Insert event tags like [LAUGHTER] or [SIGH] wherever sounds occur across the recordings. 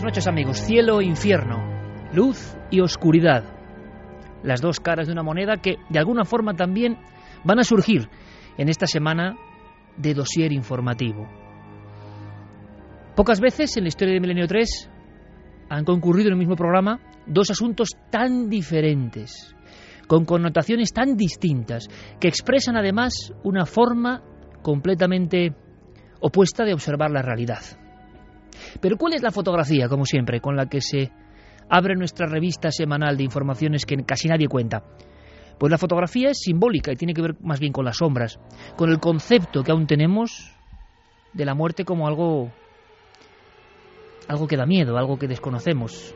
Buenas noches amigos, cielo e infierno, luz y oscuridad. Las dos caras de una moneda que de alguna forma también van a surgir en esta semana de dossier informativo. Pocas veces en la historia de Milenio 3 han concurrido en el mismo programa dos asuntos tan diferentes, con connotaciones tan distintas, que expresan además una forma completamente opuesta de observar la realidad. Pero ¿cuál es la fotografía, como siempre, con la que se abre nuestra revista semanal de informaciones que casi nadie cuenta? Pues la fotografía es simbólica y tiene que ver más bien con las sombras, con el concepto que aún tenemos de la muerte como algo algo que da miedo, algo que desconocemos.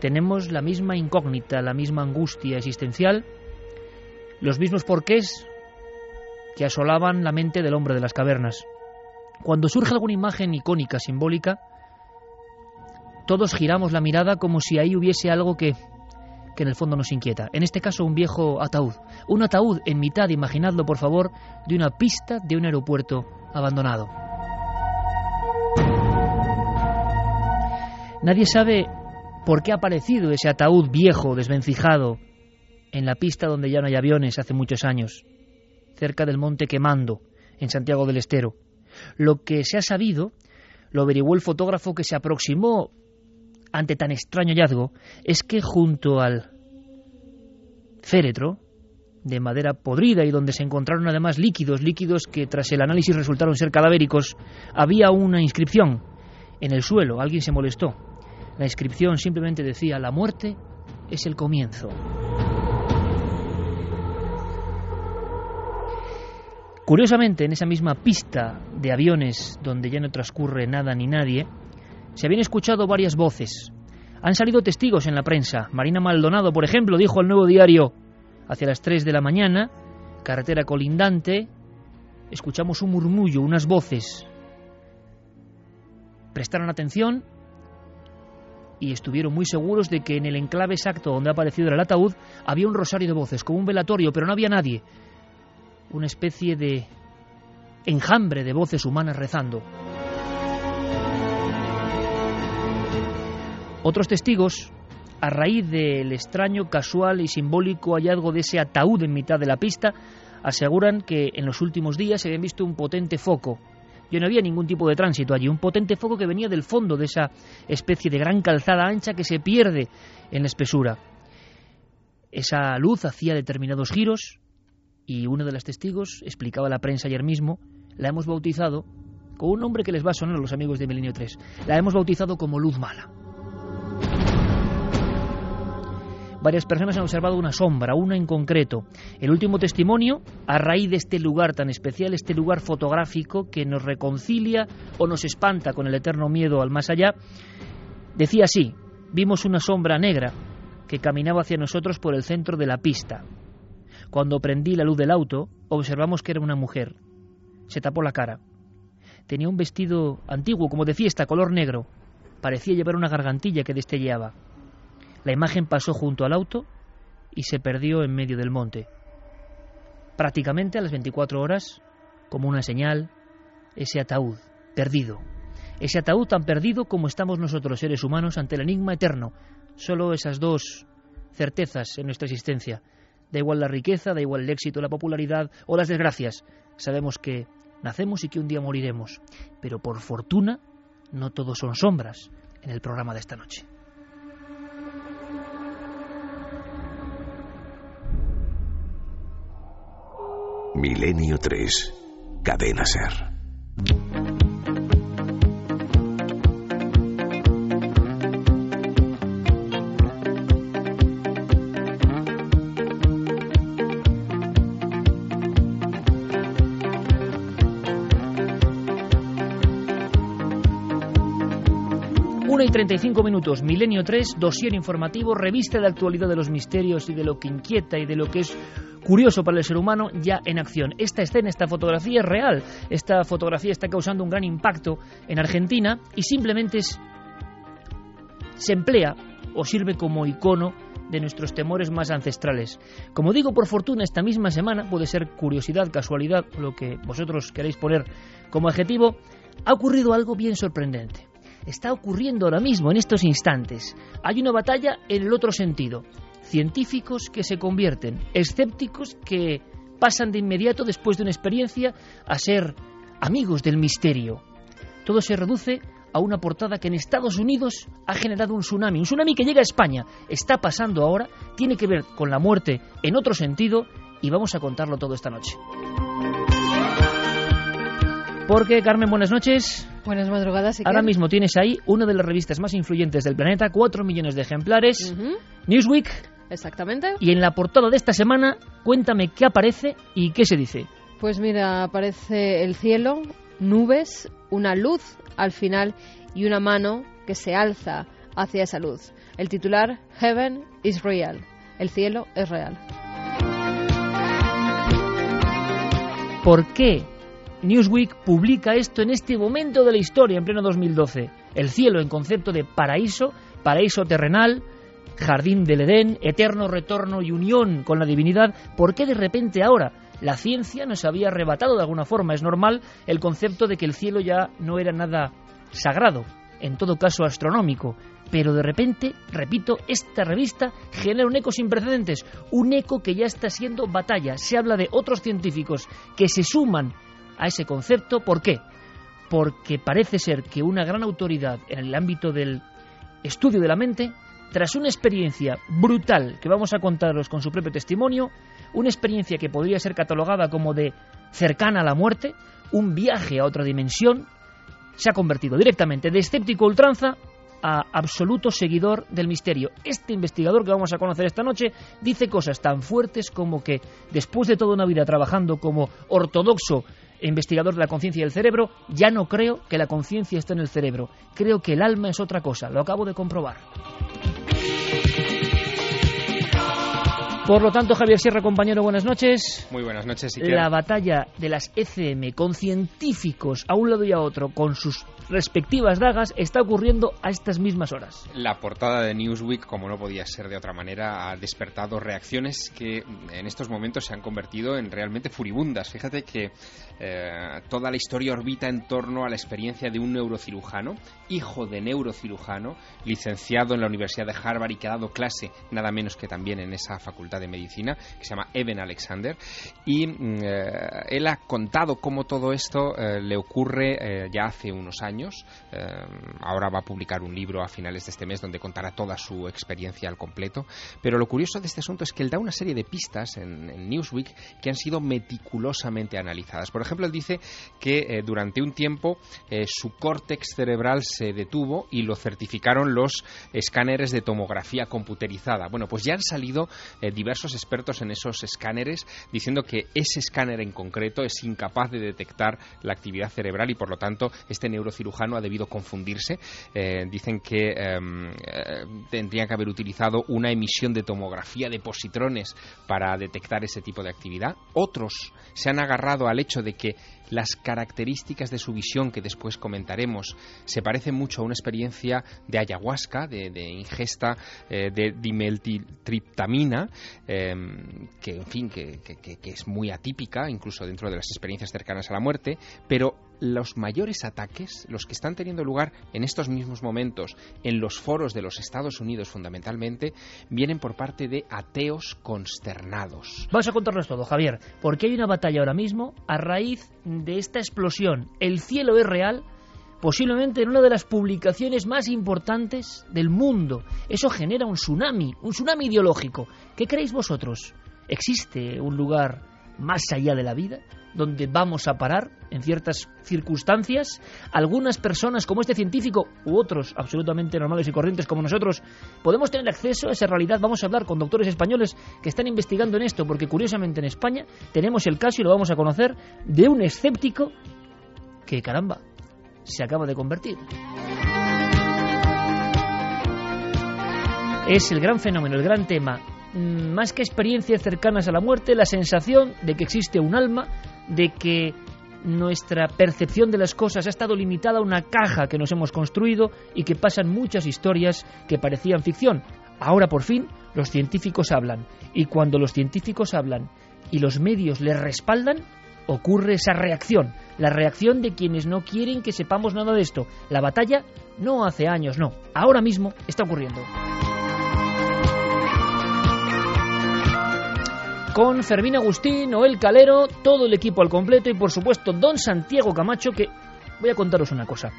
Tenemos la misma incógnita, la misma angustia existencial, los mismos porqués que asolaban la mente del hombre de las cavernas. Cuando surge alguna imagen icónica, simbólica, todos giramos la mirada como si ahí hubiese algo que, que en el fondo nos inquieta. En este caso, un viejo ataúd. Un ataúd en mitad, imaginadlo por favor, de una pista de un aeropuerto abandonado. Nadie sabe por qué ha aparecido ese ataúd viejo, desvencijado, en la pista donde ya no hay aviones hace muchos años, cerca del monte Quemando, en Santiago del Estero. Lo que se ha sabido, lo averiguó el fotógrafo que se aproximó ante tan extraño hallazgo, es que junto al féretro de madera podrida y donde se encontraron además líquidos, líquidos que tras el análisis resultaron ser cadavéricos, había una inscripción en el suelo. Alguien se molestó. La inscripción simplemente decía, la muerte es el comienzo. Curiosamente, en esa misma pista de aviones donde ya no transcurre nada ni nadie, se habían escuchado varias voces. Han salido testigos en la prensa. Marina Maldonado, por ejemplo, dijo al nuevo diario, hacia las 3 de la mañana, carretera colindante, escuchamos un murmullo, unas voces. Prestaron atención y estuvieron muy seguros de que en el enclave exacto donde ha aparecido el ataúd había un rosario de voces, como un velatorio, pero no había nadie una especie de enjambre de voces humanas rezando. Otros testigos, a raíz del extraño, casual y simbólico hallazgo de ese ataúd en mitad de la pista, aseguran que en los últimos días se habían visto un potente foco. Y no había ningún tipo de tránsito allí, un potente foco que venía del fondo de esa especie de gran calzada ancha que se pierde en la espesura. Esa luz hacía determinados giros, y uno de los testigos explicaba a la prensa ayer mismo, la hemos bautizado con un nombre que les va a sonar a los amigos de Milenio 3. La hemos bautizado como luz mala. Varias personas han observado una sombra, una en concreto. El último testimonio, a raíz de este lugar tan especial, este lugar fotográfico que nos reconcilia o nos espanta con el eterno miedo al más allá, decía así, vimos una sombra negra que caminaba hacia nosotros por el centro de la pista. Cuando prendí la luz del auto, observamos que era una mujer. Se tapó la cara. Tenía un vestido antiguo, como de fiesta, color negro. Parecía llevar una gargantilla que destelleaba. La imagen pasó junto al auto y se perdió en medio del monte. Prácticamente a las 24 horas, como una señal, ese ataúd, perdido. ese ataúd tan perdido como estamos nosotros, seres humanos, ante el enigma eterno. Solo esas dos certezas en nuestra existencia. Da igual la riqueza, da igual el éxito, la popularidad o las desgracias. Sabemos que nacemos y que un día moriremos. Pero por fortuna, no todos son sombras en el programa de esta noche. Milenio 3. Cadena Ser. 35 minutos, Milenio 3, dosier informativo, revista de actualidad de los misterios y de lo que inquieta y de lo que es curioso para el ser humano ya en acción. Esta escena, esta fotografía es real. Esta fotografía está causando un gran impacto en Argentina y simplemente se emplea o sirve como icono de nuestros temores más ancestrales. Como digo, por fortuna, esta misma semana, puede ser curiosidad, casualidad, lo que vosotros queréis poner como adjetivo, ha ocurrido algo bien sorprendente está ocurriendo ahora mismo, en estos instantes. Hay una batalla en el otro sentido. Científicos que se convierten, escépticos que pasan de inmediato después de una experiencia a ser amigos del misterio. Todo se reduce a una portada que en Estados Unidos ha generado un tsunami, un tsunami que llega a España. Está pasando ahora, tiene que ver con la muerte en otro sentido y vamos a contarlo todo esta noche. Porque, Carmen, buenas noches. Buenas madrugadas. Ahora mismo tienes ahí una de las revistas más influyentes del planeta, cuatro millones de ejemplares, Newsweek. Exactamente. Y en la portada de esta semana, cuéntame qué aparece y qué se dice. Pues mira, aparece el cielo, nubes, una luz al final y una mano que se alza hacia esa luz. El titular, Heaven is real. El cielo es real. ¿Por qué Newsweek publica esto en este momento de la historia, en pleno 2012. El cielo en concepto de paraíso, paraíso terrenal, jardín del Edén, eterno retorno y unión con la divinidad. ¿Por qué de repente ahora la ciencia nos había arrebatado de alguna forma? Es normal el concepto de que el cielo ya no era nada sagrado, en todo caso astronómico. Pero de repente, repito, esta revista genera un eco sin precedentes, un eco que ya está siendo batalla. Se habla de otros científicos que se suman a ese concepto. ¿Por qué? Porque parece ser que una gran autoridad en el ámbito del estudio de la mente, tras una experiencia brutal que vamos a contaros con su propio testimonio, una experiencia que podría ser catalogada como de cercana a la muerte, un viaje a otra dimensión, se ha convertido directamente de escéptico ultranza a absoluto seguidor del misterio. Este investigador que vamos a conocer esta noche dice cosas tan fuertes como que después de toda una vida trabajando como ortodoxo investigador de la conciencia y el cerebro, ya no creo que la conciencia esté en el cerebro. Creo que el alma es otra cosa. Lo acabo de comprobar. Por lo tanto, Javier Sierra, compañero, buenas noches. Muy buenas noches. La batalla de las ECM con científicos a un lado y a otro, con sus respectivas dagas, está ocurriendo a estas mismas horas. La portada de Newsweek, como no podía ser de otra manera, ha despertado reacciones que en estos momentos se han convertido en realmente furibundas. Fíjate que eh, toda la historia orbita en torno a la experiencia de un neurocirujano, hijo de neurocirujano, licenciado en la Universidad de Harvard y que ha dado clase nada menos que también en esa facultad de medicina, que se llama Evan Alexander. Y mm, eh, él ha contado cómo todo esto eh, le ocurre ya hace unos años. Ahora va a publicar un libro a finales de este mes donde contará toda su experiencia al completo. Pero lo curioso de este asunto es que él da una serie de pistas en, Newsweek que han sido meticulosamente analizadas. Por ejemplo, él dice que eh, durante un tiempo eh, su córtex cerebral se detuvo y lo certificaron los escáneres de tomografía computerizada. Bueno, pues ya han salido eh, diversos expertos en esos escáneres diciendo que ese escáner en concreto es incapaz de detectar la actividad cerebral y por lo tanto este neurocirujano ha debido confundirse. dicen que em, tendría que haber utilizado una emisión de tomografía de positrones para detectar ese tipo de actividad. Otros se han agarrado al hecho de que las características de su visión, que después comentaremos, se parecen mucho a una experiencia de ayahuasca, de, ingesta eh, de dimeltriptamina, em, que en fin, que, es muy atípica, incluso dentro de las experiencias cercanas a la muerte, pero los mayores ataques, los que están teniendo lugar en estos mismos momentos en los foros de los Estados Unidos fundamentalmente, vienen por parte de ateos consternados. Vamos a contarnos todo, Javier, porque hay una batalla ahora mismo a raíz de esta explosión. El cielo es real posiblemente en una de las publicaciones más importantes del mundo. Eso genera un tsunami, un tsunami ideológico. ¿Qué creéis vosotros? ¿Existe un lugar más allá de la vida donde vamos a parar en ciertas circunstancias? Algunas personas como este científico u otros absolutamente normales y corrientes como nosotros podemos tener acceso a esa realidad. Vamos a hablar con doctores españoles que están investigando en esto porque curiosamente en España tenemos el caso y lo vamos a conocer de un escéptico que caramba se acaba de convertir. Es el gran fenómeno, el gran tema. Mm, más que experiencias cercanas a la muerte, la sensación de que existe un alma, de que nuestra percepción de las cosas ha estado limitada a una caja que nos hemos construido y que pasan muchas historias que parecían ficción. Ahora por fin los científicos hablan y cuando los científicos hablan y los medios les respaldan, ocurre esa reacción, la reacción de quienes no quieren que sepamos nada de esto. La batalla no hace años, no, ahora mismo está ocurriendo. Con Fermín Agustín, Noel Calero, todo el equipo al completo y por supuesto Don Santiago Camacho que voy a contaros una cosa.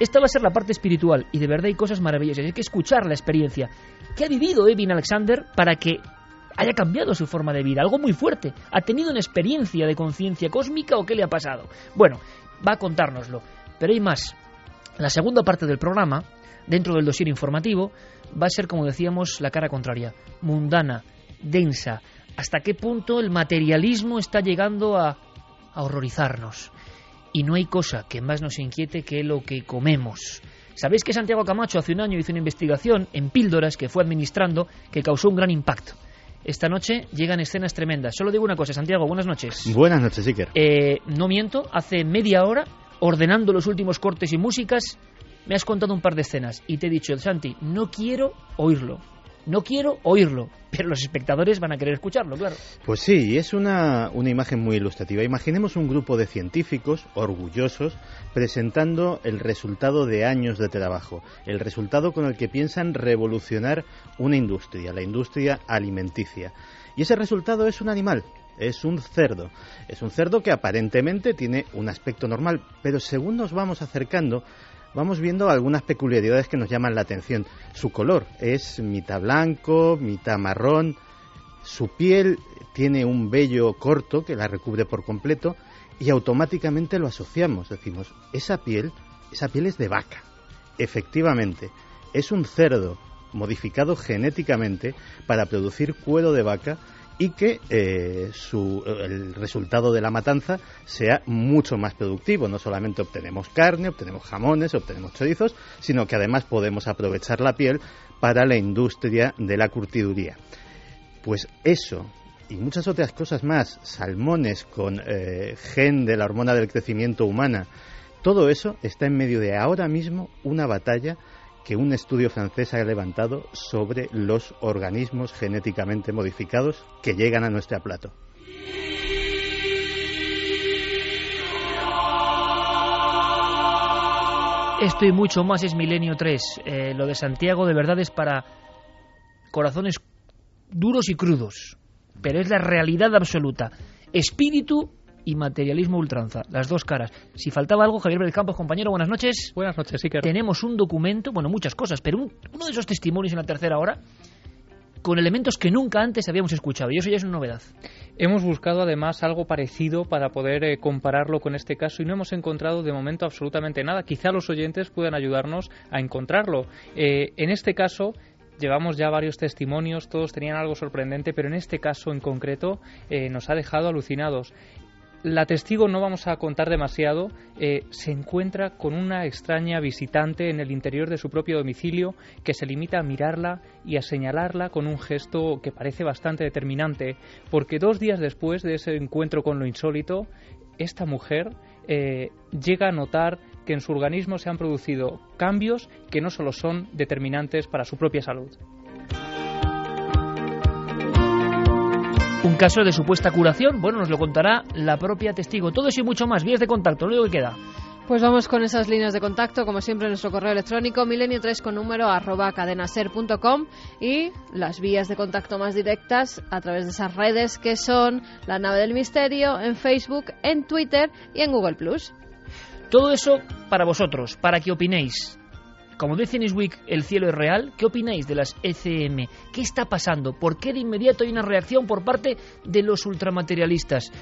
Esta va a ser la parte espiritual y de verdad hay cosas maravillosas. Hay que escuchar la experiencia que ha vivido Evin Alexander para que haya cambiado su forma de vida, algo muy fuerte. ¿Ha tenido una experiencia de conciencia cósmica o qué le ha pasado? Bueno, va a contárnoslo. Pero hay más. La segunda parte del programa, dentro del dossier informativo, va a ser, como decíamos, la cara contraria, mundana, densa. ¿Hasta qué punto el materialismo está llegando a, a horrorizarnos? Y no hay cosa que más nos inquiete que lo que comemos. Sabéis que Santiago Camacho hace un año hizo una investigación en píldoras que fue administrando que causó un gran impacto. Esta noche llegan escenas tremendas. Solo digo una cosa, Santiago, buenas noches. Buenas noches, Iker. Eh, no miento, hace media hora, ordenando los últimos cortes y músicas, me has contado un par de escenas y te he dicho, Santi, no quiero oírlo. No quiero oírlo, pero los espectadores van a querer escucharlo, claro. Pues sí, es una, una imagen muy ilustrativa. Imaginemos un grupo de científicos orgullosos presentando el resultado de años de trabajo, el resultado con el que piensan revolucionar una industria, la industria alimenticia. Y ese resultado es un animal, es un cerdo. Es un cerdo que aparentemente tiene un aspecto normal, pero según nos vamos acercando, vamos viendo algunas peculiaridades que nos llaman la atención. Su color es mitad blanco, mitad marrón, su piel tiene un vello corto que la recubre por completo y automáticamente lo asociamos, decimos, esa piel, esa piel es de vaca. Efectivamente, es un cerdo modificado genéticamente para producir cuero de vaca y que eh, el resultado de la matanza sea mucho más productivo. No solamente obtenemos carne, obtenemos jamones, obtenemos chorizos, sino que además podemos aprovechar la piel para la industria de la curtiduría. Pues eso y muchas otras cosas más, salmones con eh, gen de la hormona del crecimiento humana, todo eso está en medio de ahora mismo una batalla que un estudio francés ha levantado sobre los organismos genéticamente modificados que llegan a nuestro plato. Esto y mucho más es Milenio 3. Eh, lo de Santiago de verdad es para corazones duros y crudos, pero es la realidad absoluta. Espíritu y materialismo ultranza, las dos caras. Si faltaba algo, Javier Pérez Campos, compañero, buenas noches. Buenas noches, Iker. Tenemos un documento, bueno, muchas cosas, pero uno de esos testimonios en la tercera hora con elementos que nunca antes habíamos escuchado, y eso ya es una novedad. Hemos buscado además algo parecido para poder eh, compararlo con este caso y no hemos encontrado de momento absolutamente nada. Quizá los oyentes puedan ayudarnos a encontrarlo. Eh, en este caso, llevamos ya varios testimonios, todos tenían algo sorprendente, pero en este caso en concreto eh, nos ha dejado alucinados la testigo, no vamos a contar demasiado, eh, se encuentra con una extraña visitante en el interior de su propio domicilio que se limita a mirarla y a señalarla con un gesto que parece bastante determinante, porque dos días después de ese encuentro con lo insólito, esta mujer eh, llega a notar que en su organismo se han producido cambios que no solo son determinantes para su propia salud. Un caso de supuesta curación, bueno, nos lo contará la propia testigo. Todo eso y mucho más, vías de contacto, lo único que queda. Pues vamos con esas líneas de contacto, como siempre, nuestro correo electrónico milenio3 con número arroba cadenaser.com y las vías de contacto más directas a través de esas redes que son la nave del misterio en Facebook, en Twitter y en Google Plus. Todo eso para vosotros, para que opinéis. Como dice Newsweek, el cielo es real. ¿Qué opináis de las ECM? ¿Qué está pasando? ¿Por qué de inmediato hay una reacción por parte de los ultramaterialistas?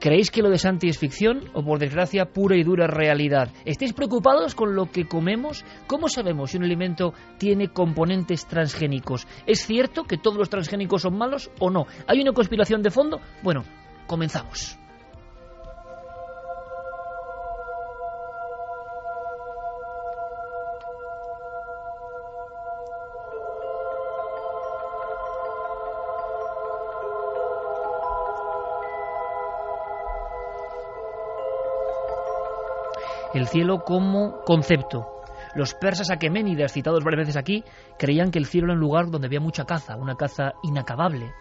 ¿Creéis que lo de Santi es ficción o por desgracia pura y dura realidad? ¿Estáis preocupados con lo que comemos? ¿Cómo sabemos si un alimento tiene componentes transgénicos? ¿Es cierto que todos los transgénicos son malos o no? ¿Hay una conspiración de fondo? Bueno, comenzamos. El cielo como concepto. Los persas aqueménidas, citados varias veces aquí, creían que el cielo era un lugar donde había mucha caza, una caza inacabable.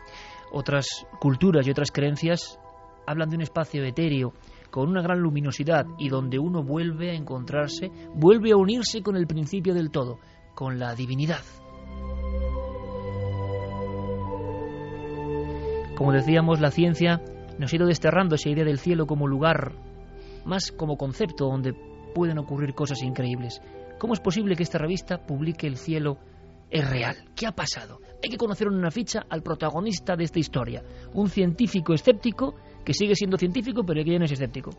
Otras culturas y otras creencias hablan de un espacio etéreo con una gran luminosidad y donde uno vuelve a encontrarse, vuelve a unirse con el principio del todo, con la divinidad. Como decíamos, la ciencia nos ha ido desterrando esa idea del cielo como lugar más como concepto donde pueden ocurrir cosas increíbles. ¿Cómo es posible que esta revista publique El cielo es real? ¿Qué ha pasado? Hay que conocer en una ficha al protagonista de esta historia, un científico escéptico que sigue siendo científico pero que ya no es escéptico.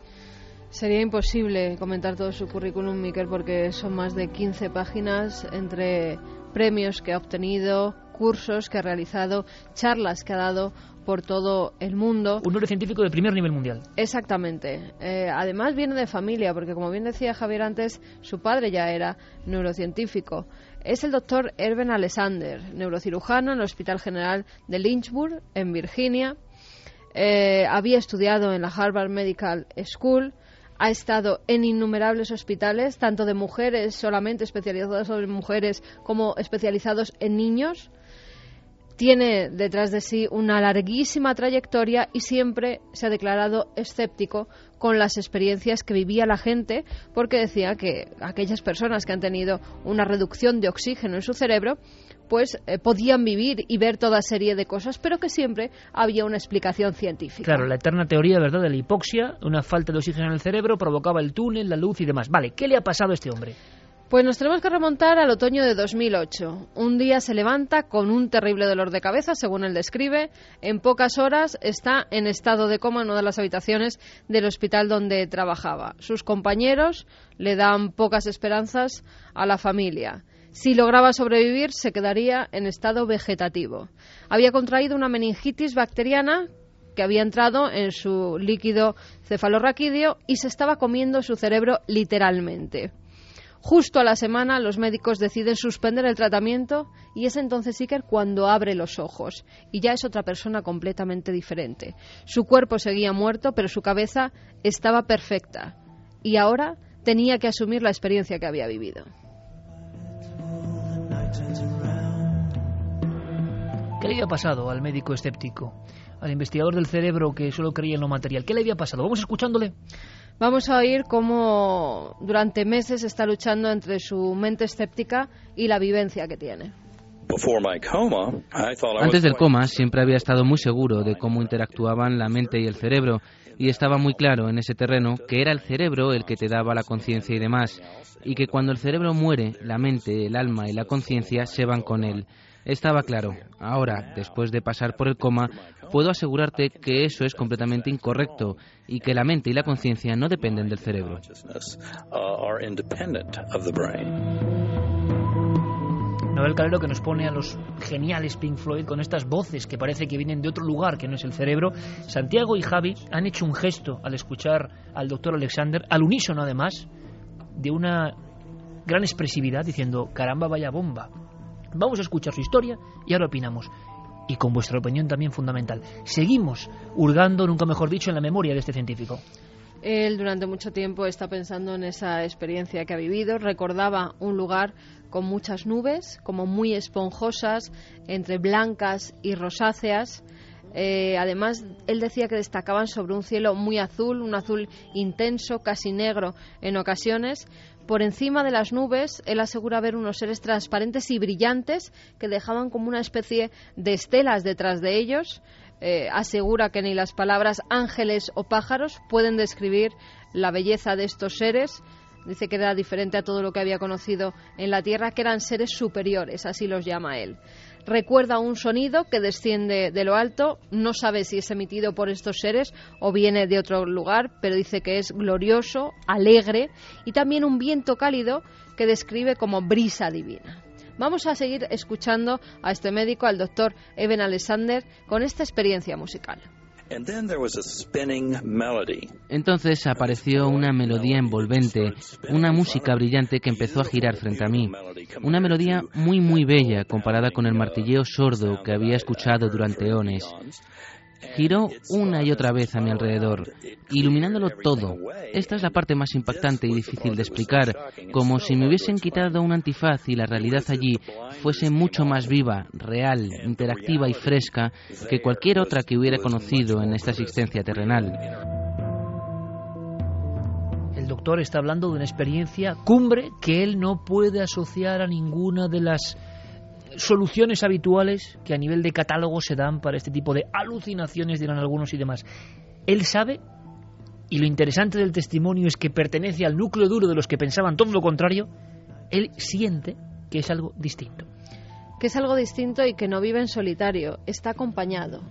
Sería imposible comentar todo su currículum, Miquel, porque son más de 15 páginas entre premios que ha obtenido, cursos que ha realizado, charlas que ha dado por todo el mundo. Un científico de primer nivel mundial. Exactamente. Eh, además viene de familia, porque como bien decía Javier antes, su padre ya era neurocientífico. Es el doctor Erben Alexander, neurocirujano en el Hospital General de Lynchburg, en Virginia. Eh, había estudiado en la Harvard Medical School, ha estado en innumerables hospitales, tanto de mujeres solamente especializados en mujeres como especializados en niños tiene detrás de sí una larguísima trayectoria y siempre se ha declarado escéptico con las experiencias que vivía la gente porque decía que aquellas personas que han tenido una reducción de oxígeno en su cerebro pues eh, podían vivir y ver toda serie de cosas, pero que siempre había una explicación científica. Claro, la eterna teoría, ¿verdad?, de la hipoxia, una falta de oxígeno en el cerebro provocaba el túnel, la luz y demás. Vale, ¿qué le ha pasado a este hombre? Pues nos tenemos que remontar al otoño de 2008. Un día se levanta con un terrible dolor de cabeza, según él describe. En pocas horas está en estado de coma en una de las habitaciones del hospital donde trabajaba. Sus compañeros le dan pocas esperanzas a la familia. Si lograba sobrevivir, se quedaría en estado vegetativo. Había contraído una meningitis bacteriana que había entrado en su líquido cefalorraquídeo y se estaba comiendo su cerebro literalmente. Justo a la semana los médicos deciden suspender el tratamiento y es entonces Iker cuando abre los ojos y ya es otra persona completamente diferente. Su cuerpo seguía muerto, pero su cabeza estaba perfecta y ahora tenía que asumir la experiencia que había vivido. ¿Qué le había pasado al médico escéptico? Al investigador del cerebro que solo creía en lo material. ¿Qué le había pasado? Vamos escuchándole. Vamos a oír cómo durante meses está luchando entre su mente escéptica y la vivencia que tiene. Antes del coma siempre había estado muy seguro de cómo interactuaban la mente y el cerebro y estaba muy claro en ese terreno que era el cerebro el que te daba la conciencia y demás y que cuando el cerebro muere, la mente, el alma y la conciencia se van con él. Estaba claro. Ahora, después de pasar por el coma, puedo asegurarte que eso es completamente incorrecto y que la mente y la conciencia no dependen del cerebro. Noel Calero que nos pone a los geniales Pink Floyd con estas voces que parece que vienen de otro lugar que no es el cerebro. Santiago y Javi han hecho un gesto al escuchar al doctor Alexander, al unísono además, de una gran expresividad, diciendo, caramba, vaya bomba. Vamos a escuchar su historia y ahora opinamos. Y con vuestra opinión también fundamental. Seguimos hurgando, nunca mejor dicho, en la memoria de este científico. Él durante mucho tiempo está pensando en esa experiencia que ha vivido. Recordaba un lugar con muchas nubes, como muy esponjosas, entre blancas y rosáceas. Eh, además, él decía que destacaban sobre un cielo muy azul, un azul intenso, casi negro en ocasiones. Por encima de las nubes, él asegura ver unos seres transparentes y brillantes que dejaban como una especie de estelas detrás de ellos. Eh, asegura que ni las palabras ángeles o pájaros pueden describir la belleza de estos seres. Dice que era diferente a todo lo que había conocido en la Tierra, que eran seres superiores, así los llama él recuerda un sonido que desciende de lo alto, no sabe si es emitido por estos seres o viene de otro lugar, pero dice que es glorioso, alegre y también un viento cálido que describe como brisa divina. Vamos a seguir escuchando a este médico, al doctor Eben Alexander, con esta experiencia musical. Entonces apareció una melodía envolvente, una música brillante que empezó a girar frente a mí. Una melodía muy muy bella comparada con el martilleo sordo que había escuchado durante eones. Giró una y otra vez a mi alrededor, iluminándolo todo. Esta es la parte más impactante y difícil de explicar, como si me hubiesen quitado un antifaz y la realidad allí fuese mucho más viva, real, interactiva y fresca que cualquier otra que hubiera conocido en esta existencia terrenal. El doctor está hablando de una experiencia cumbre que él no puede asociar a ninguna de las soluciones habituales que a nivel de catálogo se dan para este tipo de alucinaciones, dirán algunos y demás. Él sabe, y lo interesante del testimonio es que pertenece al núcleo duro de los que pensaban todo lo contrario, él siente que es algo distinto. Que es algo distinto y que no vive en solitario, está acompañado.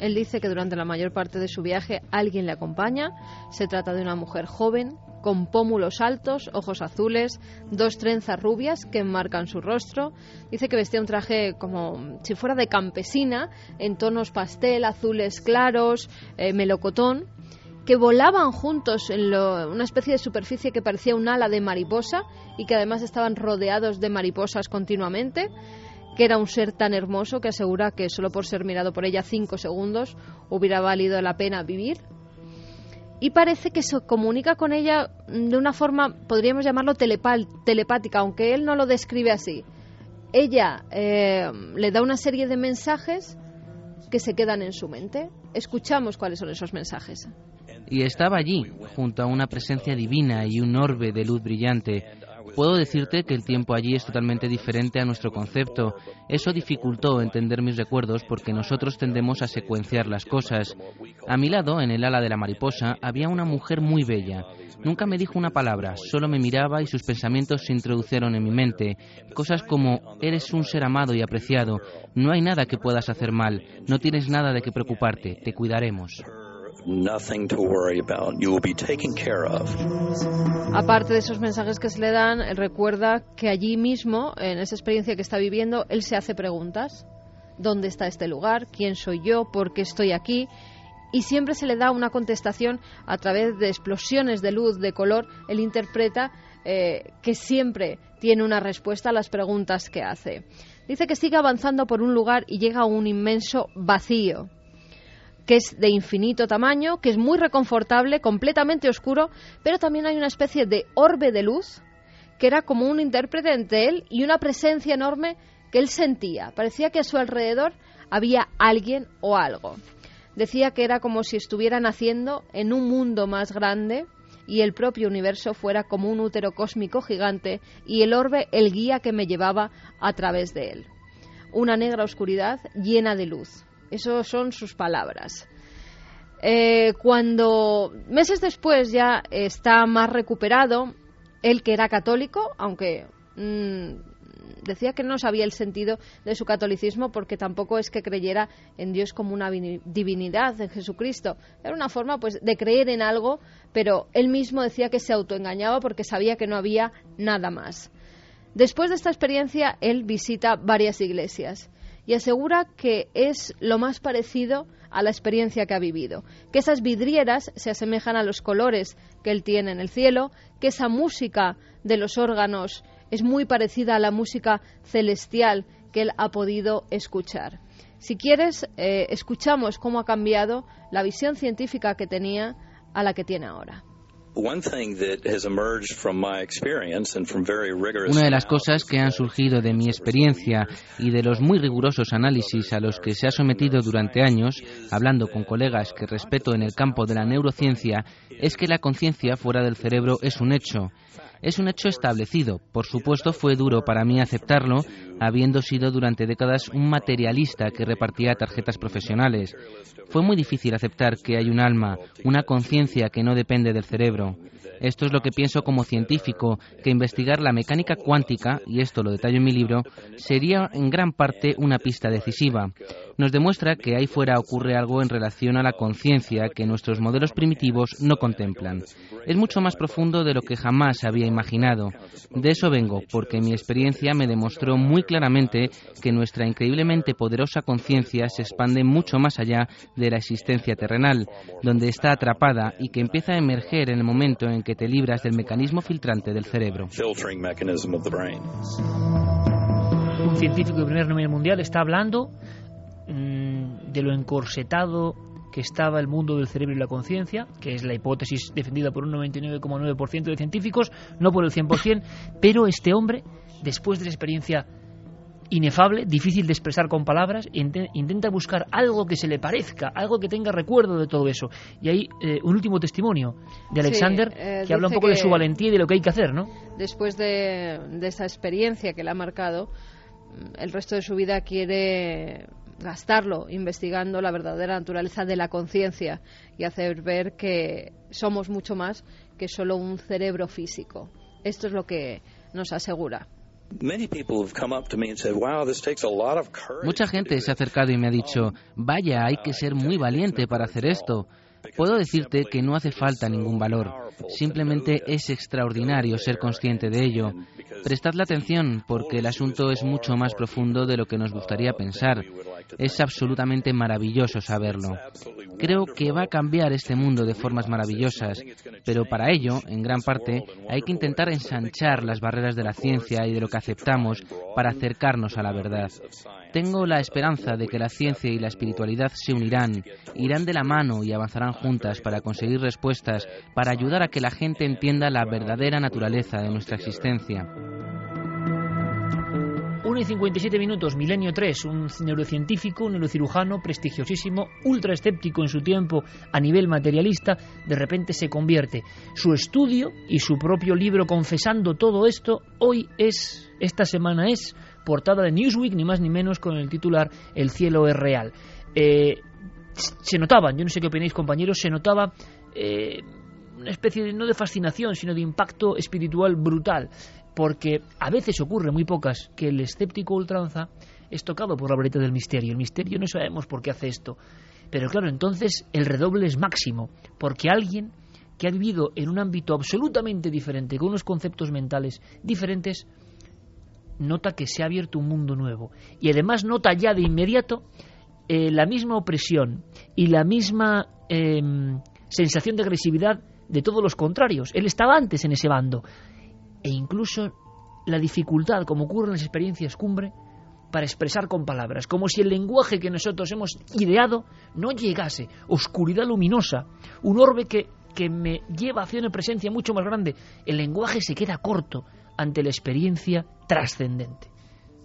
Él dice que durante la mayor parte de su viaje alguien le acompaña. Se trata de una mujer joven, con pómulos altos, ojos azules, dos trenzas rubias que enmarcan su rostro. Dice que vestía un traje como si fuera de campesina, en tonos pastel, azules claros, eh, melocotón que volaban juntos en una especie de superficie que parecía un ala de mariposa y que además estaban rodeados de mariposas continuamente, que era un ser tan hermoso que asegura que solo por ser mirado por ella cinco segundos hubiera valido la pena vivir y parece que se comunica con ella de una forma, podríamos llamarlo telepática, aunque él no lo describe así. Ella eh, le da una serie de mensajes que se quedan en su mente. Escuchamos cuáles son esos mensajes. Y estaba allí, junto a una presencia divina y un orbe de luz brillante, Puedo decirte que el tiempo allí es totalmente diferente a nuestro concepto. Eso dificultó entender mis recuerdos porque nosotros tendemos a secuenciar las cosas. A mi lado, en el ala de la mariposa, había una mujer muy bella. Nunca me dijo una palabra, solo me miraba y sus pensamientos se introdujeron en mi mente. Cosas como, eres un ser amado y apreciado, no hay nada que puedas hacer mal, no tienes nada de qué preocuparte, te cuidaremos. Aparte de esos mensajes que se le dan, recuerda que allí mismo, en esa experiencia que está viviendo, él se hace preguntas. ¿Dónde está este lugar? ¿Quién soy yo? ¿Por qué estoy aquí? Y siempre se le da una contestación a través de explosiones de luz, de color. Él interpreta eh, que siempre tiene una respuesta a las preguntas que hace. Dice que sigue avanzando por un lugar y llega a un inmenso vacío que es de infinito tamaño, que es muy reconfortable, completamente oscuro, pero también hay una especie de orbe de luz que era como un intérprete entre él y una presencia enorme que él sentía. Parecía que a su alrededor había alguien o algo. Decía que era como si estuviera naciendo en un mundo más grande y el propio universo fuera como un útero cósmico gigante y el orbe el guía que me llevaba a través de él. Una negra oscuridad llena de luz. Esas son sus palabras. Eh, cuando meses después ya está más recuperado, él que era católico, aunque mm, decía que no sabía el sentido de su catolicismo porque tampoco es que creyera en Dios como una divinidad, en Jesucristo. Era una forma pues de creer en algo, pero él mismo decía que se autoengañaba porque sabía que no había nada más. Después de esta experiencia, él visita varias iglesias y asegura que es lo más parecido a la experiencia que ha vivido, que esas vidrieras se asemejan a los colores que él tiene en el cielo, que esa música de los órganos es muy parecida a la música celestial que él ha podido escuchar. Si quieres, eh, escuchamos cómo ha cambiado la visión científica que tenía a la que tiene ahora. Una de las cosas que han surgido de mi experiencia y de los muy rigurosos análisis a los que se ha sometido durante años, hablando con colegas que respeto en el campo de la neurociencia, es que la conciencia fuera del cerebro es un hecho. Es un hecho establecido. Por supuesto, fue duro para mí aceptarlo, habiendo sido durante décadas un materialista que repartía tarjetas profesionales. Fue muy difícil aceptar que hay un alma, una conciencia que no depende del cerebro. Esto es lo que pienso como científico, que investigar la mecánica cuántica, y esto lo detallo en mi libro, sería en gran parte una pista decisiva. Nos demuestra que ahí fuera ocurre algo en relación a la conciencia que nuestros modelos primitivos no contemplan. Es mucho más profundo de lo que jamás había imaginado. De eso vengo, porque mi experiencia me demostró muy claramente que nuestra increíblemente poderosa conciencia se expande mucho más allá de la existencia terrenal, donde está atrapada y que empieza a emerger en el momento en que te libras del mecanismo filtrante del cerebro. Un científico de primer nivel mundial está hablando mm, de lo encorsetado que estaba el mundo del cerebro y la conciencia, que es la hipótesis defendida por un 99,9% de científicos, no por el 100%, pero este hombre, después de la experiencia inefable, difícil de expresar con palabras, intenta buscar algo que se le parezca, algo que tenga recuerdo de todo eso. Y hay eh, un último testimonio de Alexander eh, que habla un poco de su valentía y de lo que hay que hacer, ¿no? Después de, de esa experiencia que le ha marcado, el resto de su vida quiere gastarlo investigando la verdadera naturaleza de la conciencia y hacer ver que somos mucho más que solo un cerebro físico. Esto es lo que nos asegura. Mucha gente se ha acercado y me ha dicho, vaya, hay que ser muy valiente para hacer esto. Puedo decirte que no hace falta ningún valor, simplemente es extraordinario ser consciente de ello. Prestadle atención porque el asunto es mucho más profundo de lo que nos gustaría pensar. Es absolutamente maravilloso saberlo. Creo que va a cambiar este mundo de formas maravillosas, pero para ello, en gran parte, hay que intentar ensanchar las barreras de la ciencia y de lo que aceptamos para acercarnos a la verdad. Tengo la esperanza de que la ciencia y la espiritualidad se unirán, irán de la mano y avanzarán juntas para conseguir respuestas, para ayudar a que la gente entienda la verdadera naturaleza de nuestra existencia. 1 y 57 minutos, Milenio 3, un neurocientífico, un neurocirujano prestigiosísimo, ultra escéptico en su tiempo a nivel materialista, de repente se convierte. Su estudio y su propio libro confesando todo esto, hoy es, esta semana es, portada de Newsweek, ni más ni menos, con el titular El cielo es real. Eh, se notaban, yo no sé qué opináis compañeros, se notaba eh, una especie de, no de fascinación, sino de impacto espiritual brutal porque a veces ocurre, muy pocas, que el escéptico ultranza es tocado por la varita del misterio. El misterio no sabemos por qué hace esto. Pero claro, entonces el redoble es máximo, porque alguien que ha vivido en un ámbito absolutamente diferente, con unos conceptos mentales diferentes, nota que se ha abierto un mundo nuevo. Y además nota ya de inmediato eh, la misma opresión y la misma em, sensación de agresividad de todos los contrarios. Él estaba antes en ese bando e incluso la dificultad, como ocurre en las experiencias cumbre, para expresar con palabras, como si el lenguaje que nosotros hemos ideado no llegase, oscuridad luminosa, un orbe que, que me lleva hacia una presencia mucho más grande. El lenguaje se queda corto ante la experiencia trascendente.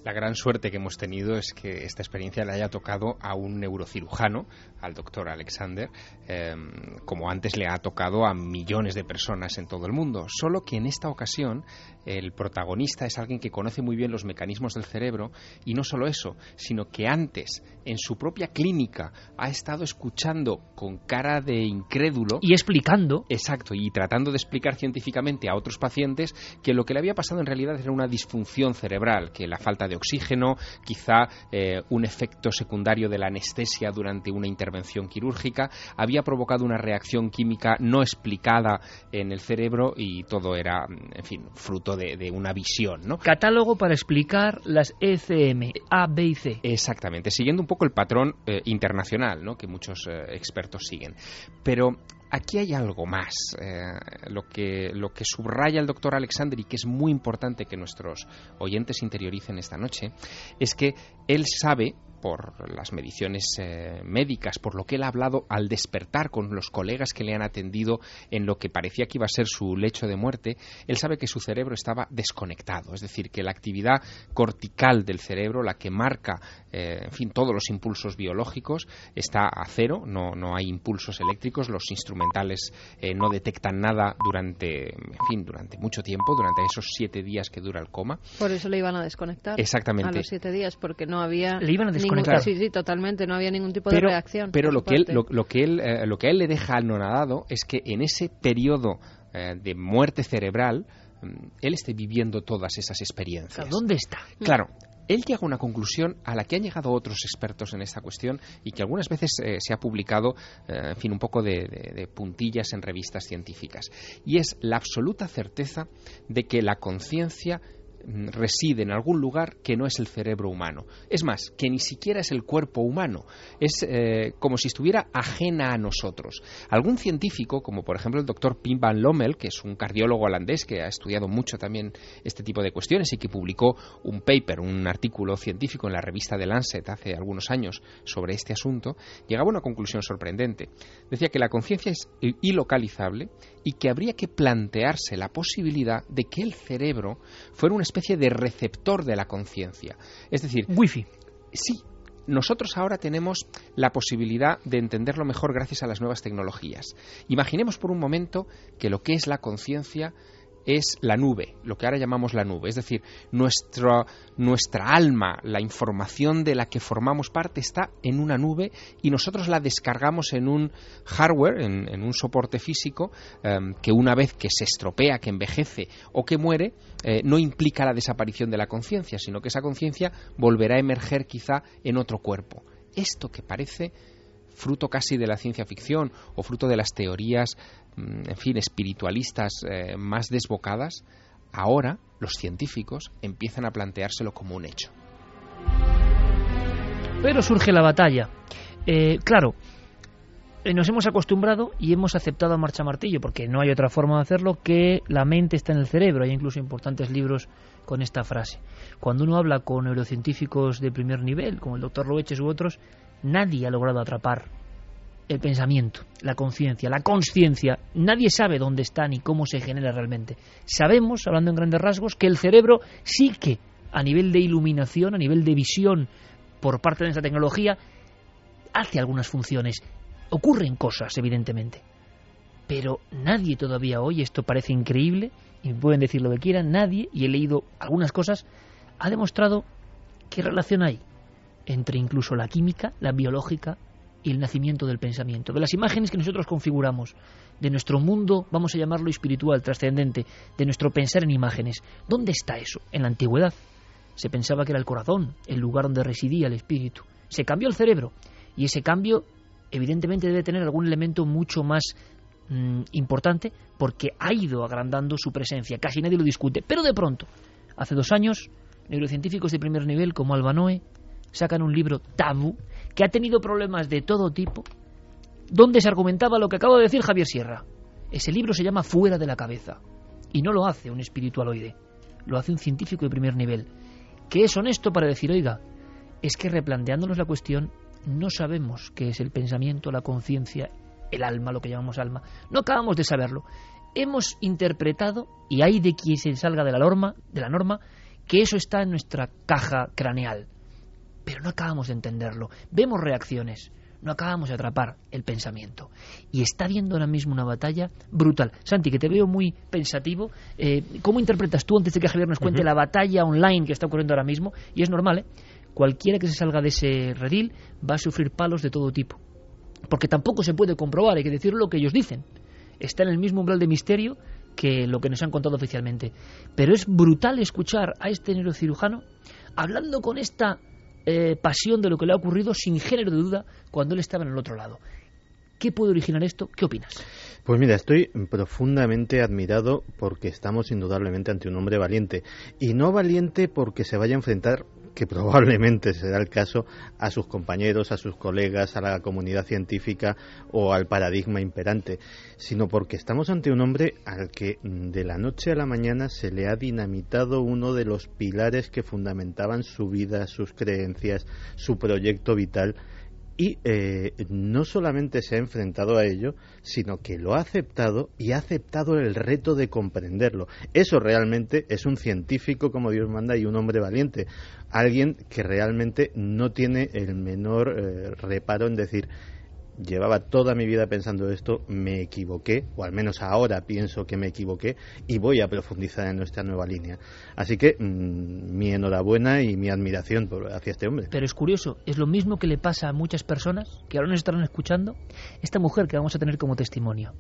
La gran suerte que hemos tenido es que esta experiencia le haya tocado a un neurocirujano, al doctor Alexander, em, como antes le ha tocado a millones de personas en todo el mundo. Solo que en esta ocasión el protagonista es alguien que conoce muy bien los mecanismos del cerebro y no solo eso, sino que antes en su propia clínica ha estado escuchando con cara de incrédulo y explicando. Exacto, y tratando de explicar científicamente a otros pacientes que lo que le había pasado en realidad era una disfunción cerebral, que la falta de oxígeno, quizá eh, un efecto secundario de la anestesia durante una intervención quirúrgica, había provocado una reacción química no explicada en el cerebro y todo era, en fin, fruto de, una visión. ¿no? Catálogo para explicar las ECM, A, B y C. Exactamente, siguiendo un poco el patrón eh, internacional ¿no? que muchos eh, expertos siguen. Pero aquí hay algo más. Eh, lo, que, lo que subraya el doctor Alexander y que es muy importante que nuestros oyentes interioricen esta noche es que él sabe por las mediciones eh, médicas, por lo que él ha hablado al despertar con los colegas que le han atendido en lo que parecía que iba a ser su lecho de muerte, él sabe que su cerebro estaba desconectado, es decir, que la actividad cortical del cerebro, la que marca, eh, en fin, todos los impulsos biológicos, está a cero, no, no hay impulsos eléctricos, los instrumentales eh, no detectan nada durante, en fin, durante mucho tiempo, durante esos siete días que dura el coma. Por eso le iban a desconectar. Exactamente. A los siete días, porque no había. Le iban a ningún- desconectar. sí, sí, totalmente. No había ningún tipo de pero, reacción. pero lo que él lo, lo que él eh, lo que a él le deja al nonadado es que en ese periodo eh, de muerte cerebral mm, él esté viviendo todas esas experiencias. ¿Dónde está? Claro, él llega a una conclusión a la que han llegado otros expertos en esta cuestión y que algunas veces eh, se ha publicado, eh, en fin, un poco de, puntillas en revistas científicas. Y es la absoluta certeza de que la conciencia reside en algún lugar que no es el cerebro humano. Es más, que ni siquiera es el cuerpo humano. Es eh, como si estuviera ajena a nosotros. Algún científico, como por ejemplo el doctor Pim van Lommel, que es un cardiólogo holandés que ha estudiado mucho también este tipo de cuestiones y que publicó un paper, un artículo científico en la revista The Lancet hace algunos años sobre este asunto, llegaba a una conclusión sorprendente. Decía que la conciencia es ilocalizable y que habría que plantearse la posibilidad de que el cerebro fuera una especie de receptor de la conciencia. Es decir, Wifi. sí, nosotros ahora tenemos la posibilidad de entenderlo mejor gracias a las nuevas tecnologías. Imaginemos por un momento que lo que es la conciencia es la nube, lo que ahora llamamos la nube, es decir, nuestra, nuestra alma, la información de la que formamos parte está en una nube y nosotros la descargamos en un hardware, en, un soporte físico, em, que una vez que se estropea, que envejece o que muere, eh, no implica la desaparición de la conciencia, sino que esa conciencia volverá a emerger quizá en otro cuerpo. Esto que parece fruto casi de la ciencia ficción o fruto de las teorías, en fin, espiritualistas eh, más desbocadas, ahora los científicos empiezan a planteárselo como un hecho. Pero surge la batalla. Eh, claro, eh, nos hemos acostumbrado y hemos aceptado a marcha martillo, porque no hay otra forma de hacerlo, que la mente está en el cerebro. Hay incluso importantes libros con esta frase. Cuando uno habla con neurocientíficos de primer nivel, como el doctor Loeches u otros, nadie ha logrado atrapar el pensamiento, la conciencia, la consciencia. Nadie sabe dónde está ni cómo se genera realmente. Sabemos, hablando en grandes rasgos, que el cerebro sí que, a nivel de iluminación, a nivel de visión por parte de esta tecnología, hace algunas funciones. Ocurren cosas, evidentemente. Pero nadie todavía hoy, esto parece increíble, y pueden decir lo que quieran, nadie, y he leído algunas cosas, ha demostrado qué relación hay entre incluso la química, la biológica y el nacimiento del pensamiento, de las imágenes que nosotros configuramos, de nuestro mundo, vamos a llamarlo espiritual, trascendente, de nuestro pensar en imágenes. ¿Dónde está eso? En la antigüedad se pensaba que era el corazón, el lugar donde residía el espíritu. Se cambió el cerebro y ese cambio evidentemente debe tener algún elemento mucho más mm, importante porque ha ido agrandando su presencia, casi nadie lo discute, pero de pronto, hace dos años, neurocientíficos de primer nivel como Albanoe sacan un libro tabú que ha tenido problemas de todo tipo, donde se argumentaba lo que acaba de decir Javier Sierra. Ese libro se llama Fuera de la cabeza y no lo hace un espiritualoide, lo hace un científico de primer nivel, que es honesto para decir, oiga, es que replanteándonos la cuestión no sabemos qué es el pensamiento, la conciencia, el alma, lo que llamamos alma. No acabamos de saberlo. Hemos interpretado, y hay de quien se salga de la norma, de la norma, que eso está en nuestra caja craneal. Pero no acabamos de entenderlo. Vemos reacciones, no acabamos de atrapar el pensamiento. Y está habiendo ahora mismo una batalla brutal. Santi, que te veo muy pensativo, eh, ¿cómo interpretas tú, antes de que Javier nos cuente, la batalla online que está ocurriendo ahora mismo? Y es normal, ¿eh? Cualquiera que se salga de ese redil va a sufrir palos de todo tipo. Porque tampoco se puede comprobar, hay que decir lo que ellos dicen. Está en el mismo umbral de misterio que lo que nos han contado oficialmente. Pero es brutal escuchar a este neurocirujano hablando con esta eh, pasión de lo que le ha ocurrido sin género de duda cuando él estaba en el otro lado. ¿Qué puede originar esto? ¿Qué opinas? Pues mira, estoy profundamente admirado porque estamos indudablemente ante un hombre valiente. Y no valiente porque se vaya a enfrentar que probablemente será el caso, a sus compañeros, a sus colegas, a la comunidad científica o al paradigma imperante, sino porque estamos ante un hombre al que de la noche a la mañana se le ha dinamitado uno de los pilares que fundamentaban su vida, sus creencias, su proyecto vital y eh, no solamente se ha enfrentado a ello, sino que lo ha aceptado y ha aceptado el reto de comprenderlo. Eso realmente es un científico como Dios manda y un hombre valiente. Alguien que realmente no tiene el menor eh, reparo en decir, llevaba toda mi vida pensando esto, me equivoqué, o al menos ahora pienso que me equivoqué, y voy a profundizar en nuestra nueva línea. Así que mm, mi enhorabuena y mi admiración por, hacia este hombre. Pero es curioso, es lo mismo que le pasa a muchas personas que ahora nos estarán escuchando, esta mujer que vamos a tener como testimonio.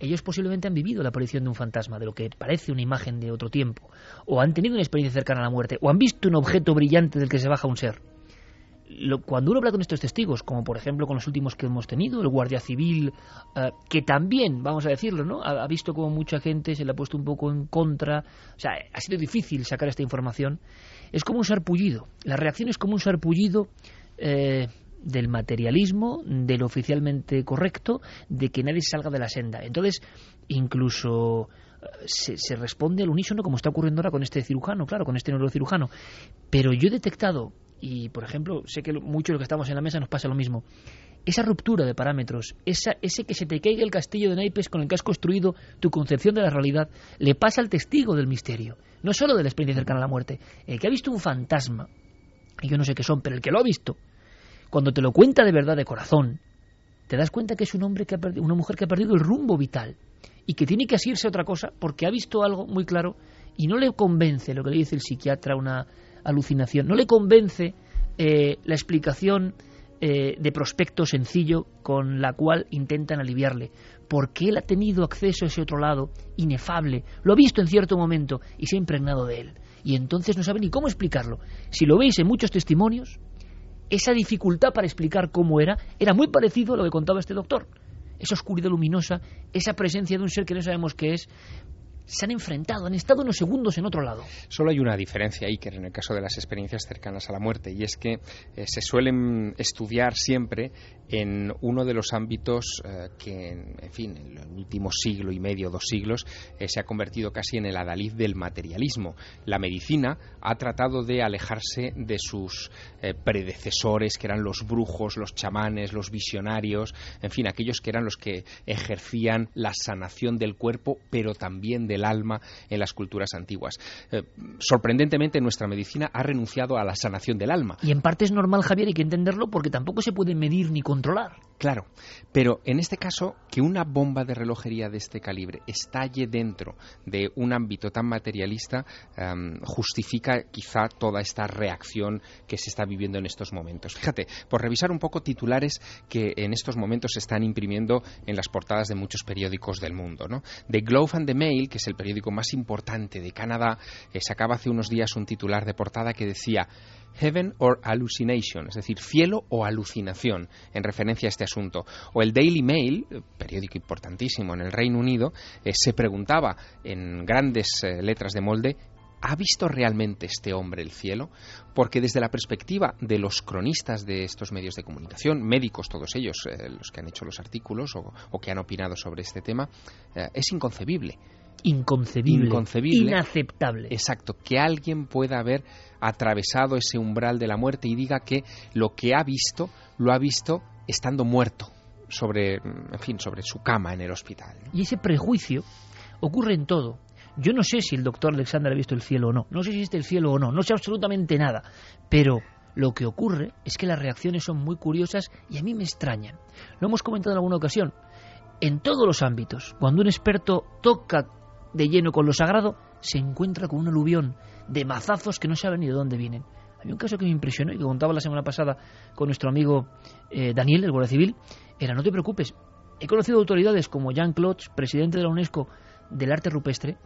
Ellos posiblemente han vivido la aparición de un fantasma, de lo que parece una imagen de otro tiempo, o han tenido una experiencia cercana a la muerte, o han visto un objeto brillante del que se baja un ser cuando uno habla con estos testigos, como por ejemplo con los últimos que hemos tenido, el guardia civil, eh, que también, vamos a decirlo, ¿no? Ha, visto como mucha gente se le ha puesto un poco en contra, o sea, ha sido difícil sacar esta información, es como un sarpullido. La reacción es como un sarpullido eh, del materialismo, del oficialmente correcto, de que nadie salga de la senda. Entonces, incluso eh, se, se, responde al unísono como está ocurriendo ahora con este cirujano, claro, con este neurocirujano. Pero yo he detectado y por ejemplo, sé que muchos de los que estamos en la mesa nos pasa lo mismo. Esa ruptura de parámetros, esa, ese que se te caiga el castillo de naipes con el que has construido tu concepción de la realidad, le pasa al testigo del misterio, no solo de la experiencia cercana a la muerte, el que ha visto un fantasma, y yo no sé qué son, pero el que lo ha visto, cuando te lo cuenta de verdad de corazón, te das cuenta que es un hombre que ha perdido, una mujer que ha perdido el rumbo vital y que tiene que asirse a otra cosa porque ha visto algo muy claro y no le convence lo que le dice el psiquiatra, una alucinación. No le convence eh, la explicación eh, de prospecto sencillo con la cual intentan aliviarle, porque él ha tenido acceso a ese otro lado inefable, lo ha visto en cierto momento y se ha impregnado de él. Y entonces no sabe ni cómo explicarlo. Si lo veis en muchos testimonios, esa dificultad para explicar cómo era era muy parecido a lo que contaba este doctor. Esa oscuridad luminosa, esa presencia de un ser que no sabemos qué es, se han enfrentado, han estado unos segundos en otro lado. Solo hay una diferencia, Iker, en el caso de las experiencias cercanas a la muerte, y es que eh, se suelen estudiar siempre en uno de los ámbitos eh, que, en fin, en el último siglo y medio, dos siglos, eh, se ha convertido casi en el adalid del materialismo. La medicina ha tratado de alejarse de sus predecesores, que eran los brujos, los chamanes, los visionarios, en fin, aquellos que eran los que ejercían la sanación del cuerpo, pero también de el alma en las culturas antiguas. Eh, sorprendentemente, nuestra medicina ha renunciado a la sanación del alma. Y en parte es normal, Javier, hay que entenderlo porque tampoco se puede medir ni controlar. Claro, pero en este caso, que una bomba de relojería de este calibre estalle dentro de un ámbito tan materialista em, justifica quizá toda esta reacción que se está viviendo en estos momentos. Fíjate, por revisar un poco titulares que en estos momentos se están imprimiendo en las portadas de muchos periódicos del mundo. ¿no? The Globe and the Mail, que es el periódico más importante de Canadá, eh, sacaba hace unos días un titular de portada que decía Heaven or Hallucination, es decir, cielo o alucinación, en referencia a este asunto. O el Daily Mail, eh, periódico importantísimo en el Reino Unido, eh, se preguntaba en grandes letras de molde ¿Ha visto realmente este hombre el cielo? Porque desde la perspectiva de los cronistas de estos medios de comunicación, médicos todos ellos, los que han hecho los artículos o, que han opinado sobre este tema, es inconcebible inconcebible, inaceptable. Exacto, que alguien pueda haber atravesado ese umbral de la muerte y diga que lo que ha visto lo ha visto estando muerto sobre, en fin, sobre su cama en el hospital. Y ese prejuicio ocurre en todo. Yo no sé si el doctor Alexander ha visto el cielo o no, no sé si existe el cielo o no, no sé absolutamente nada, pero lo que ocurre es que las reacciones son muy curiosas y a mí me extrañan. Lo hemos comentado en alguna ocasión. En todos los ámbitos, cuando un experto toca de lleno con lo sagrado, se encuentra con un aluvión de mazazos que no saben ni de dónde vienen. Hay un caso que me impresionó y que contaba la semana pasada con nuestro amigo eh, Daniel, el Guardia Civil, era, no te preocupes, he conocido autoridades como Jean Claude, presidente de la UNESCO del arte rupestre,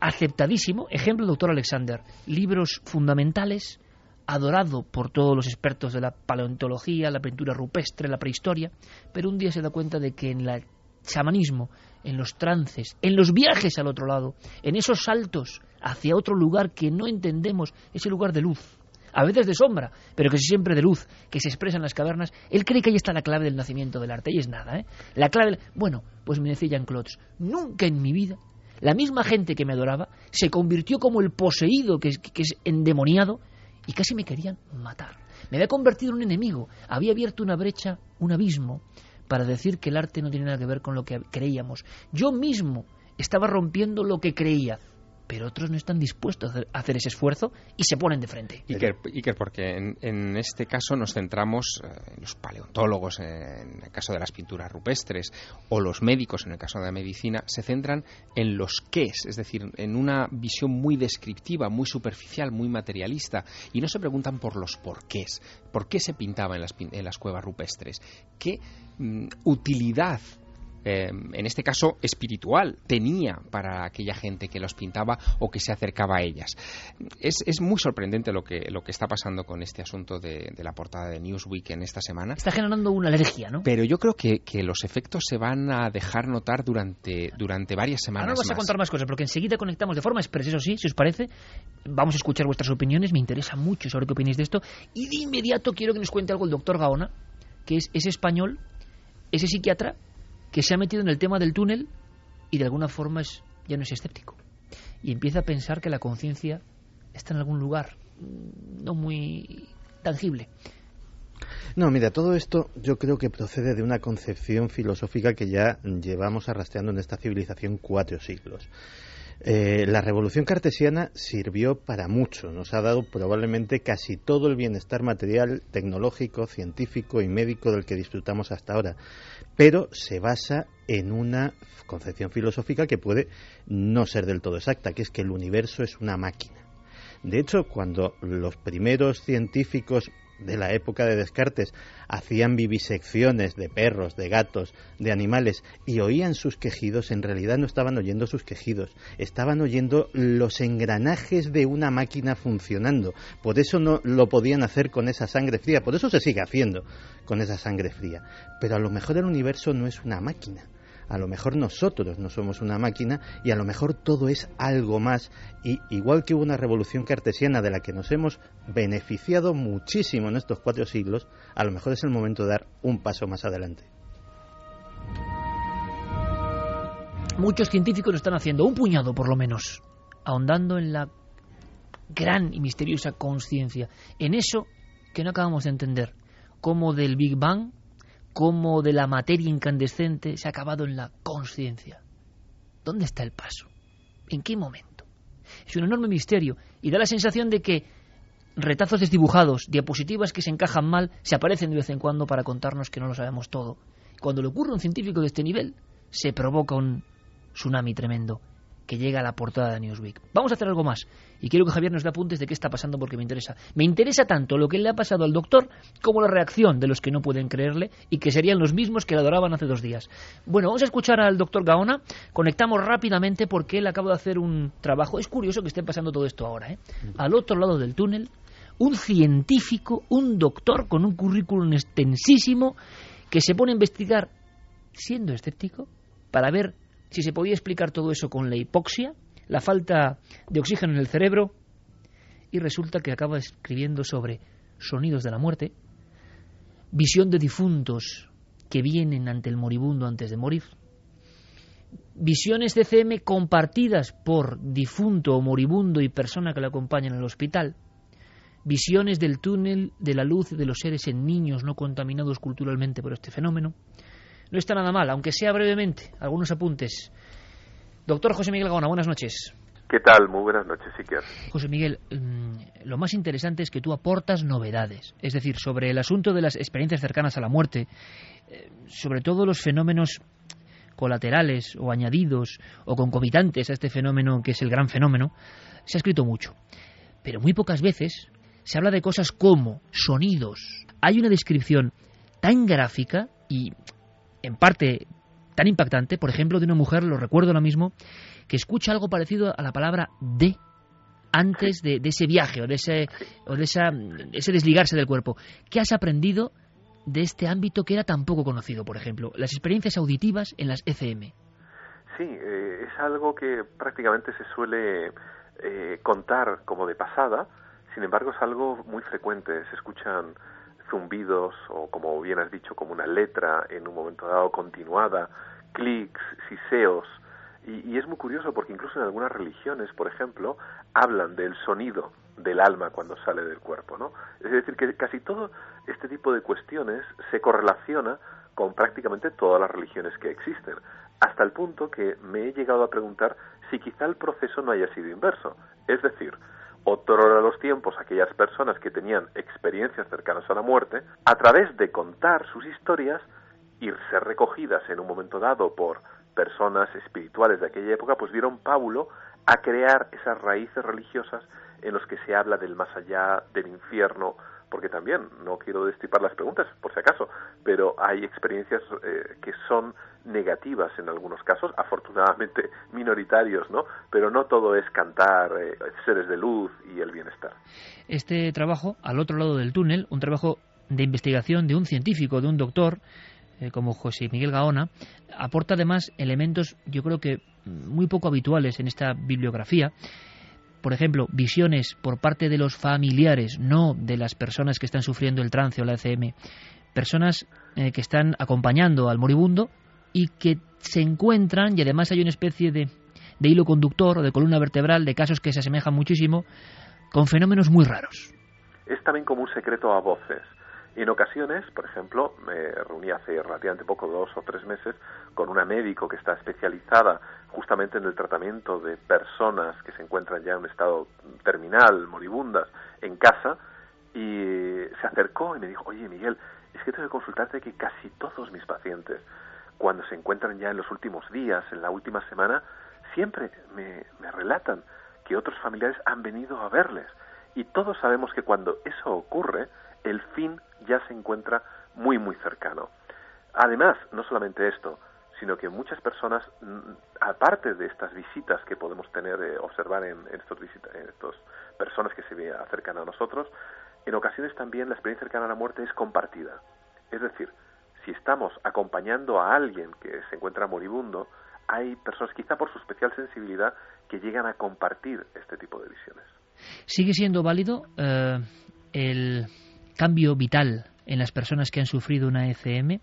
aceptadísimo, ejemplo doctor Alexander, libros fundamentales, adorado por todos los expertos de la paleontología, la pintura rupestre, la prehistoria, pero un día se da cuenta de que en el chamanismo en los trances, en los viajes al otro lado, en esos saltos hacia otro lugar que no entendemos, ese lugar de luz, a veces de sombra, pero que siempre de luz, que se expresa en las cavernas, él cree que ahí está la clave del nacimiento del arte, y es nada, ¿eh? La clave... Bueno, pues me decía Jean-Claude, nunca en mi vida la misma gente que me adoraba se convirtió como el poseído que es, que es endemoniado y casi me querían matar. Me había convertido en un enemigo, había abierto una brecha, un abismo, para decir que el arte no tiene nada que ver con lo que creíamos. Yo mismo estaba rompiendo lo que creía, pero otros no están dispuestos a hacer ese esfuerzo y se ponen de frente. Iker, porque en, este caso nos centramos en eh, los paleontólogos, en el caso de las pinturas rupestres, o los médicos, en el caso de la medicina, se centran en los qués, es decir, en una visión muy descriptiva, muy superficial, muy materialista, y no se preguntan por los porqués. ¿Por qué se pintaba en las, en las cuevas rupestres? ¿Qué mm, utilidad eh, en este caso espiritual, tenía para aquella gente que los pintaba o que se acercaba a ellas. Es, muy sorprendente lo que, lo que está pasando con este asunto de, la portada de Newsweek en esta semana. Está generando una alergia, ¿no? Pero yo creo que, los efectos se van a dejar notar durante, durante varias semanas. Ahora vas a contar más cosas, porque enseguida conectamos de forma expresa, eso sí, si os parece. Vamos a escuchar vuestras opiniones, me interesa mucho saber qué opináis de esto. Y de inmediato quiero que nos cuente algo el doctor Gaona, que es ese español, ese psiquiatra que se ha metido en el tema del túnel y de alguna forma es, ya no es escéptico. Y empieza a pensar que la conciencia está en algún lugar mm, no muy tangible. No, mira, todo esto yo creo que procede de una concepción filosófica que ya llevamos arrastrando en esta civilización cuatro siglos. Eh, la revolución cartesiana sirvió para mucho, nos ha dado probablemente casi todo el bienestar material, tecnológico, científico y médico del que disfrutamos hasta ahora, pero se basa en una concepción filosófica que puede no ser del todo exacta, que es que el universo es una máquina. De hecho, cuando los primeros científicos de la época de Descartes hacían vivisecciones de perros, de gatos, de animales y oían sus quejidos, en realidad no estaban oyendo sus quejidos, estaban oyendo los engranajes de una máquina funcionando. Por eso no lo podían hacer con esa sangre fría, por eso se sigue haciendo con esa sangre fría. Pero a lo mejor el universo no es una máquina a lo mejor nosotros no somos una máquina y a lo mejor todo es algo más. Y igual que hubo una revolución cartesiana de la que nos hemos beneficiado muchísimo en estos cuatro siglos, a lo mejor es el momento de dar un paso más adelante. Muchos científicos lo están haciendo, un puñado por lo menos, ahondando en la gran y misteriosa conciencia, en eso que no acabamos de entender, como del Big Bang cómo de la materia incandescente se ha acabado en la conciencia. ¿Dónde está el paso? ¿En qué momento? Es un enorme misterio y da la sensación de que retazos desdibujados, diapositivas que se encajan mal, se aparecen de vez en cuando para contarnos que no lo sabemos todo. Cuando le ocurre a un científico de este nivel, se provoca un tsunami tremendo que llega a la portada de Newsweek. Vamos a hacer algo más. Y quiero que Javier nos dé apuntes de qué está pasando porque me interesa. Me interesa tanto lo que le ha pasado al doctor como la reacción de los que no pueden creerle y que serían los mismos que le adoraban hace dos días. Bueno, vamos a escuchar al doctor Gaona. Conectamos rápidamente porque él acaba de hacer un trabajo. Es curioso que esté pasando todo esto ahora. ¿eh? Al otro lado del túnel, un científico, un doctor con un currículum extensísimo que se pone a investigar siendo escéptico para ver si se podía explicar todo eso con la hipoxia, la falta de oxígeno en el cerebro, y resulta que acaba escribiendo sobre sonidos de la muerte, visión de difuntos que vienen ante el moribundo antes de morir, visiones de CM compartidas por difunto o moribundo y persona que lo acompañan en el hospital, visiones del túnel de la luz de los seres en niños no contaminados culturalmente por este fenómeno, no está nada mal, aunque sea brevemente, algunos apuntes. Doctor José Miguel Gaona, buenas noches. ¿Qué tal? Muy buenas noches, Iker. José Miguel, mm, lo más interesante es que tú aportas novedades, es decir, sobre el asunto de las experiencias cercanas a la muerte, eh, sobre todo los fenómenos colaterales o añadidos o concomitantes a este fenómeno que es el gran fenómeno, se ha escrito mucho. Pero muy pocas veces se habla de cosas como sonidos. Hay una descripción tan gráfica y en parte tan impactante, por ejemplo, de una mujer, lo recuerdo ahora mismo, que escucha algo parecido a la palabra de antes de, ese viaje o de ese, o de esa, ese desligarse del cuerpo. ¿Qué has aprendido de este ámbito que era tan poco conocido, por ejemplo? Las experiencias auditivas en las ECM. Sí, eh, es algo que prácticamente se suele eh, contar como de pasada Sin embargo, es algo muy frecuente. Se escuchan zumbidos o, como bien has dicho, como una letra en un momento dado continuada, clics, siseos. Y, es muy curioso porque incluso en algunas religiones, por ejemplo, hablan del sonido del alma cuando sale del cuerpo, ¿no? Es decir, que casi todo este tipo de cuestiones se correlaciona con prácticamente todas las religiones que existen, hasta el punto que me he llegado a preguntar si quizá el proceso no haya sido inverso. Es decir, otorgar a los tiempos aquellas personas que tenían experiencias cercanas a la muerte, a través de contar sus historias y ser recogidas en un momento dado por personas espirituales de aquella época, pues dieron pábulo a crear esas raíces religiosas en los que se habla del más allá, del infierno, porque también, no quiero destripar las preguntas, por si acaso, pero hay experiencias eh, que son negativas en algunos casos, afortunadamente [LAUGHS] minoritarios, ¿no? Pero no todo es cantar eh, seres de luz y el bienestar. Este trabajo, al otro lado del túnel, un trabajo de investigación de un científico, de un doctor, eh, como José Miguel Gaona, aporta además elementos, yo creo que muy poco habituales en esta bibliografía, por ejemplo, visiones por parte de los familiares, no de las personas que están sufriendo el trance o la ECM, personas eh, que están acompañando al moribundo y que se encuentran, y además hay una especie de, de hilo conductor o de columna vertebral de casos que se asemejan muchísimo, con fenómenos muy raros. Es también como un secreto a voces. En ocasiones, por ejemplo, me reuní hace relativamente poco, dos o tres meses, con una médico que está especializada justamente en el tratamiento de personas que se encuentran ya en un estado terminal, moribundas, en casa, y se acercó y me dijo, oye Miguel, es que tengo que consultarte que casi todos mis pacientes, cuando se encuentran ya en los últimos días, en la última semana, siempre me, me relatan que otros familiares han venido a verles. Y todos sabemos que cuando eso ocurre, el fin ya se encuentra muy, muy cercano. Además, no solamente esto, sino que muchas personas, mm, aparte de estas visitas que podemos tener, eh, observar en, estos en estas personas que se acercan a nosotros, en ocasiones también la experiencia cercana a la muerte es compartida. Es decir, si estamos acompañando a alguien que se encuentra moribundo, hay personas, quizá por su especial sensibilidad, que llegan a compartir este tipo de visiones. ¿Sigue siendo válido eh, el cambio vital en las personas que han sufrido una ECM?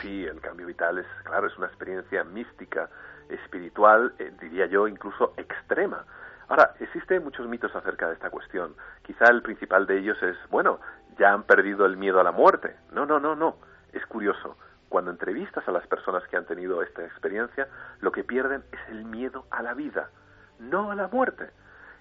Sí, el cambio vital es, claro, es una experiencia mística, espiritual, eh, diría yo, incluso extrema. Ahora, existen muchos mitos acerca de esta cuestión. Quizá el principal de ellos es, bueno, ya han perdido el miedo a la muerte. No, no, no, no. Es curioso. Cuando entrevistas a las personas que han tenido esta experiencia, lo que pierden es el miedo a la vida, no a la muerte.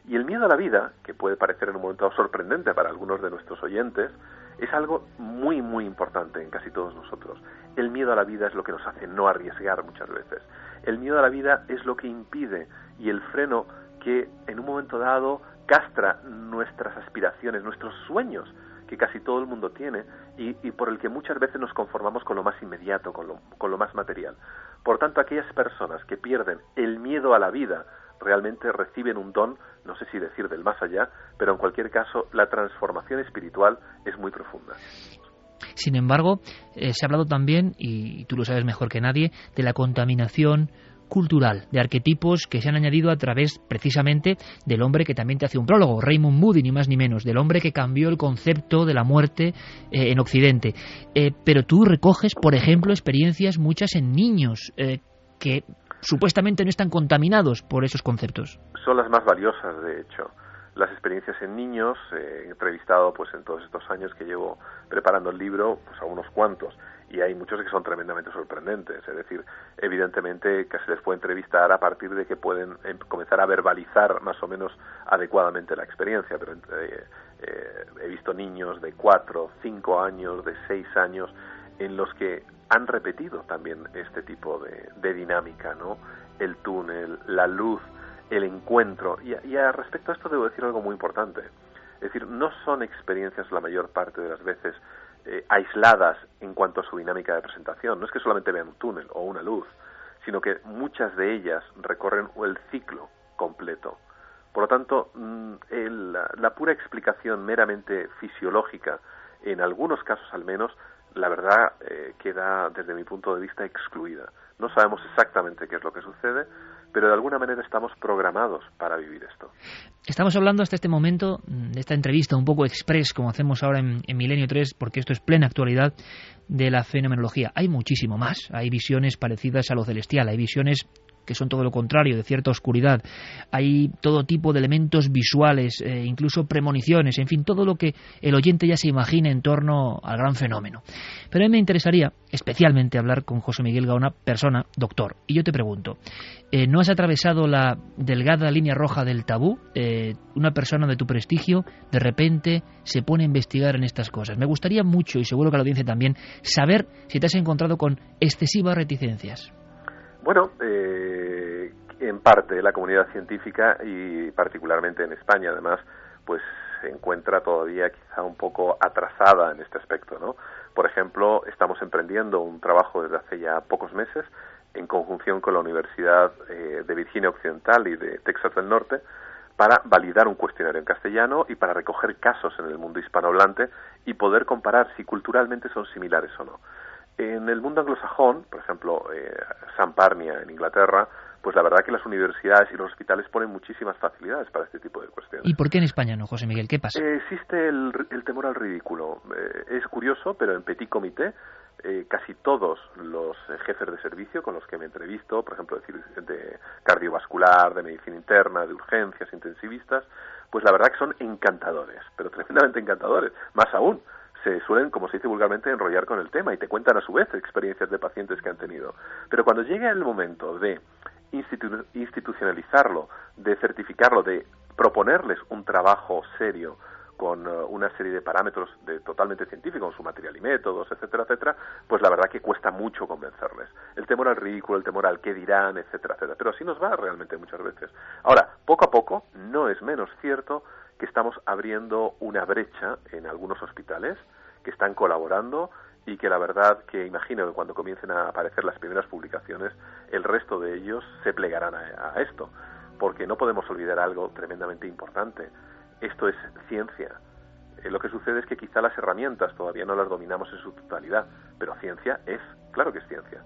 Y el miedo a la vida, que puede parecer en un momento sorprendente para algunos de nuestros oyentes, es algo muy, muy importante en casi todos nosotros. El miedo a la vida es lo que nos hace no arriesgar muchas veces. El miedo a la vida es lo que impide y el freno que en un momento dado castra nuestras aspiraciones, nuestros sueños que casi todo el mundo tiene y, por el que muchas veces nos conformamos con lo más inmediato, con lo, con lo más material. Por tanto, aquellas personas que pierden el miedo a la vida realmente reciben un don, no sé si decir del más allá, pero en cualquier caso la transformación espiritual es muy profunda. Sin embargo, eh, se ha hablado también, y tú lo sabes mejor que nadie, de la contaminación cultural, de arquetipos que se han añadido a través precisamente del hombre que también te hace un prólogo, Raymond Moody, ni más ni menos, del hombre que cambió el concepto de la muerte eh, en Occidente. Eh, pero tú recoges, por ejemplo, experiencias muchas en niños que supuestamente no están contaminados por esos conceptos. Son las más valiosas, de hecho. Las experiencias en niños, eh, he entrevistado pues en todos estos años que llevo preparando el libro, pues a unos cuantos, y hay muchos que son tremendamente sorprendentes. Es decir, evidentemente que se les puede entrevistar a partir de que pueden em, comenzar a verbalizar más o menos adecuadamente la experiencia, pero eh, eh, he visto niños de cuatro, cinco años, de seis años, en los que han repetido también este tipo de, dinámica, ¿no? El túnel, la luz, el encuentro. Y, y a respecto a esto debo decir algo muy importante. Es decir, no son experiencias la mayor parte de las veces eh, aisladas en cuanto a su dinámica de presentación. No es que solamente vean un túnel o una luz, sino que muchas de ellas recorren el ciclo completo. Por lo tanto, mm, la pura explicación meramente fisiológica, en algunos casos al menos, la verdad eh, queda desde mi punto de vista excluida. No sabemos exactamente qué es lo que sucede, pero de alguna manera estamos programados para vivir esto. Estamos hablando hasta este momento de esta entrevista un poco express, como hacemos ahora en, en, Milenio 3, porque esto es plena actualidad de la fenomenología. Hay muchísimo más. Hay visiones parecidas a lo celestial, hay visiones que son todo lo contrario, de cierta oscuridad. Hay todo tipo de elementos visuales, eh, incluso premoniciones, en fin, todo lo que el oyente ya se imagina en torno al gran fenómeno. Pero a mí me interesaría especialmente hablar con José Miguel Gaona, persona, doctor. Y yo te pregunto, eh, ¿no has atravesado la delgada línea roja del tabú? Eh, una persona de tu prestigio de repente se pone a investigar en estas cosas. Me gustaría mucho, y seguro que la audiencia también, saber si te has encontrado con excesivas reticencias. Bueno, eh, en parte la comunidad científica y particularmente en España, además, pues se encuentra todavía quizá un poco atrasada en este aspecto, ¿no? Por ejemplo, estamos emprendiendo un trabajo desde hace ya pocos meses en conjunción con la Universidad eh, de Virginia Occidental y de Texas del Norte para validar un cuestionario en castellano y para recoger casos en el mundo hispanohablante y poder comparar si culturalmente son similares o no. En el mundo anglosajón, por ejemplo, eh, San Parnia en Inglaterra, pues la verdad que las universidades y los hospitales ponen muchísimas facilidades para este tipo de cuestiones. ¿Y por qué en España no, José Miguel? ¿Qué pasa? Eh, existe el, temor al ridículo. Eh, es curioso, pero en Petit Comité eh, casi todos los jefes de servicio con los que me entrevisto, por ejemplo, de, de cardiovascular, de medicina interna, de urgencias, intensivistas, pues la verdad que son encantadores, pero tremendamente encantadores. Más aún, se suelen, como se dice vulgarmente, enrollar con el tema y te cuentan a su vez experiencias de pacientes que han tenido. Pero cuando llega el momento de institucionalizarlo, de certificarlo, de proponerles un trabajo serio con uh, una serie de parámetros de, totalmente científicos, con su material y métodos, etcétera, etcétera, pues la verdad que cuesta mucho convencerles. El temor al ridículo, el temor al qué dirán, etcétera, etcétera. Pero así nos va realmente muchas veces. Ahora, poco a poco, no es menos cierto que estamos abriendo una brecha en algunos hospitales que están colaborando y que la verdad que imagino que cuando comiencen a aparecer las primeras publicaciones, el resto de ellos se plegarán a, esto, porque no podemos olvidar algo tremendamente importante. Esto es ciencia. Eh, lo que sucede es que quizá las herramientas todavía no las dominamos en su totalidad, pero ciencia es, claro que es ciencia.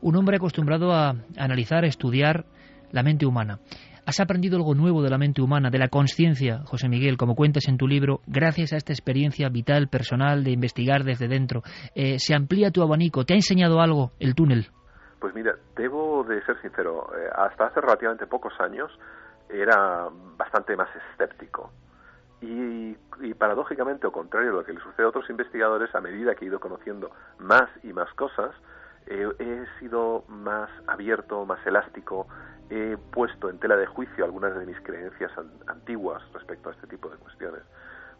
Un hombre acostumbrado a analizar, a estudiar la mente humana. ¿Has aprendido algo nuevo de la mente humana, de la conciencia, José Miguel, como cuentas en tu libro, gracias a esta experiencia vital, personal, de investigar desde dentro? Eh, ¿Se amplía tu abanico? ¿Te ha enseñado algo el túnel? Pues mira, debo de ser sincero, eh, hasta hace relativamente pocos años era bastante más escéptico. Y, y, paradójicamente, o contrario a lo que le sucede a otros investigadores, a medida que he ido conociendo más y más cosas, eh, he sido más abierto, más elástico, he puesto en tela de juicio algunas de mis creencias antiguas respecto a este tipo de cuestiones.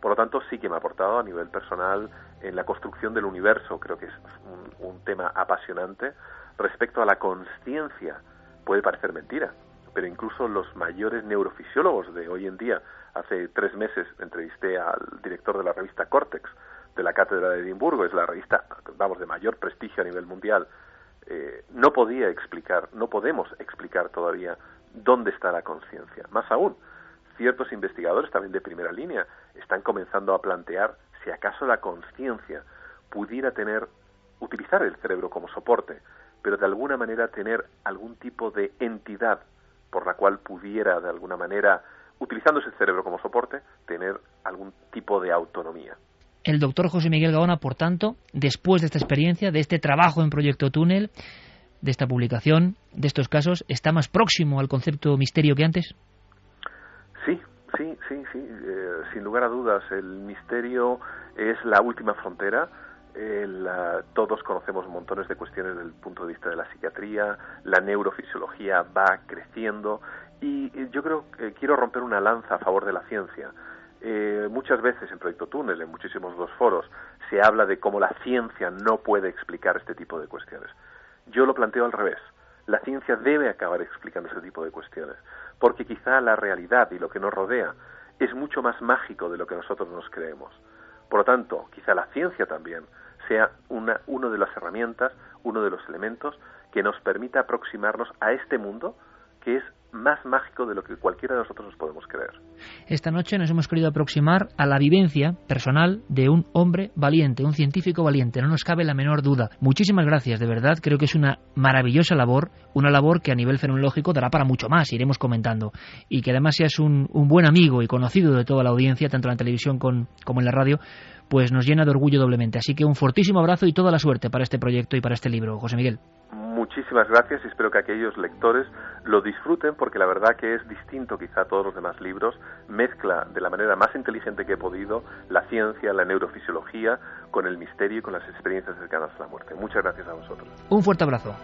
Por lo tanto, sí que me ha aportado a nivel personal en la construcción del universo, creo que es un, tema apasionante. Respecto a la conciencia, puede parecer mentira, pero incluso los mayores neurofisiólogos de hoy en día, hace tres meses entrevisté al director de la revista Cortex, de la Cátedra de Edimburgo, es la revista, vamos, de mayor prestigio a nivel mundial eh, no podía explicar, no podemos explicar todavía dónde está la conciencia. Más aún, ciertos investigadores también de primera línea están comenzando a plantear si acaso la conciencia pudiera tener, utilizar el cerebro como soporte, pero de alguna manera tener algún tipo de entidad por la cual pudiera de alguna manera, utilizando ese cerebro como soporte, tener algún tipo de autonomía. El doctor José Miguel Gaona, por tanto, después de esta experiencia, de este trabajo en Proyecto Túnel, de esta publicación, de estos casos, ¿está más próximo al concepto misterio que antes? Sí, sí, sí, sí, eh, sin lugar a dudas. El misterio es la última frontera. todos conocemos montones de cuestiones desde el punto de vista de la psiquiatría, la neurofisiología va creciendo y yo creo que quiero romper una lanza a favor de la ciencia. Eh, muchas veces en Proyecto Túnel, en muchísimos dos foros, se habla de cómo la ciencia no puede explicar este tipo de cuestiones. Yo lo planteo al revés. La ciencia debe acabar explicando ese tipo de cuestiones, porque quizá la realidad y lo que nos rodea es mucho más mágico de lo que nosotros nos creemos. Por lo tanto, quizá la ciencia también sea una, una de las herramientas, uno de los elementos que nos permita aproximarnos a este mundo que es más mágico de lo que cualquiera de nosotros nos podemos creer. Esta noche nos hemos querido aproximar a la vivencia personal de un hombre valiente, un científico valiente, no nos cabe la menor duda. Muchísimas gracias, de verdad, creo que es una maravillosa labor, una labor que a nivel fenomenológico dará para mucho más, iremos comentando, y que además seas un, un buen amigo y conocido de toda la audiencia, tanto en la televisión como en la radio, pues nos llena de orgullo doblemente. Así que un fortísimo abrazo y toda la suerte para este proyecto y para este libro, José Miguel. Muchísimas gracias y espero que aquellos lectores lo disfruten porque la verdad que es distinto quizá a todos los demás libros, mezcla de la manera más inteligente que he podido la ciencia, la neurofisiología con el misterio y con las experiencias cercanas a la muerte. Muchas gracias a vosotros. Un fuerte abrazo.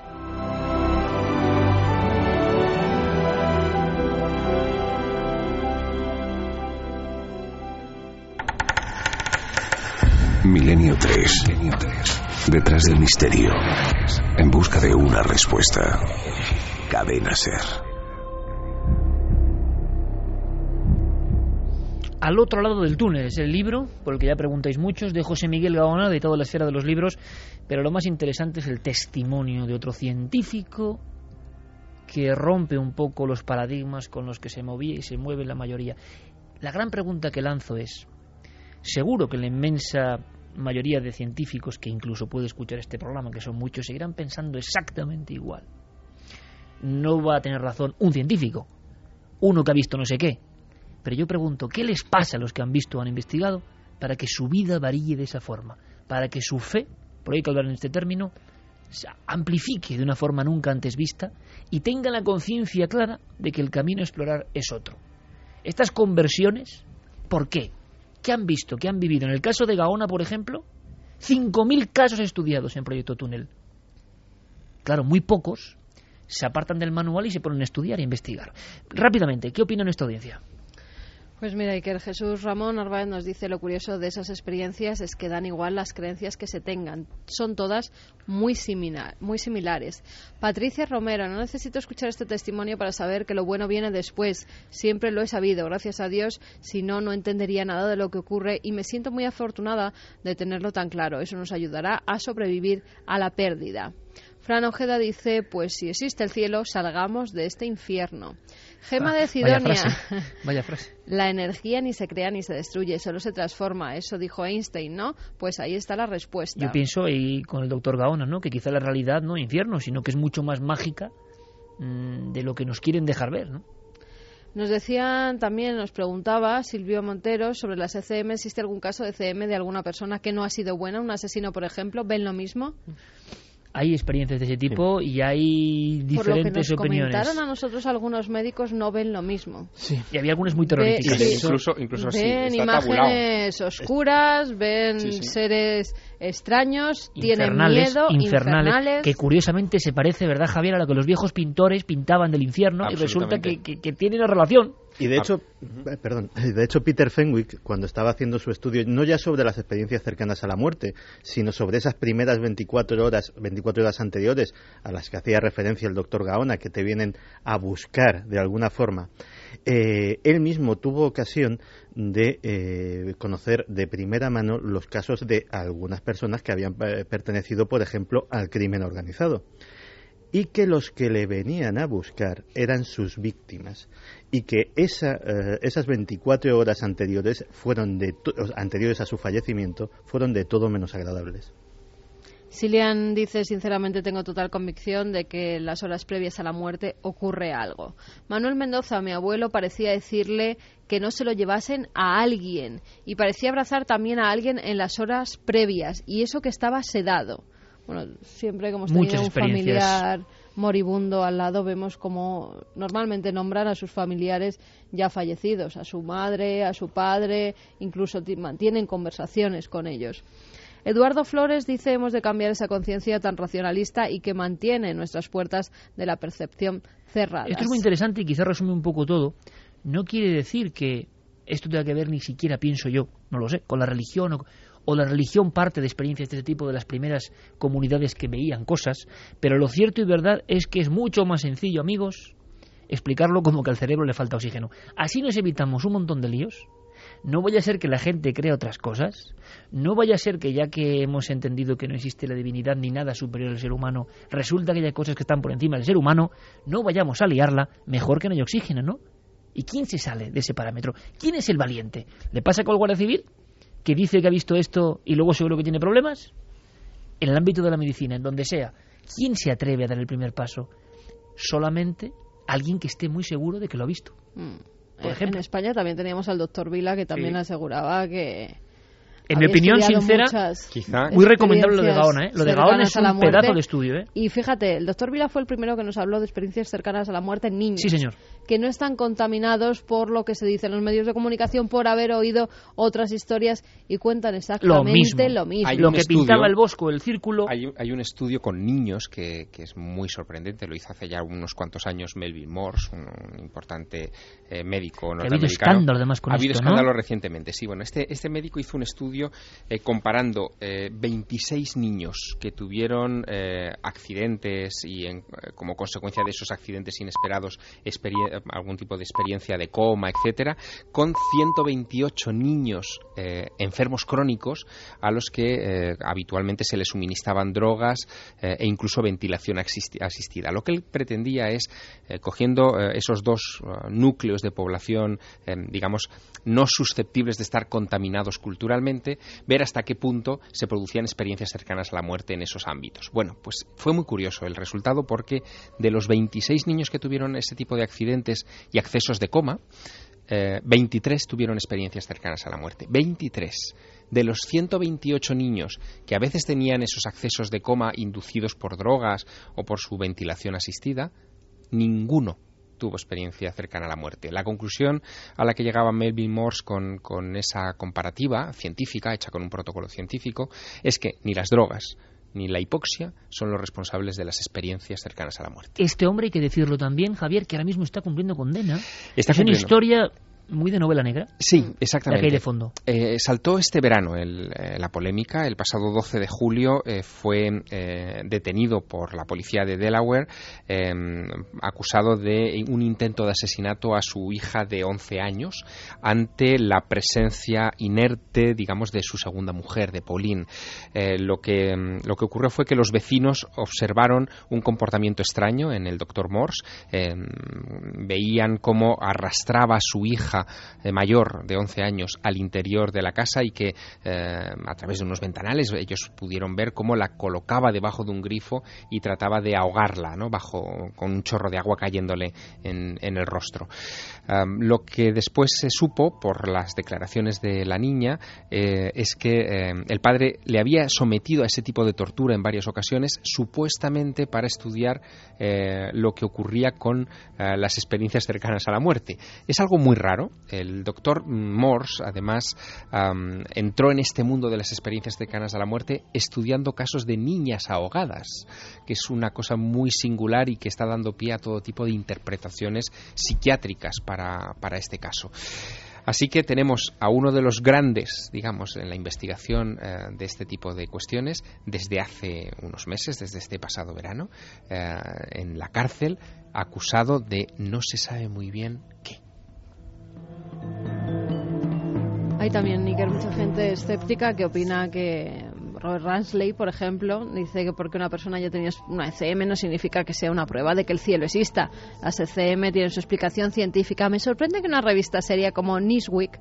Milenio 3. Detrás del misterio. En busca de una respuesta. Cadena Ser. Al otro lado del túnel es el libro, por el que ya preguntáis muchos, de José Miguel Gaona, de toda la esfera de los libros, pero lo más interesante es el testimonio de otro científico que rompe un poco los paradigmas con los que se movía y se mueve la mayoría. La gran pregunta que lanzo es, seguro que la inmensa mayoría de científicos que incluso puede escuchar este programa, que son muchos, seguirán pensando exactamente igual. No va a tener razón un científico, uno que ha visto no sé qué. Pero yo pregunto, ¿qué les pasa a los que han visto o han investigado para que su vida varíe de esa forma? Para que su fe, por ahí que hablar en este término, se amplifique de una forma nunca antes vista y tenga la conciencia clara de que el camino a explorar es otro. Estas conversiones, ¿por qué? ¿Qué han visto? ¿Qué han vivido? En el caso de Gaona, por ejemplo, 5.000 casos estudiados en Proyecto Túnel. Claro, muy pocos se apartan del manual y se ponen a estudiar e investigar. Rápidamente, ¿qué opina nuestra audiencia? Pues mira, Iker Jesús Ramón Narváez nos dice lo curioso de esas experiencias es que dan igual las creencias que se tengan. Son todas muy, similar, muy similares. Patricia Romero, no necesito escuchar este testimonio para saber que lo bueno viene después. Siempre lo he sabido, gracias a Dios. Si no, no entendería nada de lo que ocurre y me siento muy afortunada de tenerlo tan claro. Eso nos ayudará a sobrevivir a la pérdida. Fran Ojeda dice, pues si existe el cielo, salgamos de este infierno. Gema Ah, de Cidonia. Vaya frase. [LAUGHS] La energía ni se crea ni se destruye, solo se transforma. Eso dijo Einstein, ¿no? Pues ahí está la respuesta. Yo pienso, y con el doctor Gaona, ¿no? que quizá la realidad no es infierno, sino que es mucho más mágica mm, de lo que nos quieren dejar ver. ¿no? Nos decían también, nos preguntaba Silvio Montero sobre las ECM, ¿existe algún caso de ECM de alguna persona que no ha sido buena? Un asesino, por ejemplo, ¿ven lo mismo? Hay experiencias de ese tipo y hay Por lo que diferentes nos opiniones. comentaron a nosotros algunos médicos no ven lo mismo. Sí. Y había algunas muy Ve- terroríficas. sí. Incluso, incluso así, ven tabulado. imágenes oscuras, ven Sí, sí. seres extraños, tienen infernales, miedo, infernales, infernales. que curiosamente se parece, ¿verdad, Javier, a lo que los viejos pintores pintaban del infierno y resulta que, que, que tiene una relación. Y de hecho, eh, perdón, [LAUGHS] de hecho Peter Fenwick, cuando estaba haciendo su estudio, no ya sobre las experiencias cercanas a la muerte, sino sobre esas primeras 24 horas, 24 horas anteriores a las que hacía referencia el doctor Gaona, que te vienen a buscar de alguna forma, eh, él mismo tuvo ocasión de eh, conocer de primera mano los casos de algunas personas que habían pertenecido, por ejemplo, al crimen organizado y que los que le venían a buscar eran sus víctimas y que esa, eh, esas 24 horas anteriores fueron de anteriores a su fallecimiento fueron de todo menos agradables. Silian dice, sinceramente tengo total convicción de que en las horas previas a la muerte ocurre algo. Manuel Mendoza, mi abuelo, parecía decirle que no se lo llevasen a alguien y parecía abrazar también a alguien en las horas previas y eso que estaba sedado. Bueno, siempre como hemos tenido Muchas un experiencias. familiar moribundo al lado, vemos como normalmente nombran a sus familiares ya fallecidos, a su madre, a su padre, incluso ti- mantienen conversaciones con ellos. Eduardo Flores dice hemos de cambiar esa conciencia tan racionalista y que mantiene nuestras puertas de la percepción cerradas. Esto es muy interesante y quizá resume un poco todo. No quiere decir que esto tenga que ver ni siquiera, pienso yo, no lo sé, con la religión o, o la religión parte de experiencias de este tipo de las primeras comunidades que veían cosas, pero lo cierto y verdad es que es mucho más sencillo, amigos, explicarlo como que al cerebro le falta oxígeno. Así nos evitamos un montón de líos, No vaya a ser que la gente crea otras cosas. No vaya a ser que ya que hemos entendido que no existe la divinidad ni nada superior al ser humano, resulta que hay cosas que están por encima del ser humano. No vayamos a liarla. Mejor que no haya oxígeno, ¿no? ¿Y quién se sale de ese parámetro? ¿Quién es el valiente? ¿Le pasa con el Guardia Civil? ¿Que dice que ha visto esto y luego seguro que tiene problemas? En el ámbito de la medicina, en donde sea, ¿quién se atreve a dar el primer paso? Solamente alguien que esté muy seguro de que lo ha visto. Mm. Por ejemplo, en España también teníamos al doctor Vila que también aseguraba que en mi opinión sincera, muy recomendable lo de Gaona. ¿eh? Lo de Gaona es un pedazo de estudio. ¿eh? Y fíjate, el doctor Vila fue el primero que nos habló de experiencias cercanas a la muerte en niños. Sí, señor. Que no están contaminados por lo que se dice en los medios de comunicación, por haber oído otras historias y cuentan exactamente lo mismo. Lo, que pintaba el bosco, el círculo. Hay, hay un estudio con niños que, que, es muy sorprendente. Lo hizo hace ya unos cuantos años Melvin Morse, un, importante eh, médico norteamericano. Ha habido escándalo además con Ha habido escándalo ¿no? recientemente. Sí, bueno, este, este médico hizo un estudio eh, comparando eh, 26 niños que tuvieron eh, accidentes y en, eh, como consecuencia de esos accidentes inesperados algún tipo de experiencia de coma, etcétera, con 128 niños eh, enfermos crónicos a los que habitualmente se les suministraban drogas e incluso ventilación asistida. Lo que él pretendía es, cogiendo esos dos núcleos de población, digamos, no susceptibles de estar contaminados culturalmente, ver hasta qué punto se producían experiencias cercanas a la muerte en esos ámbitos. Bueno, pues fue muy curioso el resultado porque de los 26 niños que tuvieron ese tipo de accidentes y accesos de coma, eh, 23 tuvieron experiencias cercanas a la muerte. 23. De los 128 niños que a veces tenían esos accesos de coma inducidos por drogas o por su ventilación asistida, ninguno tuvo experiencia cercana a la muerte. La conclusión a la que llegaba Melvin Morse con, con esa comparativa científica, hecha con un protocolo científico, es que ni las drogas, ni la hipoxia son los responsables de las experiencias cercanas a la muerte. Este hombre, hay que decirlo también, Javier, que ahora mismo está cumpliendo condena. Está es cumpliendo. una historia muy de novela negra. Sí, exactamente. De fondo. Eh, saltó este verano el, eh, la polémica. El pasado 12 de julio eh, fue detenido por la policía de Delaware, acusado de un intento de asesinato a su hija de 11 años ante la presencia inerte, digamos, de su segunda mujer, de Pauline. Lo, que, em, lo que ocurrió fue que los vecinos observaron un comportamiento extraño en el doctor Morse. Em, veían cómo arrastraba a su hija eh, mayor de 11 años al interior de la casa y que eh, a través de unos ventanales ellos pudieron ver cómo la colocaba debajo de un grifo y trataba de ahogarla ¿no? bajo con un chorro de agua cayéndole en, el rostro. Lo que después se supo por las declaraciones de la niña eh, es que el padre le había sometido a ese tipo de tortura en varias ocasiones supuestamente para estudiar lo que ocurría con las experiencias cercanas a la muerte. Es algo muy raro. El doctor Morse, además, entró en este mundo de las experiencias cercanas a la muerte estudiando casos de niñas ahogadas, que es una cosa muy singular y que está dando pie a todo tipo de interpretaciones psiquiátricas para, para este caso. Así que tenemos a uno de los grandes, digamos, en la investigación eh, de este tipo de cuestiones desde hace unos meses, desde este pasado verano, eh, en la cárcel, acusado de no se sabe muy bien qué. Hay también, Níker, mucha gente escéptica que opina que Robert Ransley, por ejemplo, dice que porque una persona haya tenido una ECM no significa que sea una prueba de que el cielo exista. Las ECM tienen su explicación científica. Me sorprende que una revista seria como Newsweek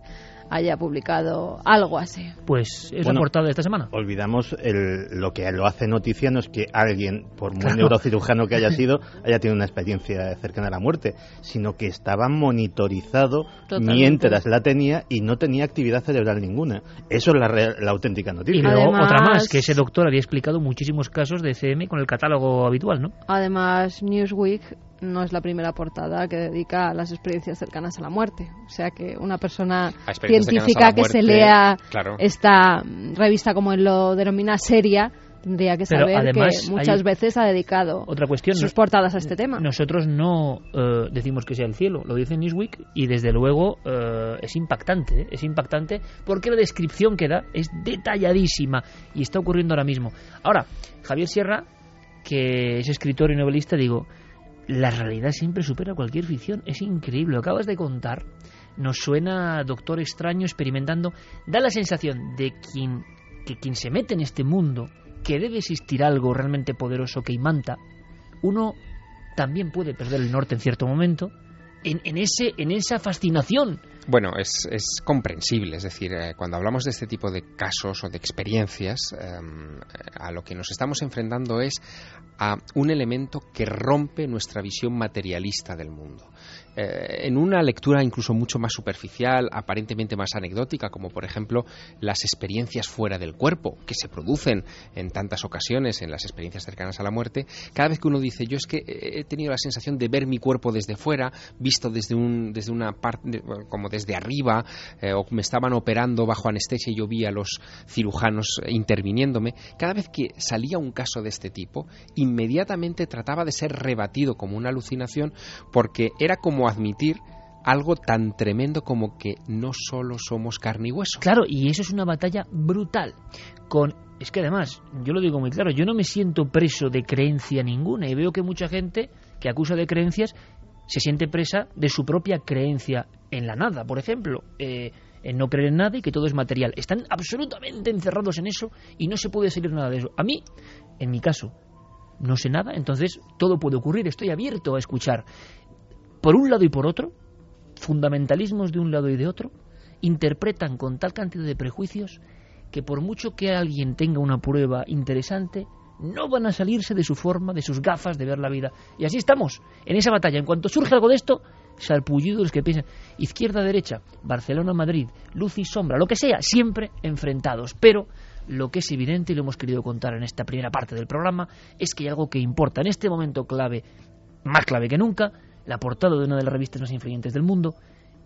haya publicado algo así. Pues es Bueno, la portada de esta semana. Olvidamos el- lo que lo hace noticia no es que alguien, por muy Claro. neurocirujano que haya [LAUGHS] sido, haya tenido una experiencia cercana a la muerte, sino que estaba monitorizado Totalmente. mientras la tenía y no tenía actividad cerebral ninguna. Eso es la, real- la auténtica Y noticia. luego Además- otra más, que ese doctor había explicado muchísimos casos de CM con el catálogo habitual, ¿no? Además, Newsweek no es la primera portada que dedica a las experiencias cercanas a la muerte. O sea que una persona científica que se lea claro. esta mm, revista como él lo denomina seria tendría que Pero saber además que muchas veces ha dedicado Otra cuestión. sus portadas a este tema. Nosotros no eh, decimos que sea el cielo, lo dice Newsweek y desde luego eh, es impactante, ¿eh? es impactante porque la descripción que da es detalladísima y está ocurriendo ahora mismo. Ahora, Javier Sierra, que es escritor y novelista, digo, la realidad siempre supera cualquier ficción, es increíble, acabas de contar. nos suena Doctor Extraño experimentando. Da la sensación de quien, que quien se mete en este mundo, que debe existir algo realmente poderoso que imanta, uno también puede perder el norte en cierto momento, en, ese, en esa fascinación. Bueno, es, es comprensible, es decir, eh, cuando hablamos de este tipo de casos o de experiencias, eh, a lo que nos estamos enfrentando es a un elemento que rompe nuestra visión materialista del mundo. Eh, en una lectura incluso mucho más superficial, aparentemente más anecdótica, como por ejemplo las experiencias fuera del cuerpo, que se producen en tantas ocasiones en las experiencias cercanas a la muerte, cada vez que uno dice yo es que he tenido la sensación de ver mi cuerpo desde fuera, visto desde, un, desde una parte, como desde arriba, eh, o me estaban operando bajo anestesia y yo vi a los cirujanos interviniéndome, cada vez que salía un caso de este tipo, inmediatamente trataba de ser rebatido como una alucinación porque era como admitir algo tan tremendo como que no solo somos carne y hueso. Claro, y eso es una batalla brutal. Con es que además, yo lo digo muy claro, yo no me siento preso de creencia ninguna y veo que mucha gente que acusa de creencias se siente presa de su propia creencia en la nada, por ejemplo, eh, en no creer en nada y que todo es material. Están absolutamente encerrados en eso y no se puede salir nada de eso. A mí, en mi caso, no sé nada, entonces todo puede ocurrir, estoy abierto a escuchar. Por un lado y por otro, fundamentalismos de un lado y de otro, interpretan con tal cantidad de prejuicios que por mucho que alguien tenga una prueba interesante, no van a salirse de su forma, de sus gafas de ver la vida. Y así estamos, en esa batalla. En cuanto surge algo de esto, salpullido los que piensan izquierda, derecha, Barcelona, Madrid, luz y sombra, lo que sea, siempre enfrentados. Pero lo que es evidente, y lo hemos querido contar en esta primera parte del programa, es que hay algo que importa en este momento clave, más clave que nunca, la portada de una de las revistas más influyentes del mundo,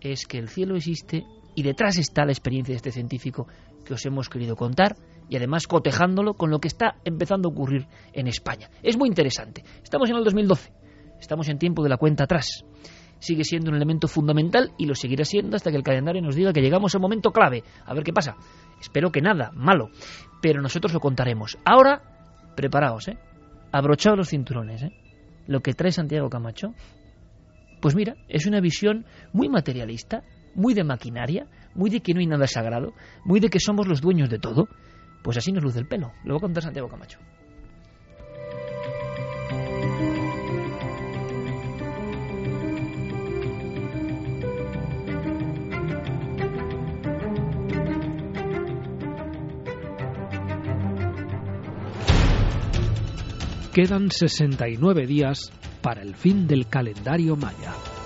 es que el cielo existe y detrás está la experiencia de este científico que os hemos querido contar y además cotejándolo con lo que está empezando a ocurrir en España. Es muy interesante. Estamos en el 2012, estamos en tiempo de la cuenta atrás. Sigue siendo un elemento fundamental y lo seguirá siendo hasta que el calendario nos diga que llegamos al momento clave. A ver qué pasa. Espero que nada, malo. Pero nosotros lo contaremos. Ahora, preparaos, ¿eh? Abrochaos los cinturones, ¿eh? Lo que trae Santiago Camacho pues mira, es una visión muy materialista, muy de maquinaria, muy de que no hay nada sagrado, muy de que somos los dueños de todo. Pues así nos luce el pelo. Lo va a contar Santiago Camacho. Quedan 69 días para el fin del calendario maya.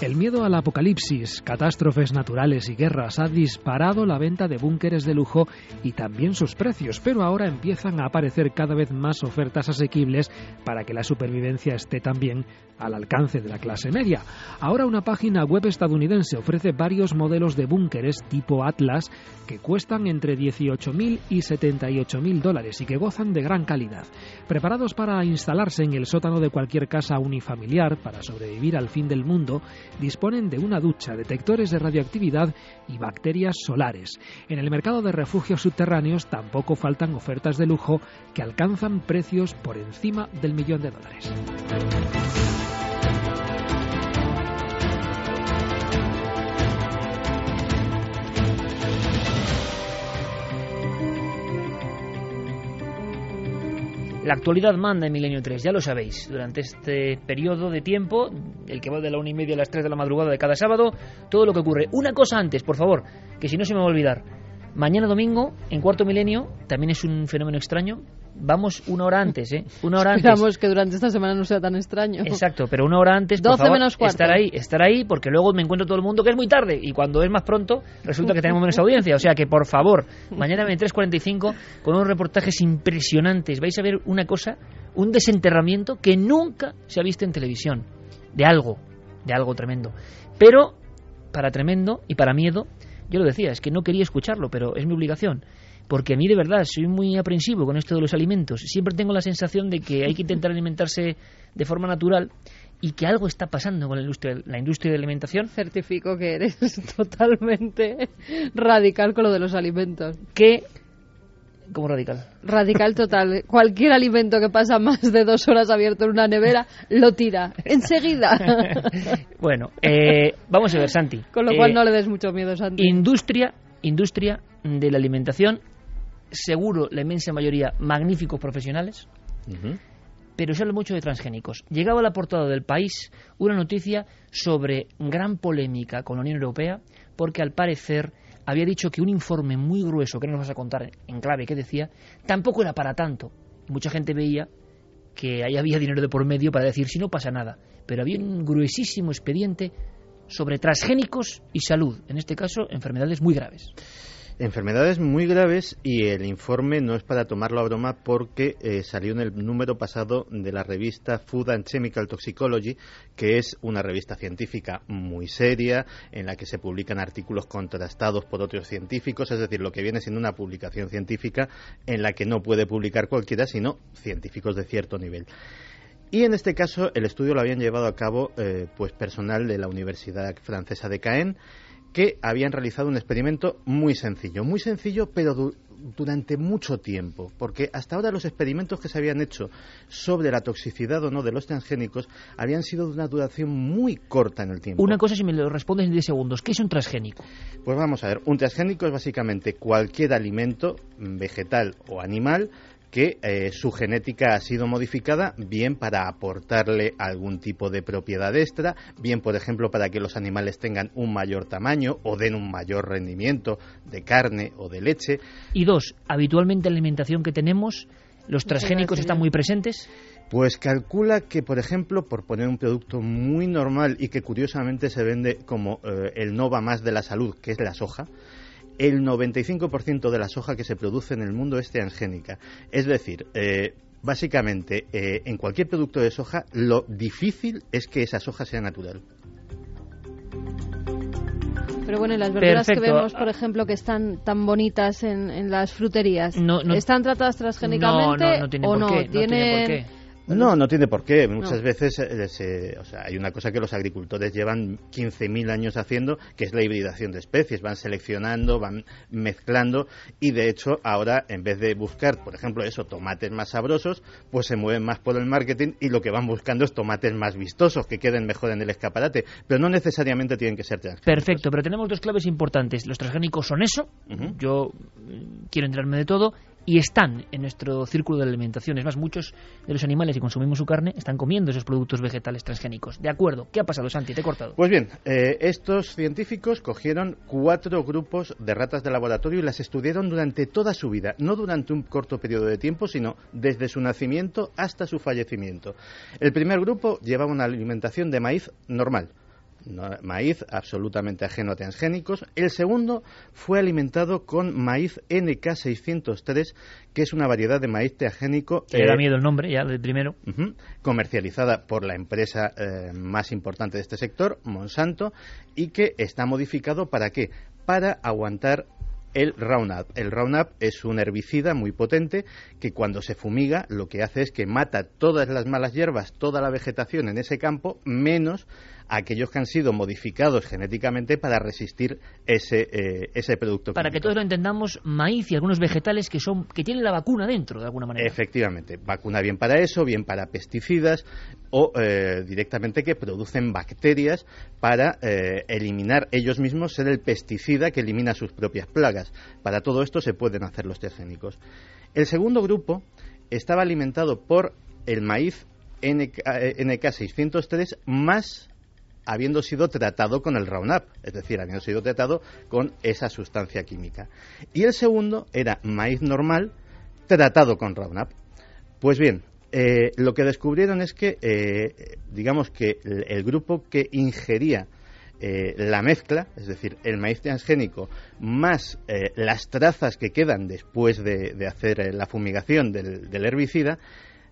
El miedo al apocalipsis, catástrofes naturales y guerras ha disparado la venta de búnkeres de lujo y también sus precios, pero ahora empiezan a aparecer cada vez más ofertas asequibles para que la supervivencia esté también al alcance de la clase media. Ahora una página web estadounidense ofrece varios modelos de búnkeres tipo Atlas que cuestan entre 18.000 y 78.000 dólares y que gozan de gran calidad. Preparados para instalarse en el sótano de cualquier casa unifamiliar para sobrevivir al fin del mundo, disponen de una ducha, detectores de radioactividad y bacterias solares. En el mercado de refugios subterráneos tampoco faltan ofertas de lujo que alcanzan precios por encima del millón de dólares. La actualidad manda en Milenio 3, ya lo sabéis. Durante este periodo de tiempo, el que va de la una y media a las 3 de la madrugada de cada sábado, todo lo que ocurre. Una cosa antes, por favor, que si no se me va a olvidar. Mañana domingo, en cuarto milenio, también es un fenómeno extraño, vamos una hora antes, ¿eh? Una hora Esperamos antes. que durante esta semana no sea tan extraño. Exacto, pero una hora antes, por 12 favor, menos cuarto. estar ahí, estar ahí, porque luego me encuentro todo el mundo que es muy tarde y cuando es más pronto resulta que tenemos menos audiencia. O sea que, por favor, mañana 23.45 con unos reportajes impresionantes. Vais a ver una cosa, un desenterramiento que nunca se ha visto en televisión. De algo, de algo tremendo. Pero, para tremendo y para miedo, yo lo decía, es que no quería escucharlo, pero es mi obligación porque a mí de verdad soy muy aprensivo con esto de los alimentos. Siempre tengo la sensación de que hay que intentar alimentarse de forma natural y que algo está pasando con la industria, la industria de alimentación. Certifico que eres [LAUGHS] totalmente radical con lo de los alimentos. Que como radical. Radical total. Cualquier alimento que pasa más de dos horas abierto en una nevera, lo tira. Enseguida. [LAUGHS] bueno, eh, vamos a ver, Santi. Con lo cual no le des mucho miedo, Santi. Industria, industria de la alimentación, seguro la inmensa mayoría magníficos profesionales, pero se habla mucho de transgénicos. Llegaba a la portada del país una noticia sobre gran polémica con la Unión Europea porque al parecer había dicho que un informe muy grueso, que no nos vas a contar en clave, que decía, tampoco era para tanto. mucha gente veía que ahí había dinero de por medio para decir si no pasa nada. Pero había un gruesísimo expediente sobre transgénicos y salud, en este caso enfermedades muy graves. Enfermedades muy graves y el informe no es para tomarlo a broma porque eh, salió en el número pasado de la revista Food and Chemical Toxicology, que es una revista científica muy seria en la que se publican artículos contrastados por otros científicos, es decir, lo que viene siendo una publicación científica en la que no puede publicar cualquiera, sino científicos de cierto nivel. Y en este caso el estudio lo habían llevado a cabo eh, pues personal de la Universidad Francesa de Caen que habían realizado un experimento muy sencillo, muy sencillo, pero durante mucho tiempo, porque hasta ahora los experimentos que se habían hecho sobre la toxicidad o no de los transgénicos habían sido de una duración muy corta en el tiempo. Una cosa, si me lo respondes en 10 segundos, ¿qué es un transgénico? Pues vamos a ver, un transgénico es básicamente cualquier alimento, vegetal o animal, que eh, su genética ha sido modificada bien para aportarle algún tipo de propiedad extra, bien por ejemplo para que los animales tengan un mayor tamaño o den un mayor rendimiento de carne o de leche. Y dos, habitualmente en la alimentación que tenemos, los transgénicos están muy presentes. Pues calcula que, por ejemplo, por poner un producto muy normal y que curiosamente se vende como eh, el Nova más de la salud, que es la soja, el 95% de la soja que se produce en el mundo es transgénica. Es decir, eh, básicamente, eh, en cualquier producto de soja, lo difícil es que esa soja sea natural. Pero bueno, las verduras que vemos, por ejemplo, que están tan bonitas en, las fruterías, ¿están tratadas transgénicamente no, no, tiene o no? ¿Tienen... No, no tiene por qué. Muchas veces eh, o sea, hay una cosa que los agricultores llevan 15.000 años haciendo, que es la hibridación de especies. Van seleccionando, van mezclando y de hecho ahora en vez de buscar, por ejemplo, eso, tomates más sabrosos, pues se mueven más por el marketing y lo que van buscando es tomates más vistosos, que queden mejor en el escaparate. Pero no necesariamente tienen que ser transgénicos. Perfecto, pero tenemos dos claves importantes. Los transgénicos son eso, yo mm, quiero enterarme de todo, y están en nuestro círculo de alimentación. Es más, muchos de los animales que consumimos su carne están comiendo esos productos vegetales transgénicos. De acuerdo. ¿Qué ha pasado, Santi? Te he cortado. Pues bien, eh, estos científicos cogieron cuatro grupos de ratas de laboratorio y las estudiaron durante toda su vida, no durante un corto periodo de tiempo, sino desde su nacimiento hasta su fallecimiento. El primer grupo llevaba una alimentación de maíz normal maíz absolutamente ajeno a transgénicos. El segundo fue alimentado con maíz NK603, que es una variedad de maíz transgénico. Que da miedo el nombre ya del primero. comercializada por la empresa eh, más importante de este sector, Monsanto, y que está modificado para qué? Para aguantar el Roundup. El Roundup es un herbicida muy potente que cuando se fumiga lo que hace es que mata todas las malas hierbas, toda la vegetación en ese campo, menos aquellos que han sido modificados genéticamente para resistir ese, eh, ese producto. Para que todos lo entendamos, maíz y algunos vegetales que, son, que tienen la vacuna dentro, de alguna manera. Efectivamente, vacuna bien para eso, bien para pesticidas o eh, directamente que producen bacterias para eh, eliminar ellos mismos, ser el pesticida que elimina sus propias plagas. Para todo esto se pueden hacer los transgénicos. El segundo grupo estaba alimentado por el maíz NK, NK603 más habiendo sido tratado con el Roundup, es decir, habiendo sido tratado con esa sustancia química. Y el segundo era maíz normal tratado con Roundup. Pues bien, eh, lo que descubrieron es que, eh, digamos que el, grupo que ingería eh, la mezcla, es decir, el maíz transgénico, más las trazas que quedan después de, hacer la fumigación del herbicida,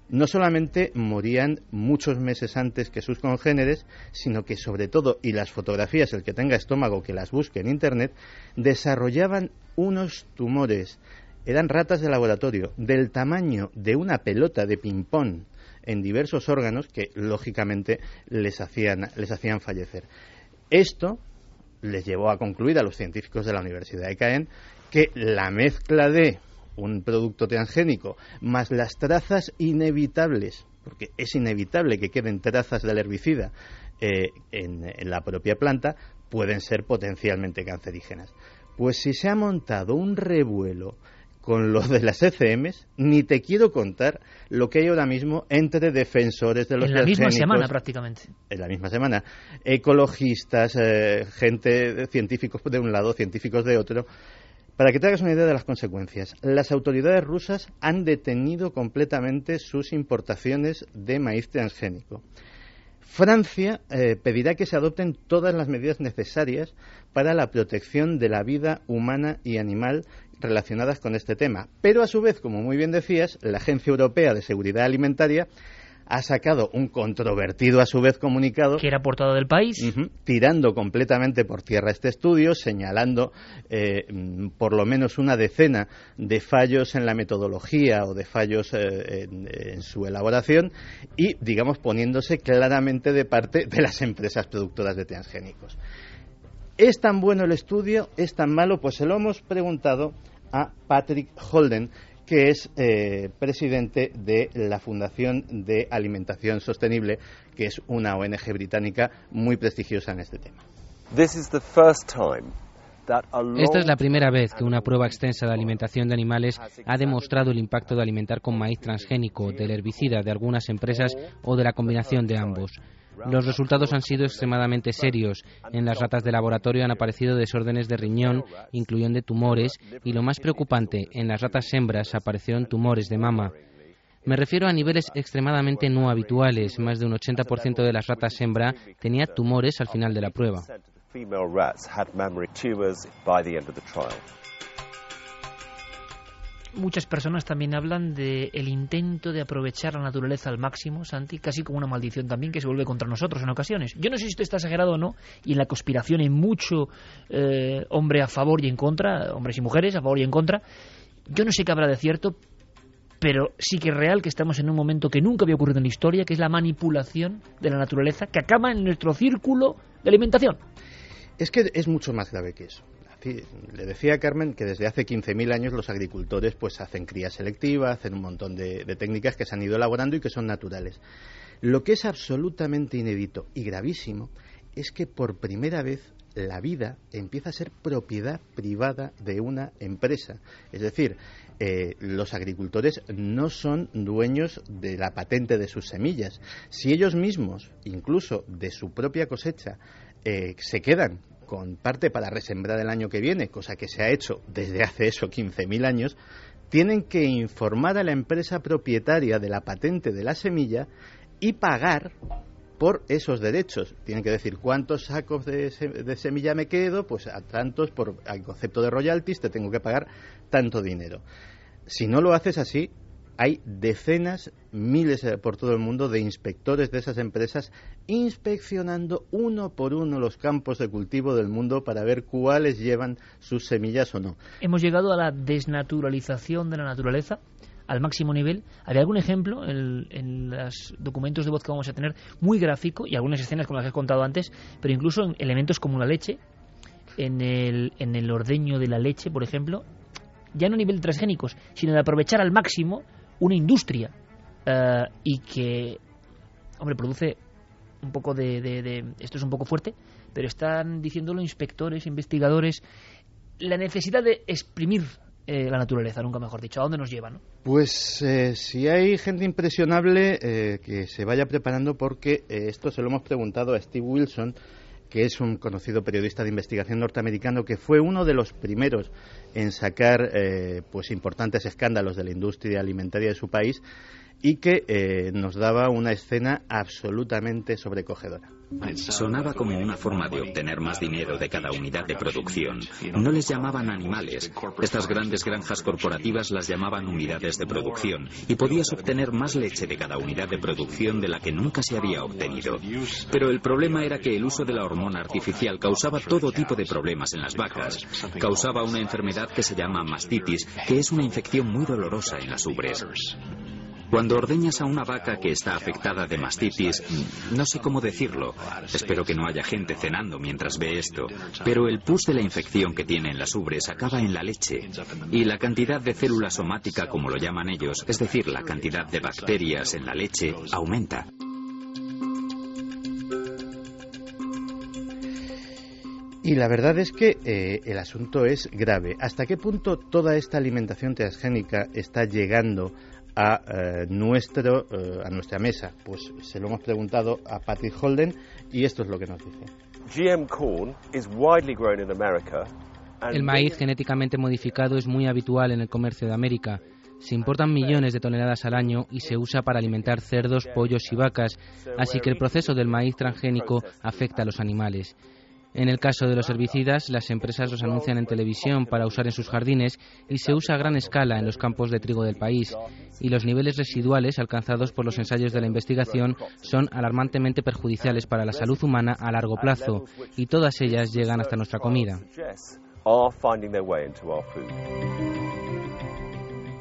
no solamente morían muchos meses antes que sus congéneres, sino que sobre todo, y las fotografías, el que tenga estómago que las busque en Internet, desarrollaban unos tumores, eran ratas de laboratorio, del tamaño de una pelota de ping-pong en diversos órganos que, lógicamente, les hacían, les hacían fallecer. Esto les llevó a concluir a los científicos de la Universidad de Caen que la mezcla de un producto transgénico, más las trazas inevitables, porque es inevitable que queden trazas del herbicida eh, en, en la propia planta, pueden ser potencialmente cancerígenas. Pues si se ha montado un revuelo con lo de las ECMs, ni te quiero contar lo que hay ahora mismo entre defensores de los En la misma semana prácticamente. En la misma semana. Ecologistas, eh, gente, científicos de un lado, científicos de otro. Para que te hagas una idea de las consecuencias, las autoridades rusas han detenido completamente sus importaciones de maíz transgénico. Francia eh, pedirá que se adopten todas las medidas necesarias para la protección de la vida humana y animal relacionadas con este tema. Pero a su vez, como muy bien decías, la Agencia Europea de Seguridad Alimentaria ha sacado un controvertido a su vez comunicado Que era portada del país. Tirando completamente por tierra este estudio, señalando eh, mm, por lo menos una decena de fallos en la metodología o de fallos eh, en, en su elaboración y, digamos, poniéndose claramente de parte de las empresas productoras de transgénicos. ¿Es tan bueno el estudio? ¿Es tan malo? Pues se lo hemos preguntado a Patrick Holden, que es eh, presidente de la Fundación de Alimentación Sostenible, que es una ONG británica muy prestigiosa en este tema. Esta es la primera vez que una prueba extensa de alimentación de animales ha demostrado el impacto de alimentar con maíz transgénico, del herbicida de algunas empresas o de la combinación de ambos. Los resultados han sido extremadamente serios. En las ratas de laboratorio han aparecido desórdenes de riñón, incluyendo tumores, y lo más preocupante, en las ratas hembras aparecieron tumores de mama. Me refiero a niveles extremadamente no habituales. Más de un 80% de las ratas hembra tenía tumores al final de la prueba. Muchas personas también hablan del el intento de aprovechar la naturaleza al máximo, Santi, casi como una maldición también que se vuelve contra nosotros en ocasiones. Yo no sé si esto está exagerado o no, y en la conspiración hay mucho eh, hombre a favor y en contra, hombres y mujeres a favor y en contra. Yo no sé qué habrá de cierto, pero sí que es real que estamos en un momento que nunca había ocurrido en la historia, que es la manipulación de la naturaleza que acaba en nuestro círculo de alimentación. Es que es mucho más grave que eso. Le decía a Carmen que desde hace 15.000 años los agricultores pues hacen cría selectiva, hacen un montón de, de técnicas que se han ido elaborando y que son naturales. Lo que es absolutamente inédito y gravísimo es que por primera vez la vida empieza a ser propiedad privada de una empresa. Es decir, eh, los agricultores no son dueños de la patente de sus semillas. Si ellos mismos, incluso de su propia cosecha, eh, se quedan con parte para resembrar el año que viene, cosa que se ha hecho desde hace eso 15.000 años, tienen que informar a la empresa propietaria de la patente de la semilla y pagar por esos derechos. Tienen que decir cuántos sacos de, se- de semilla me quedo, pues a tantos por al concepto de royalties te tengo que pagar tanto dinero. Si no lo haces así, hay decenas, miles eh, por todo el mundo de inspectores de esas empresas inspeccionando uno por uno los campos de cultivo del mundo para ver cuáles llevan sus semillas o no. Hemos llegado a la desnaturalización de la naturaleza al máximo nivel. ¿Había algún ejemplo en, en los documentos de voz que vamos a tener muy gráfico y algunas escenas como las que he contado antes, pero incluso en elementos como la leche, en el, en el ordeño de la leche, por ejemplo, ya no a nivel transgénicos, sino de aprovechar al máximo una industria eh, y que, hombre, produce un poco de, de- de- Esto es un poco fuerte, pero están diciéndolo inspectores, investigadores, la necesidad de exprimir eh, la naturaleza, nunca mejor dicho. ¿A dónde nos lleva, no? Pues eh, si hay gente impresionable, eh, que se vaya preparando porque esto se lo hemos preguntado a Steve Wilson, que es un conocido periodista de investigación norteamericano que fue uno de los primeros en sacar pues importantes escándalos de la industria alimentaria de su país y que eh, nos daba una escena absolutamente sobrecogedora. Sonaba como una forma de obtener más dinero de cada unidad de producción. No les llamaban animales. Estas grandes granjas corporativas las llamaban unidades de producción y podías obtener más leche de cada unidad de producción de la que nunca se había obtenido. Pero el problema era que el uso de la hormona artificial causaba todo tipo de problemas en las vacas. Causaba una enfermedad que se llama mastitis, que es una infección muy dolorosa en las ubres. Cuando ordeñas a una vaca que está afectada de mastitis, no sé cómo decirlo, espero que no haya gente cenando mientras ve esto, pero el pus de la infección que tiene en las ubres acaba en la leche y la cantidad de célula somática, como lo llaman ellos, es decir, la cantidad de bacterias en la leche, aumenta. Y la verdad es que eh, el asunto es grave. ¿Hasta qué punto toda esta alimentación transgénica está llegando a, eh, nuestro, eh, a nuestra mesa? Pues se lo hemos preguntado a Patrick Holden y esto es lo que nos dice. El maíz genéticamente modificado es muy habitual en el comercio de América. Se importan millones de toneladas al año y se usa para alimentar cerdos, pollos y vacas, así que el proceso del maíz transgénico afecta a los animales. En el caso de los herbicidas, las empresas los anuncian en televisión para usar en sus jardines y se usa a gran escala en los campos de trigo del país. Y los niveles residuales alcanzados por los ensayos de la investigación son alarmantemente perjudiciales para la salud humana a largo plazo y todas ellas llegan hasta nuestra comida.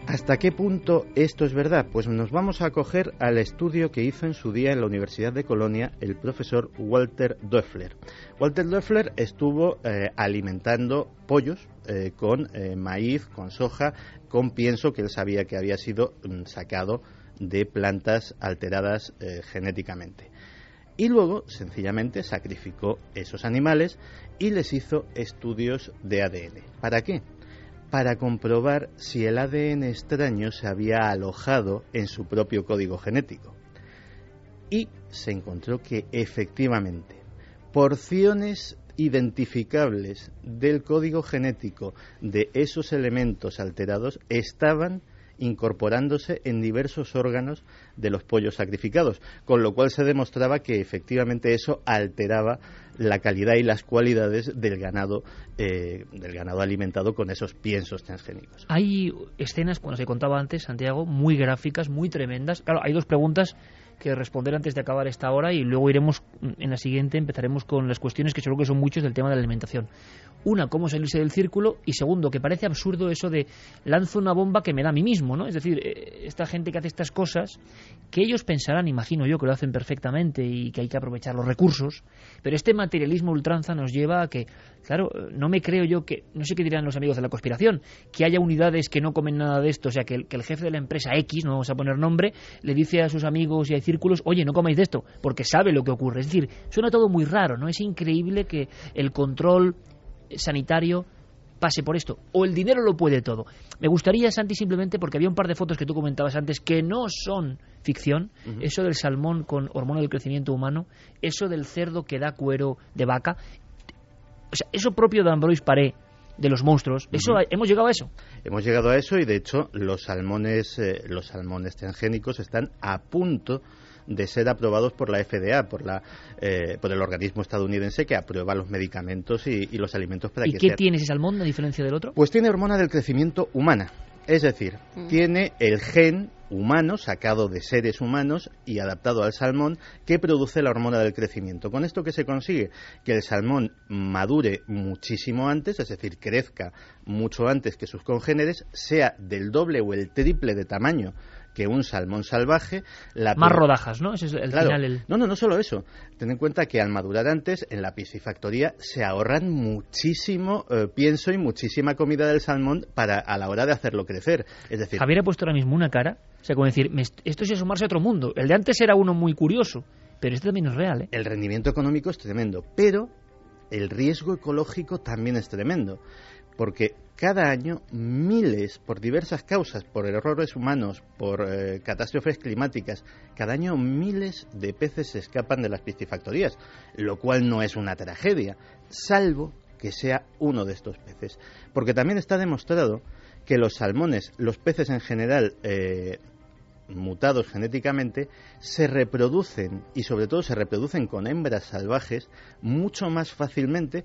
¿Hasta qué punto esto es verdad? Pues nos vamos a acoger al estudio que hizo en su día en la Universidad de Colonia el profesor Walter Doeffler. Walter Doeffler estuvo eh, alimentando pollos eh, con eh, maíz, con soja, con pienso que él sabía que había sido mm, sacado de plantas alteradas genéticamente. Y luego, sencillamente, sacrificó esos animales y les hizo estudios de ADN. ¿Para qué? Para comprobar si el ADN extraño se había alojado en su propio código genético. Y se encontró que efectivamente porciones identificables del código genético de esos elementos alterados estaban incorporándose en diversos órganos de los pollos sacrificados, con lo cual se demostraba que efectivamente eso alteraba la calidad y las cualidades del ganado eh, del ganado alimentado con esos piensos transgénicos. Hay escenas, cuando se contaba antes, Santiago, muy gráficas, muy tremendas. Claro, hay dos preguntas que responder antes de acabar esta hora y luego iremos en la siguiente, empezaremos con las cuestiones que seguro que son muchos del tema de la alimentación. Una, cómo salirse del círculo y segundo, que parece absurdo eso de lanzo una bomba que me da a mí mismo, ¿no? Es decir, eh, esta gente que hace estas cosas, que ellos pensarán, imagino yo, que lo hacen perfectamente y que hay que aprovechar los recursos, pero este materialismo ultranza nos lleva a que, claro, no me creo yo que, no sé qué dirán los amigos de la conspiración, que haya unidades que no comen nada de esto, o sea, que el, que el jefe de la empresa X, no vamos a poner nombre, le dice a sus amigos y a círculos, oye, no comáis de esto, porque sabe lo que ocurre. Es decir, suena todo muy raro, ¿no? Es increíble que el control sanitario pase por esto. O el dinero lo puede todo. Me gustaría, Santi, simplemente porque había un par de fotos que tú comentabas antes que no son ficción. Eso del salmón con hormona del crecimiento humano, eso del cerdo que da cuero de vaca. O sea, eso propio de Ambroise Paré, de los monstruos. Eso hemos llegado a eso. Hemos llegado a eso y de hecho los salmones eh, los salmones transgénicos están a punto de ser aprobados por la FDA, por, la, eh, por el organismo estadounidense que aprueba los medicamentos y, los alimentos para ¿Y qué tiene ese salmón a diferencia del otro? Pues tiene hormona del crecimiento humana. Es decir, mm. tiene el gen humano sacado de seres humanos y adaptado al salmón que produce la hormona del crecimiento. ¿Con esto qué se consigue? Que el salmón madure muchísimo antes, es decir, crezca mucho antes que sus congéneres, sea del doble o el triple de tamaño que un salmón salvaje. La Más rodajas, ¿no? Ese es el final. No, no, no solo eso. Ten en cuenta que al madurar antes, en la piscifactoría se ahorran muchísimo eh, pienso y muchísima comida del salmón para a la hora de hacerlo crecer. Es decir, Javier ha puesto ahora mismo una cara, o sea, como decir, esto es asomarse a otro mundo. El de antes era uno muy curioso, pero este también es real. ¿eh? El rendimiento económico es tremendo, pero el riesgo ecológico también es tremendo porque cada año miles, por diversas causas, por errores humanos, por eh, catástrofes climáticas, cada año miles de peces se escapan de las piscifactorías, lo cual no es una tragedia, salvo que sea uno de estos peces. Porque también está demostrado que los salmones, los peces en general, eh, mutados genéticamente, se reproducen y sobre todo se reproducen con hembras salvajes mucho más fácilmente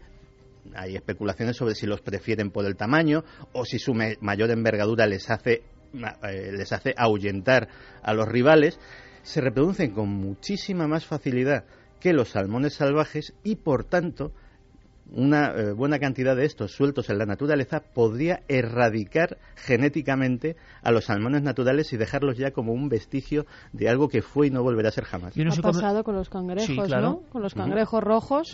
hay especulaciones sobre si los prefieren por el tamaño o si su mayor envergadura les hace, eh, les hace ahuyentar a los rivales, se reproducen con muchísima más facilidad que los salmones salvajes y por tanto una eh, buena cantidad de estos sueltos en la naturaleza podría erradicar genéticamente a los salmones naturales y dejarlos ya como un vestigio de algo que fue y no volverá a ser jamás. ha pasado con los cangrejos, ¿no? Con los cangrejos rojos,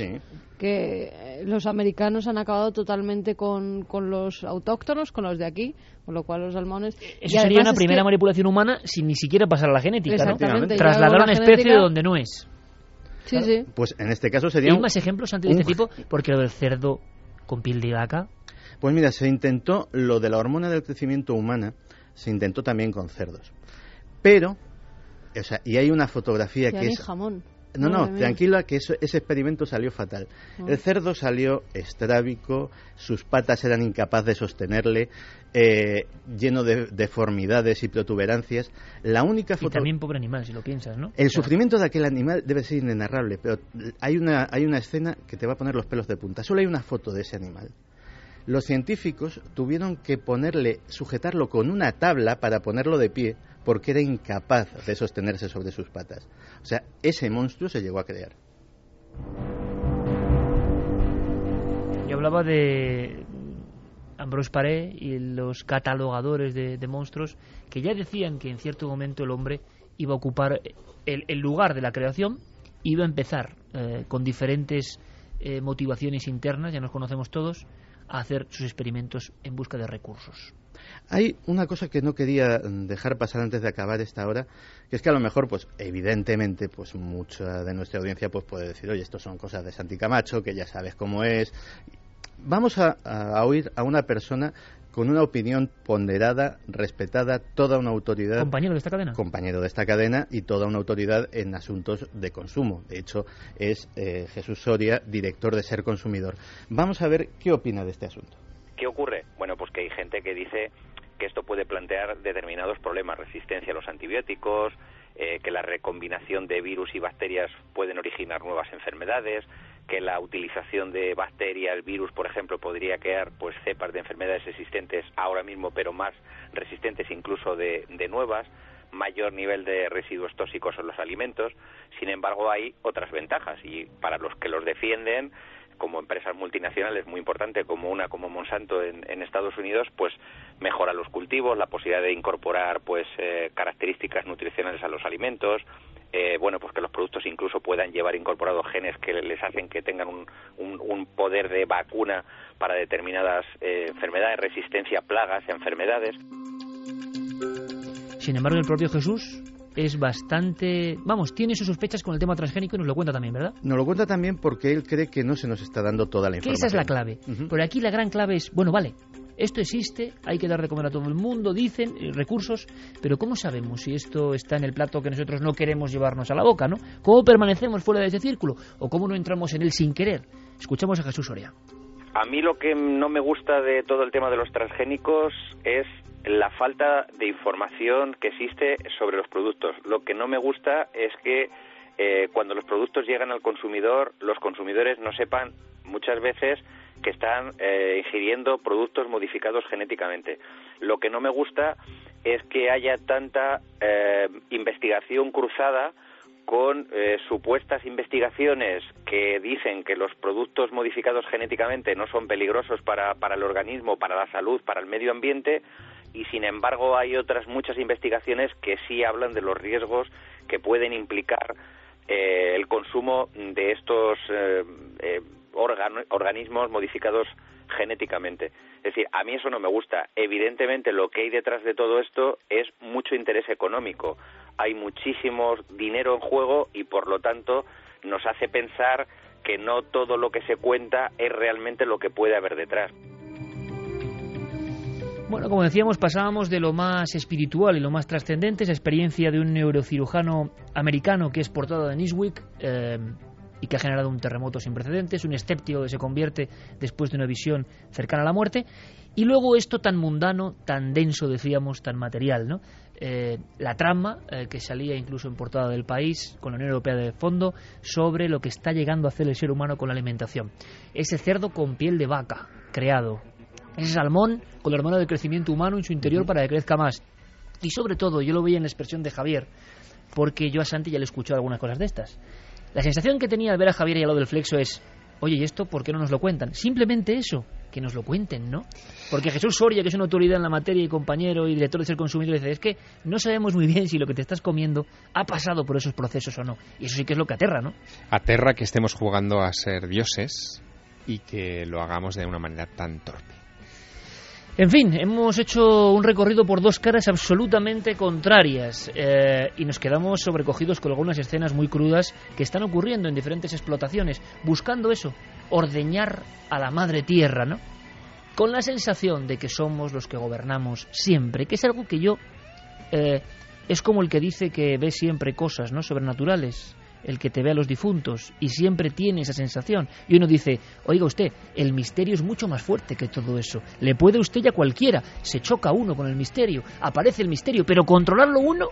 que eh, los americanos han acabado totalmente con, con, los autóctonos, con los de aquí, con lo cual los salmones... Eso sería una primera manipulación humana sin ni siquiera pasar a la genética, ¿no? Trasladar una especie de donde no es. Sí, sí. Pues en este caso sería... ¿Hay más ejemplos antes de este tipo? Porque lo del cerdo con piel de vaca... Pues mira, se intentó lo de la hormona del crecimiento humana, se intentó también con cerdos. Pero, o sea, y hay una fotografía que es... jamón. No, no, tranquila que ese experimento salió fatal. Ah. El cerdo salió estrábico, sus patas eran incapaces de sostenerle, eh, lleno de deformidades y protuberancias. La única foto... Y también pobre animal, si lo piensas, ¿no? El sufrimiento de aquel animal debe ser inenarrable, pero hay una, hay una escena que te va a poner los pelos de punta. Solo hay una foto de ese animal. Los científicos tuvieron que ponerle, sujetarlo con una tabla para ponerlo de pie, porque era incapaz de sostenerse sobre sus patas. O sea, ese monstruo se llegó a crear. Yo hablaba de Ambrose Paré y los catalogadores de, monstruos que ya decían que en cierto momento el hombre iba a ocupar el, lugar de la creación, iba a empezar eh, con diferentes eh, motivaciones internas, ya nos conocemos todos, a hacer sus experimentos en busca de recursos. Hay una cosa que no quería dejar pasar antes de acabar esta hora, que es que a lo mejor, pues evidentemente, pues mucha de nuestra audiencia pues puede decir, oye, esto son cosas de Santi Camacho, que ya sabes cómo es. Vamos a, a oír a una persona con una opinión ponderada, respetada, toda una autoridad. Compañero de esta cadena. Compañero de esta cadena y toda una autoridad en asuntos de consumo. De hecho, es eh, Jesús Soria, director de Ser Consumidor. Vamos a ver qué opina de este asunto. ¿Qué ocurre? Bueno, pues que hay gente que dice que esto puede plantear determinados problemas, resistencia a los antibióticos, eh, que la recombinación de virus y bacterias pueden originar nuevas enfermedades, que la utilización de bacterias, virus, por ejemplo, podría crear pues cepas de enfermedades existentes ahora mismo, pero más resistentes incluso de, de nuevas, mayor nivel de residuos tóxicos en los alimentos. Sin embargo, hay otras ventajas y para los que los defienden como empresas multinacionales muy importante como una como Monsanto en, Estados Unidos pues mejora los cultivos la posibilidad de incorporar pues eh, características nutricionales a los alimentos eh, bueno pues que los productos incluso puedan llevar incorporados genes que les hacen que tengan un, un, poder de vacuna para determinadas eh, enfermedades resistencia a plagas enfermedades. Sin embargo el propio Jesús es bastante... Vamos, tiene sus sospechas con el tema transgénico y nos lo cuenta también, ¿verdad? Nos lo cuenta también porque él cree que no se nos está dando toda la información. esa es la clave. Pero aquí la gran clave es, bueno, vale, esto existe, hay que dar de comer a todo el mundo, dicen, eh, recursos, pero ¿cómo sabemos si esto está en el plato que nosotros no queremos llevarnos a la boca, ¿no? ¿Cómo permanecemos fuera de ese círculo? ¿O cómo no entramos en él sin querer? Escuchamos a Jesús Soria. A mí lo que no me gusta de todo el tema de los transgénicos es la falta de información que existe sobre los productos. Lo que no me gusta es que eh, cuando los productos llegan al consumidor, los consumidores no sepan muchas veces que están eh, ingiriendo productos modificados genéticamente. Lo que no me gusta es que haya tanta eh, investigación cruzada con supuestas investigaciones que dicen que los productos modificados genéticamente no son peligrosos para, para el organismo, para la salud, para el medio ambiente, y sin embargo hay otras muchas investigaciones que sí hablan de los riesgos que pueden implicar eh, el consumo de estos eh, eh, organismos modificados genéticamente. Es decir, a mí eso no me gusta. Evidentemente lo que hay detrás de todo esto es mucho interés económico. Hay muchísimo dinero en juego y por lo tanto nos hace pensar que no todo lo que se cuenta es realmente lo que puede haber detrás. Bueno, como decíamos, pasábamos de lo más espiritual y lo más trascendente, esa experiencia de un neurocirujano americano que es portado de Newsweek eh, y que ha generado un terremoto sin precedentes, un escéptico que se convierte después de una visión cercana a la muerte, y luego esto tan mundano, tan denso, decíamos, tan material, ¿no? Eh, la trama eh, que salía incluso en portada del país con la Unión Europea de fondo sobre lo que está llegando a hacer el ser humano con la alimentación. Ese cerdo con piel de vaca creado ese salmón con la hormona del crecimiento humano en su interior para que crezca más. Y sobre todo, yo lo veía en la expresión de Javier, porque yo a Santi ya le he escuchado algunas cosas de estas. La sensación que tenía al ver a Javier y al lado del flexo es, oye, ¿y esto por qué no nos lo cuentan? Simplemente eso, que nos lo cuenten, ¿no? Porque Jesús Soria, que es una autoridad en la materia y compañero y director de Ser Consumidor, dice, es que no sabemos muy bien si lo que te estás comiendo ha pasado por esos procesos o no. Y eso sí que es lo que aterra, ¿no? Aterra que estemos jugando a ser dioses y que lo hagamos de una manera tan torpe. En fin, hemos hecho un recorrido por dos caras absolutamente contrarias eh, y nos quedamos sobrecogidos con algunas escenas muy crudas que están ocurriendo en diferentes explotaciones, buscando eso, ordeñar a la madre tierra, ¿no? Con la sensación de que somos los que gobernamos siempre, que es algo que yo eh, es como el que dice que ve siempre cosas, ¿no? Sobrenaturales el que te ve a los difuntos y siempre tiene esa sensación. Y uno dice, oiga usted, el misterio es mucho más fuerte que todo eso. Le puede usted ya cualquiera, se choca uno con el misterio, aparece el misterio, pero controlarlo uno,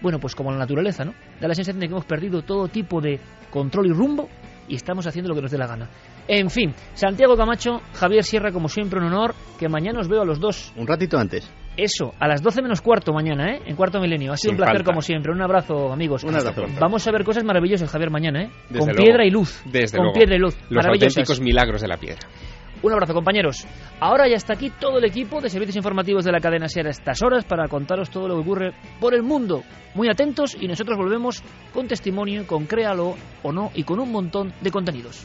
bueno, pues como la naturaleza, ¿no? Da la sensación de que hemos perdido todo tipo de control y rumbo y estamos haciendo lo que nos dé la gana. En fin, Santiago Camacho, Javier Sierra, como siempre, un honor. Que mañana os veo a los dos. Un ratito antes. Eso, a las 12 menos cuarto mañana, ¿eh? En cuarto milenio. Ha sido Sin un placer falta. como siempre. Un abrazo, amigos. Un abrazo. Vamos a ver cosas maravillosas, Javier, mañana, ¿eh? Desde Con luego. piedra y luz. Desde Con luego. piedra y luz. Los auténticos milagros de la piedra. Un abrazo, compañeros. Ahora ya está aquí todo el equipo de servicios informativos de la cadena SER a estas horas para contaros todo lo que ocurre por el mundo. Muy atentos y nosotros volvemos con testimonio, con créalo o no y con un montón de contenidos.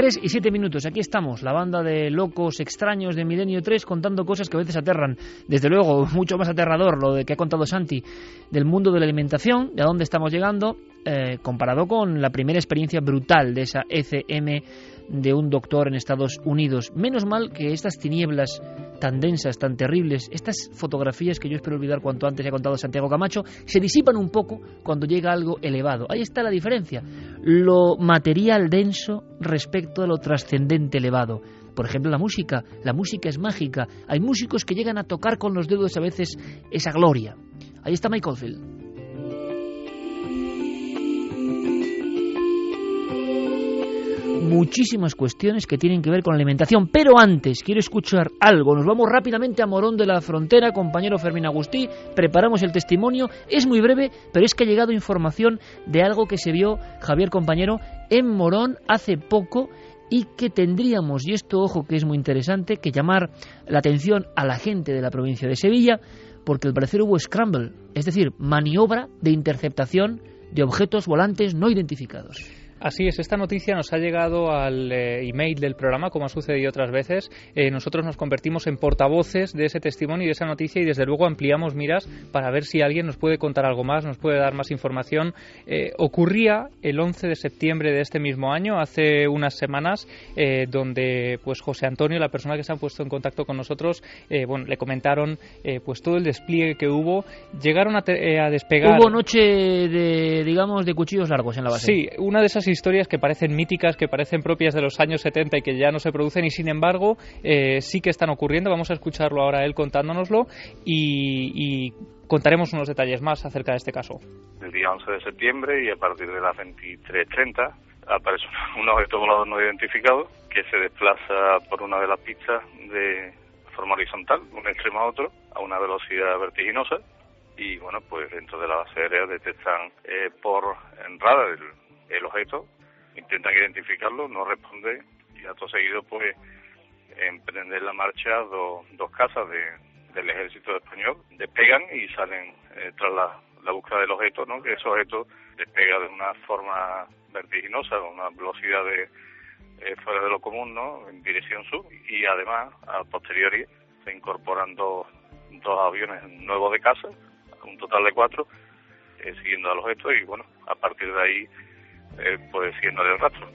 Tres y siete minutos, aquí estamos, la banda de locos extraños de Milenio 3 contando cosas que a veces aterran. Desde luego, [LAUGHS] mucho más aterrador lo de que ha contado Santi del mundo de la alimentación, de a dónde estamos llegando, eh, comparado con la primera experiencia brutal de esa ECM de un doctor en Estados Unidos. Menos mal que estas tinieblas tan densas, tan terribles, estas fotografías que yo espero olvidar cuanto antes ha contado Santiago Camacho, se disipan un poco cuando llega algo elevado. Ahí está la diferencia. Lo material denso respecto a lo trascendente elevado. Por ejemplo, la música. La música es mágica. Hay músicos que llegan a tocar con los dedos a veces esa gloria. Ahí está Michael Field. Muchísimas cuestiones que tienen que ver con alimentación. Pero antes, quiero escuchar algo. Nos vamos rápidamente a Morón de la Frontera, compañero Fermín Agustí. Preparamos el testimonio. Es muy breve, pero es que ha llegado información de algo que se vio, Javier, compañero, en Morón hace poco y que tendríamos, y esto ojo que es muy interesante, que llamar la atención a la gente de la provincia de Sevilla, porque al parecer hubo scramble, es decir, maniobra de interceptación de objetos volantes no identificados. Así es, esta noticia nos ha llegado al eh, email del programa, como ha sucedido otras veces. Eh, nosotros nos convertimos en portavoces de ese testimonio y de esa noticia y desde luego ampliamos miras para ver si alguien nos puede contar algo más, nos puede dar más información. Eh, ocurría el 11 de septiembre de este mismo año, hace unas semanas, eh, donde pues José Antonio, la persona que se ha puesto en contacto con nosotros, eh, bueno, le comentaron eh, pues todo el despliegue que hubo. Llegaron a, te- a despegar. Hubo noche de, digamos, de cuchillos largos en la base. Sí, una de esas historias que parecen míticas, que parecen propias de los años 70 y que ya no se producen y sin embargo eh, sí que están ocurriendo. Vamos a escucharlo ahora él contándonoslo y, y contaremos unos detalles más acerca de este caso. el día 11 de septiembre y a partir de las 23.30 aparece [LAUGHS] un objeto volador no identificado que se desplaza por una de las pistas de forma horizontal, un extremo a otro, a una velocidad vertiginosa y bueno, pues dentro de la base aérea detectan eh, por en radar el objeto, intentan identificarlo, no responde y acto seguido pues emprenden la marcha do- dos casas de- del ejército español, despegan y salen eh, tras la, la búsqueda del objeto, ¿no? que ese objeto despega de una forma vertiginosa, con una velocidad de eh, fuera de lo común, ¿no? en dirección sur, y además, a posteriori, se incorporan dos, dos aviones nuevos de casa, un total de cuatro, eh, siguiendo al objeto y bueno, a partir de ahí, eh, pues siguiéndole el rastro.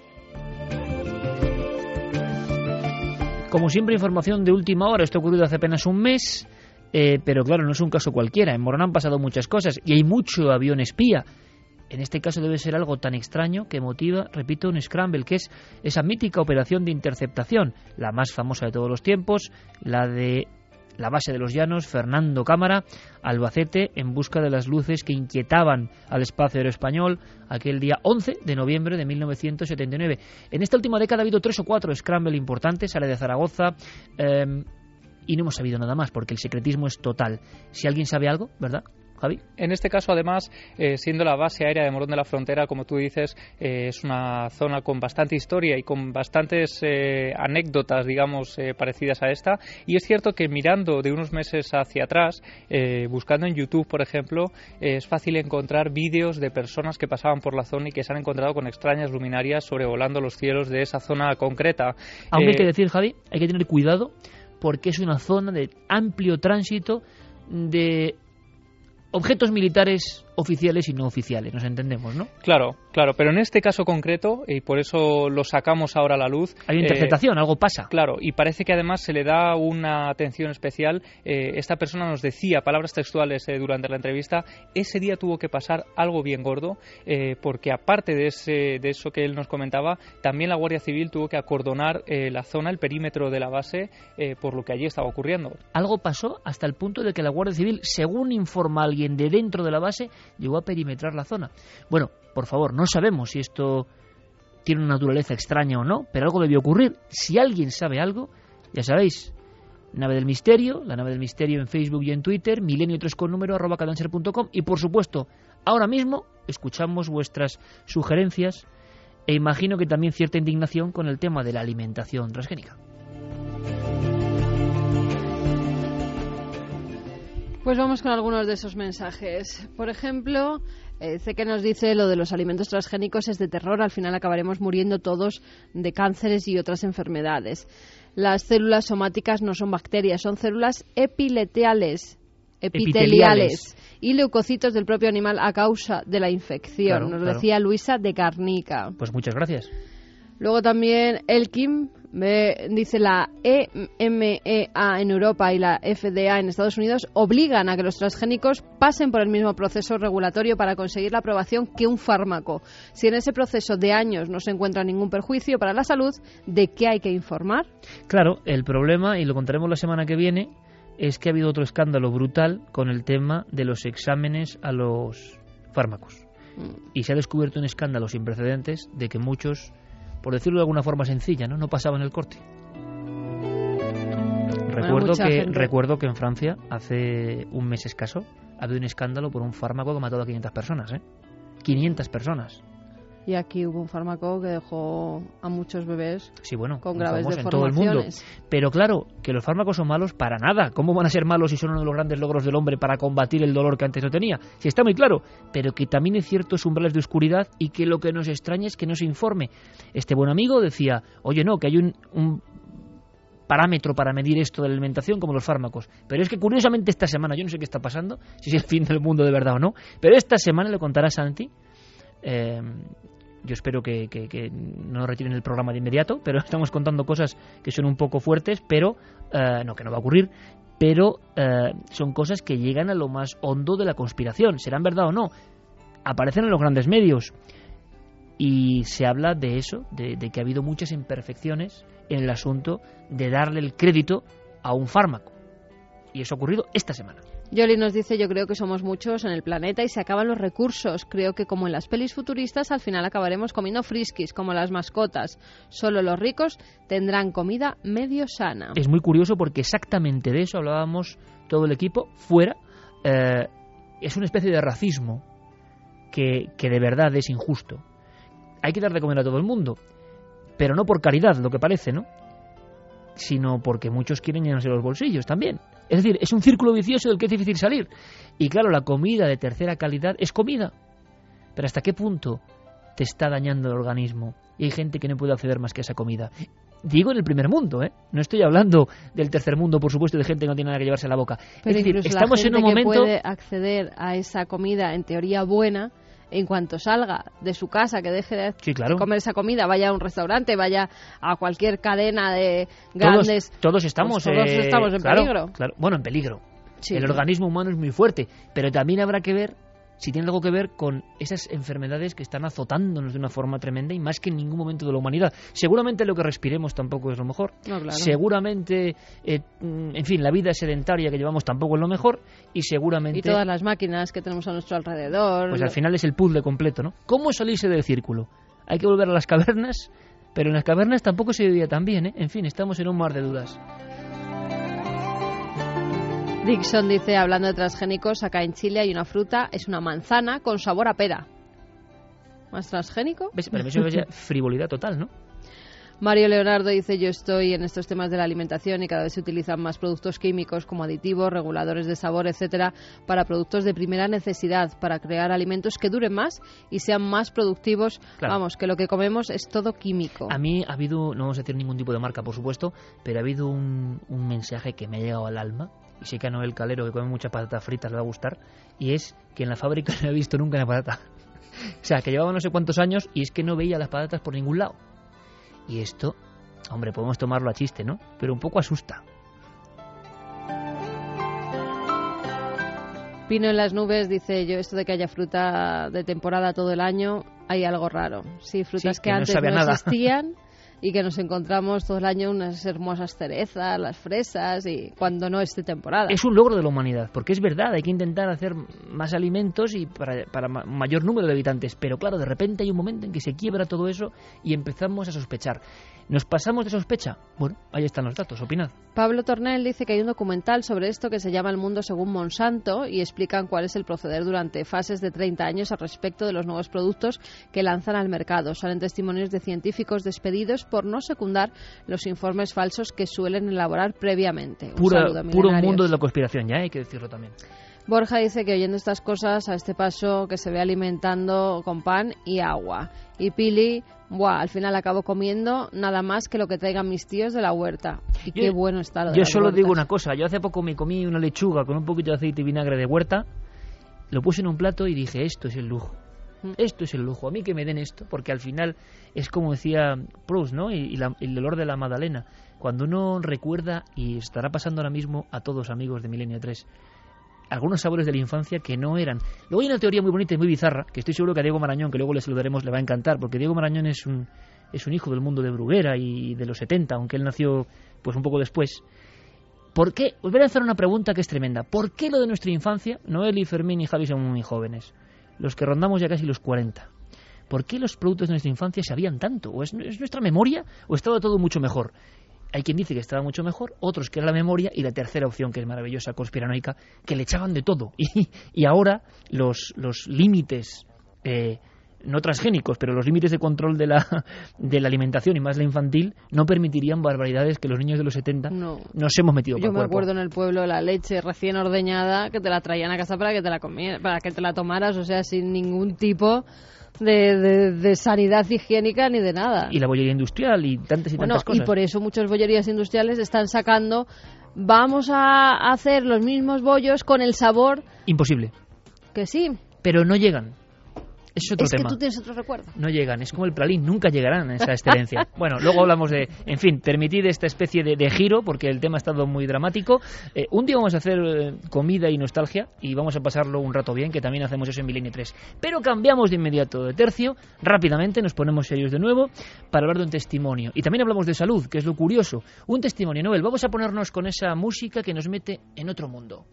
Como siempre, información de última hora. Esto ha ocurrido hace apenas un mes. Eh, pero claro, no es un caso cualquiera. En Morón han pasado muchas cosas y hay mucho avión espía. En este caso debe ser algo tan extraño que motiva, repito, un scramble, que es esa mítica operación de interceptación, la más famosa de todos los tiempos, la de la base de los llanos, Fernando Cámara, Albacete, en busca de las luces que inquietaban al espacio aéreo español aquel día 11 de noviembre de 1979. En esta última década ha habido tres o cuatro scramble importantes, sale de Zaragoza, eh, y no hemos sabido nada más, porque el secretismo es total. Si alguien sabe algo, ¿verdad? Javi. En este caso, además, eh, siendo la base aérea de Morón de la Frontera, como tú dices, eh, es una zona con bastante historia y con bastantes eh, anécdotas, digamos, parecidas a esta. Y es cierto que mirando de unos meses hacia atrás, buscando en YouTube, por ejemplo, es fácil encontrar vídeos de personas que pasaban por la zona y que se han encontrado con extrañas luminarias sobrevolando los cielos de esa zona concreta. Aunque hay que decir, Javi, hay que tener cuidado porque es una zona de amplio tránsito de objetos militares oficiales y no oficiales, nos entendemos, ¿no? Claro, claro, pero en este caso concreto, y por eso lo sacamos ahora a la luz... Hay interpretación, eh, algo pasa. Claro, y parece que además se le da una atención especial. Eh, esta persona nos decía, palabras textuales eh, durante la entrevista, ese día tuvo que pasar algo bien gordo, porque aparte de, ese, de eso que él nos comentaba, también la Guardia Civil tuvo que acordonar la zona, el perímetro de la base, por lo que allí estaba ocurriendo. Algo pasó hasta el punto de que la Guardia Civil, según informa alguien de dentro de la base, llegó a perimetrar la zona. Bueno, por favor, no sabemos si esto tiene una naturaleza extraña o no, pero algo debió ocurrir. Si alguien sabe algo, ya sabéis, Nave del Misterio, la Nave del Misterio en Facebook y en Twitter, milenio 3 con número arroba y por supuesto, ahora mismo escuchamos vuestras sugerencias e imagino que también cierta indignación con el tema de la alimentación transgénica. Pues vamos con algunos de esos mensajes. Por ejemplo, eh, sé que nos dice lo de los alimentos transgénicos es de terror, al final acabaremos muriendo todos de cánceres y otras enfermedades. Las células somáticas no son bacterias, son células epileteales, epiteliales, y leucocitos del propio animal a causa de la infección. nos decía Luisa de Carnica. Pues muchas gracias. Luego también Elkim dice la EMEA en Europa y la FDA en Estados Unidos obligan a que los transgénicos pasen por el mismo proceso regulatorio para conseguir la aprobación que un fármaco. Si en ese proceso de años no se encuentra ningún perjuicio para la salud, ¿de qué hay que informar? Claro, el problema, y lo contaremos la semana que viene, es que ha habido otro escándalo brutal con el tema de los exámenes a los fármacos. Mm. Y se ha descubierto un escándalo sin precedentes de que muchos por decirlo de alguna forma sencilla, ¿no? No pasaban el corte. Recuerdo que, recuerdo que en Francia, hace un mes escaso, había un escándalo por un fármaco que mató a 500 personas, ¿eh? 500 personas. Y aquí hubo un fármaco que dejó a muchos bebés sí, bueno, con graves en todo el mundo. Pero claro, que los fármacos son malos para nada. ¿Cómo van a ser malos si son uno de los grandes logros del hombre para combatir el dolor que antes no tenía? Si está muy claro. Pero que también hay ciertos umbrales de oscuridad y que lo que nos extraña es que no se informe. Este buen amigo decía, oye no, que hay un, un parámetro para medir esto de la alimentación como los fármacos. Pero es que curiosamente esta semana, yo no sé qué está pasando, si es el fin del mundo de verdad o no, pero esta semana le contará Santi, eh, yo espero que, no retiren el programa de inmediato, [LAUGHS] pero estamos contando cosas que son un poco fuertes, pero eh, no, que no va a ocurrir, pero eh, son cosas que llegan a lo más hondo de la conspiración. ¿Serán verdad o no? Aparecen en los grandes medios y se habla de eso, de, de que ha habido muchas imperfecciones en el asunto de darle el crédito a un fármaco. Y eso ha ocurrido esta semana. Yoli nos dice, yo creo que somos muchos en el planeta y se acaban los recursos. Creo que como en las pelis futuristas, al final acabaremos comiendo friskis, como las mascotas. Solo los ricos tendrán comida medio sana. Es muy curioso porque exactamente de eso hablábamos todo el equipo fuera. Eh, es una especie de racismo que, que de verdad es injusto. Hay que dar de comer a todo el mundo, pero no por caridad, lo que parece, ¿no? Sino porque muchos quieren llenarse los bolsillos también. Es decir, es un círculo vicioso del que es difícil salir. Y claro, la comida de tercera calidad es comida. Pero ¿hasta qué punto te está dañando el organismo? Y hay gente que no puede acceder más que a esa comida. Digo en el primer mundo, ¿eh? No estoy hablando del tercer mundo, por supuesto, de gente que no tiene nada que llevarse a la boca. es decir, estamos en un momento. Que puede acceder a esa comida en teoría buena en cuanto salga de su casa, que deje de comer esa comida, vaya a un restaurante, vaya a cualquier cadena de grandes... Todos, estamos, pues todos eh, estamos en peligro. Claro. Bueno, en peligro. Sí. El organismo humano es muy fuerte, pero también habrá que ver si tiene algo que ver con esas enfermedades que están azotándonos de una forma tremenda y más que en ningún momento de la humanidad. Seguramente lo que respiremos tampoco es lo mejor. No, claro. Seguramente, eh, mm, en fin, la vida sedentaria que llevamos tampoco es lo mejor y seguramente... Y todas las máquinas que tenemos a nuestro alrededor. Pues al final es el puzzle completo, ¿no? ¿Cómo salirse del círculo? Hay que volver a las cavernas, pero en las cavernas tampoco se vivía tan bien, ¿eh? En fin, estamos en un mar de dudas. Dixon dice, hablando de transgénicos, acá en Chile hay una fruta, es una manzana con sabor a pera. ¿Más transgénico? ¿Ves? Para mí eso es frivolidad total, ¿no? Mario Leonardo dice, yo estoy en estos temas de la alimentación y cada vez se utilizan más productos químicos como aditivos, reguladores de sabor, etcétera, para productos de primera necesidad, para crear alimentos que duren más y sean más productivos. Claro. Vamos, que lo que comemos es todo químico. A mí ha habido, no vamos a decir ningún tipo de marca, por supuesto, pero ha habido un, un mensaje que me ha llegado al alma, y sé que a Noel Calero, que come muchas patatas fritas, le va a gustar, y es que en la fábrica [LAUGHS] no he visto nunca una patata. [LAUGHS] o sea, que llevaba no sé cuántos años y es que no veía las patatas por ningún lado. Y esto, hombre, podemos tomarlo a chiste, ¿no? Pero un poco asusta. Pino en las nubes dice yo esto de que haya fruta de temporada todo el año, hay algo raro. Sí, frutas Sí, que, antes no existían [LAUGHS] y que nos encontramos todo el año unas hermosas cerezas, las fresas y cuando no es de temporada. Es un logro de la humanidad, porque es verdad, hay que intentar hacer más alimentos y para, para ma- mayor número de habitantes, pero claro, de repente hay un momento en que se quiebra todo eso y empezamos a sospechar. ¿Nos pasamos de sospecha? Bueno, ahí están los datos, opinad. Pablo Tornel dice que hay un documental sobre esto que se llama El mundo según Monsanto y explican cuál es el proceder durante fases de 30 años al respecto de los nuevos productos que lanzan al mercado. Salen testimonios de científicos despedidos por no secundar los informes falsos que suelen elaborar previamente. Un Pura- saludo, puro mundo de la conspiración, ya hay que decirlo también. Borja dice que oyendo estas cosas, a este paso que se ve alimentando con pan y agua. Y Pili, buah, al final acabo comiendo nada más que lo que traigan mis tíos de la huerta. Y qué bueno está lo de Yo las solo digo una cosa, yo hace poco me comí una lechuga con un poquito de aceite y vinagre de huerta, lo puse en un plato y dije, esto es el lujo. Mm. Esto es el lujo, a mí que me den esto, porque al final es como decía Proust, ¿no? Y, y la- el dolor de la Madalena. Cuando uno recuerda, y estará pasando ahora mismo a todos amigos de Milenio 3, algunos sabores de la infancia que no eran. Luego hay una teoría muy bonita y muy bizarra, que estoy seguro que a Diego Marañón, que luego le saludaremos, le va a encantar, porque Diego Marañón es un, es un hijo del mundo de Bruguera y de los 70, aunque él nació pues un poco después. ¿Por qué? Os voy a hacer una pregunta que es tremenda. ¿Por qué lo de nuestra infancia, Noel y Fermín y Javi son muy jóvenes? Los que rondamos ya casi los 40. ¿Por qué los productos de nuestra infancia sabían tanto? ¿O es, es nuestra memoria o estaba todo mucho mejor? Hay quien dice que estaba mucho mejor, otros que era la memoria y la tercera opción, que es maravillosa, conspiranoica, que le echaban de todo. [LAUGHS] Y, y ahora los, los límites, eh, no transgénicos, pero los límites de control de la, [LAUGHS] de la alimentación y más la infantil no permitirían barbaridades que los niños de los 70 No. nos hemos metido Yo por me cuerpo. acuerdo en el pueblo la leche recién ordeñada que te la traían a casa para que te la comieras, para que te la tomaras, o sea, sin ningún tipo de, de- de sanidad higiénica ni de nada. Y la bollería industrial y tantas y bueno, tantas cosas. y por eso muchas bollerías industriales están sacando, vamos a hacer los mismos bollos con el sabor Imposible. que sí. Pero no llegan. Es otro es tema. que tú tienes otro recuerdo. No llegan, es como el pralín, nunca llegarán a esa [LAUGHS] excelencia. bueno, luego hablamos de, en fin, permitid esta especie de, de giro, porque el tema ha estado muy dramático. Eh, un día vamos a hacer eh, comida y nostalgia y vamos a pasarlo un rato bien, que también hacemos eso en Milenio 3. Pero cambiamos de inmediato de tercio, rápidamente nos ponemos serios de nuevo para hablar de un testimonio. Y también hablamos de salud, que es lo curioso. Un testimonio, Noel. Vamos a ponernos con esa música que nos mete en otro mundo.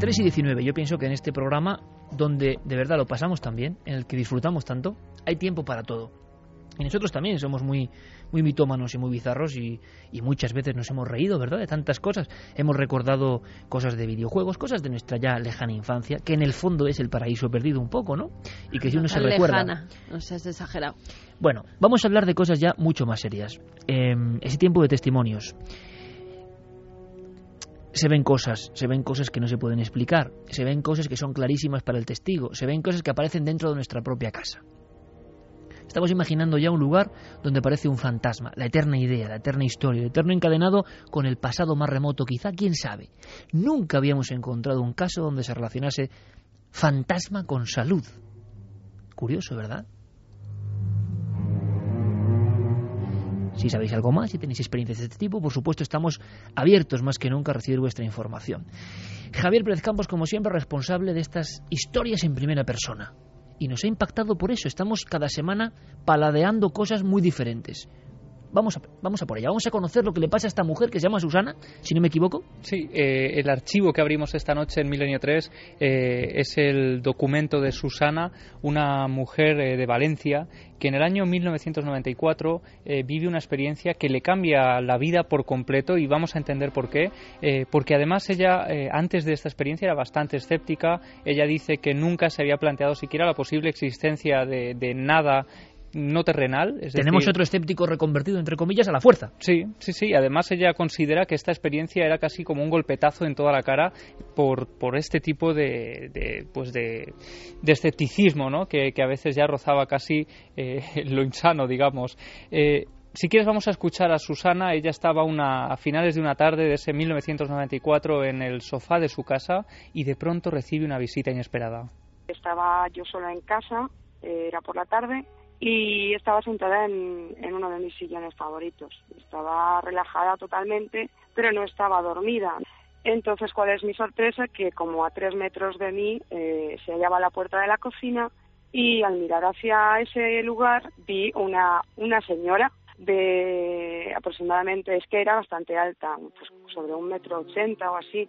Tres y 19. Yo pienso que en este programa, donde de verdad lo pasamos tan bien, en el que disfrutamos tanto, hay tiempo para todo. Y nosotros también somos muy, muy mitómanos y muy bizarros y, y muchas veces nos hemos reído, ¿verdad? De tantas cosas. Hemos recordado cosas de videojuegos, cosas de nuestra ya lejana infancia, que en el fondo es el paraíso perdido un poco, ¿no? Y que si uno se recuerda... lejana, no seas exagerado. Bueno, vamos a hablar de cosas ya mucho más serias. Eh, ese tiempo de testimonios. Se ven cosas, se ven cosas que no se pueden explicar, se ven cosas que son clarísimas para el testigo, se ven cosas que aparecen dentro de nuestra propia casa. Estamos imaginando ya un lugar donde parece un fantasma, la eterna idea, la eterna historia, el eterno encadenado con el pasado más remoto, quizá, quién sabe. Nunca habíamos encontrado un caso donde se relacionase fantasma con salud. Curioso, ¿verdad? Si sabéis algo más, si tenéis experiencias de este tipo, por supuesto estamos abiertos más que nunca a recibir vuestra información. Javier Pérez Campos, como siempre, responsable de estas historias en primera persona. Y nos ha impactado por eso. Estamos cada semana paladeando cosas muy diferentes. Vamos a, vamos a por ella. Vamos a conocer lo que le pasa a esta mujer que se llama Susana, si no me equivoco. Sí, eh, el archivo que abrimos esta noche en Milenio 3 eh, es el documento de Susana, una mujer eh, de Valencia que en el año 1994 vive una experiencia que le cambia la vida por completo y vamos a entender por qué. porque además ella, antes de esta experiencia, era bastante escéptica. Ella dice que nunca se había planteado siquiera la posible existencia de, de nada no terrenal. Tenemos otro escéptico reconvertido, entre comillas, a la fuerza. Sí, sí, sí. Además, ella considera que esta experiencia era casi como un golpetazo en toda la cara por, por este tipo de, de pues de, escepticismo, ¿no? Que, a veces ya rozaba casi eh, [LAUGHS] lo insano, digamos. Eh, si quieres vamos a escuchar a Susana, ella estaba una, a finales de una tarde de ese 1994 en el sofá de su casa y de pronto recibe una visita inesperada. Estaba yo sola en casa, eh, era por la tarde, y estaba sentada en, uno de mis sillones favoritos. Estaba relajada totalmente, pero no estaba dormida. Entonces, ¿cuál es mi sorpresa? Que como a tres metros de mí eh, se hallaba la puerta de la cocina y al mirar hacia ese lugar vi una, una señora de aproximadamente, es que era bastante alta, pues sobre un metro ochenta o así.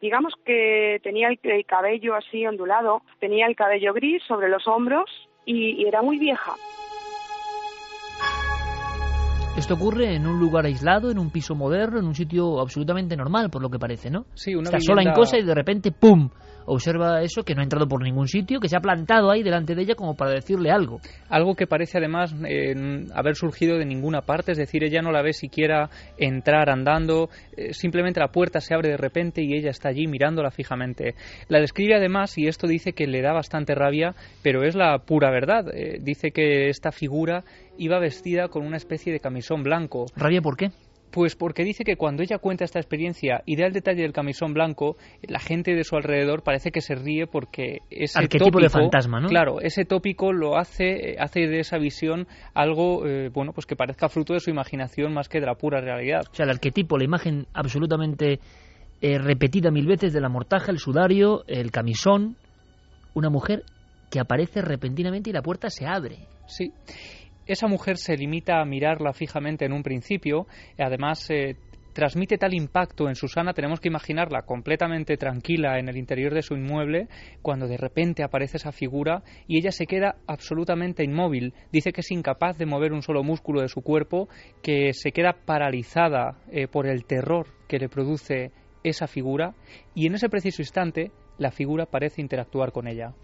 Digamos que tenía el cabello así ondulado, tenía el cabello gris sobre los hombros y, era muy vieja. Esto ocurre en un lugar aislado, en un piso moderno, en un sitio absolutamente normal, por lo que parece, ¿no? Sí, una Está sola en cosa y de repente, ¡pum! Observa eso, que no ha entrado por ningún sitio, que se ha plantado ahí delante de ella como para decirle algo. Algo que parece además haber surgido de ninguna parte, es decir, ella no la ve siquiera entrar andando, eh, simplemente la puerta se abre de repente y ella está allí mirándola fijamente. La describe además, y esto dice que le da bastante rabia, pero es la pura verdad. Eh, dice que esta figura iba vestida con una especie de camisón blanco. ¿Rabia por qué? Pues porque dice que cuando ella cuenta esta experiencia y da el detalle del camisón blanco, la gente de su alrededor parece que se ríe porque ese tópico, de fantasma, ¿no? Claro, ese tópico lo hace hace de esa visión algo eh, bueno, pues que parezca fruto de su imaginación más que de la pura realidad. O sea, el arquetipo, la imagen absolutamente eh, repetida mil veces de la mortaja, el sudario, el camisón, una mujer que aparece repentinamente y la puerta se abre. Sí esa mujer se limita a mirarla fijamente en un principio, además eh, transmite tal impacto en Susana, tenemos que imaginarla completamente tranquila en el interior de su inmueble, cuando de repente aparece esa figura y ella se queda absolutamente inmóvil. Dice que es incapaz de mover un solo músculo de su cuerpo, que se queda paralizada eh, por el terror que le produce esa figura y en ese preciso instante la figura parece interactuar con ella.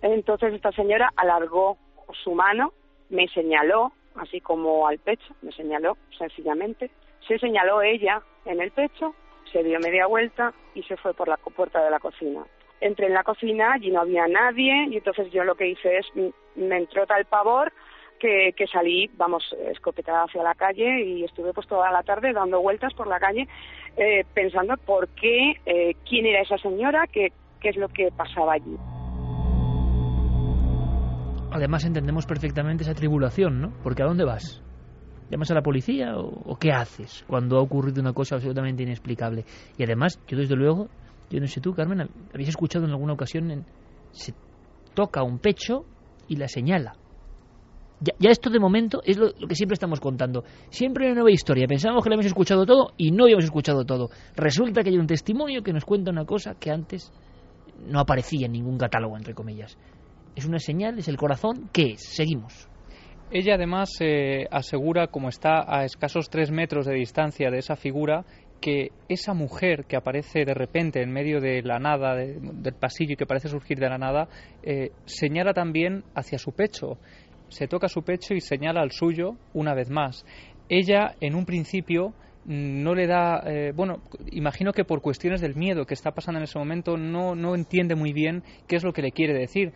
Entonces esta señora alargó su mano me señaló, así como al pecho, me señaló sencillamente. Se señaló ella en el pecho, se dio media vuelta y se fue por la puerta de la cocina. Entré en la cocina, allí no había nadie y entonces yo lo que hice es, me entró tal pavor que, que, salí, vamos, escopetada hacia la calle y estuve pues toda la tarde dando vueltas por la calle eh, pensando por qué, eh, quién era esa señora, qué, qué es lo que pasaba allí además entendemos perfectamente esa tribulación, ¿no? Porque ¿a dónde vas? ¿Llamas a la policía o, qué haces cuando ha ocurrido una cosa absolutamente inexplicable? Y además, yo desde luego, yo no sé tú, Carmen, habéis escuchado en alguna ocasión, en, se toca un pecho y la señala. Ya, esto de momento es lo, que siempre estamos contando. Siempre una nueva historia. Pensábamos que lo habíamos escuchado todo y no habíamos escuchado todo. Resulta que hay un testimonio que nos cuenta una cosa que antes no aparecía en ningún catálogo, entre comillas es una señal, es el corazón, ¿qué es? Seguimos. Ella además eh, asegura, como está a escasos tres metros de distancia de esa figura, que esa mujer que aparece de repente en medio de la nada, del pasillo y que parece surgir de la nada, eh, señala también hacia su pecho. Se toca su pecho y señala al suyo una vez más. Ella, en un principio, no le da, eh, bueno, imagino que por cuestiones del miedo que está pasando en ese momento no, no entiende muy bien qué es lo que le quiere decir.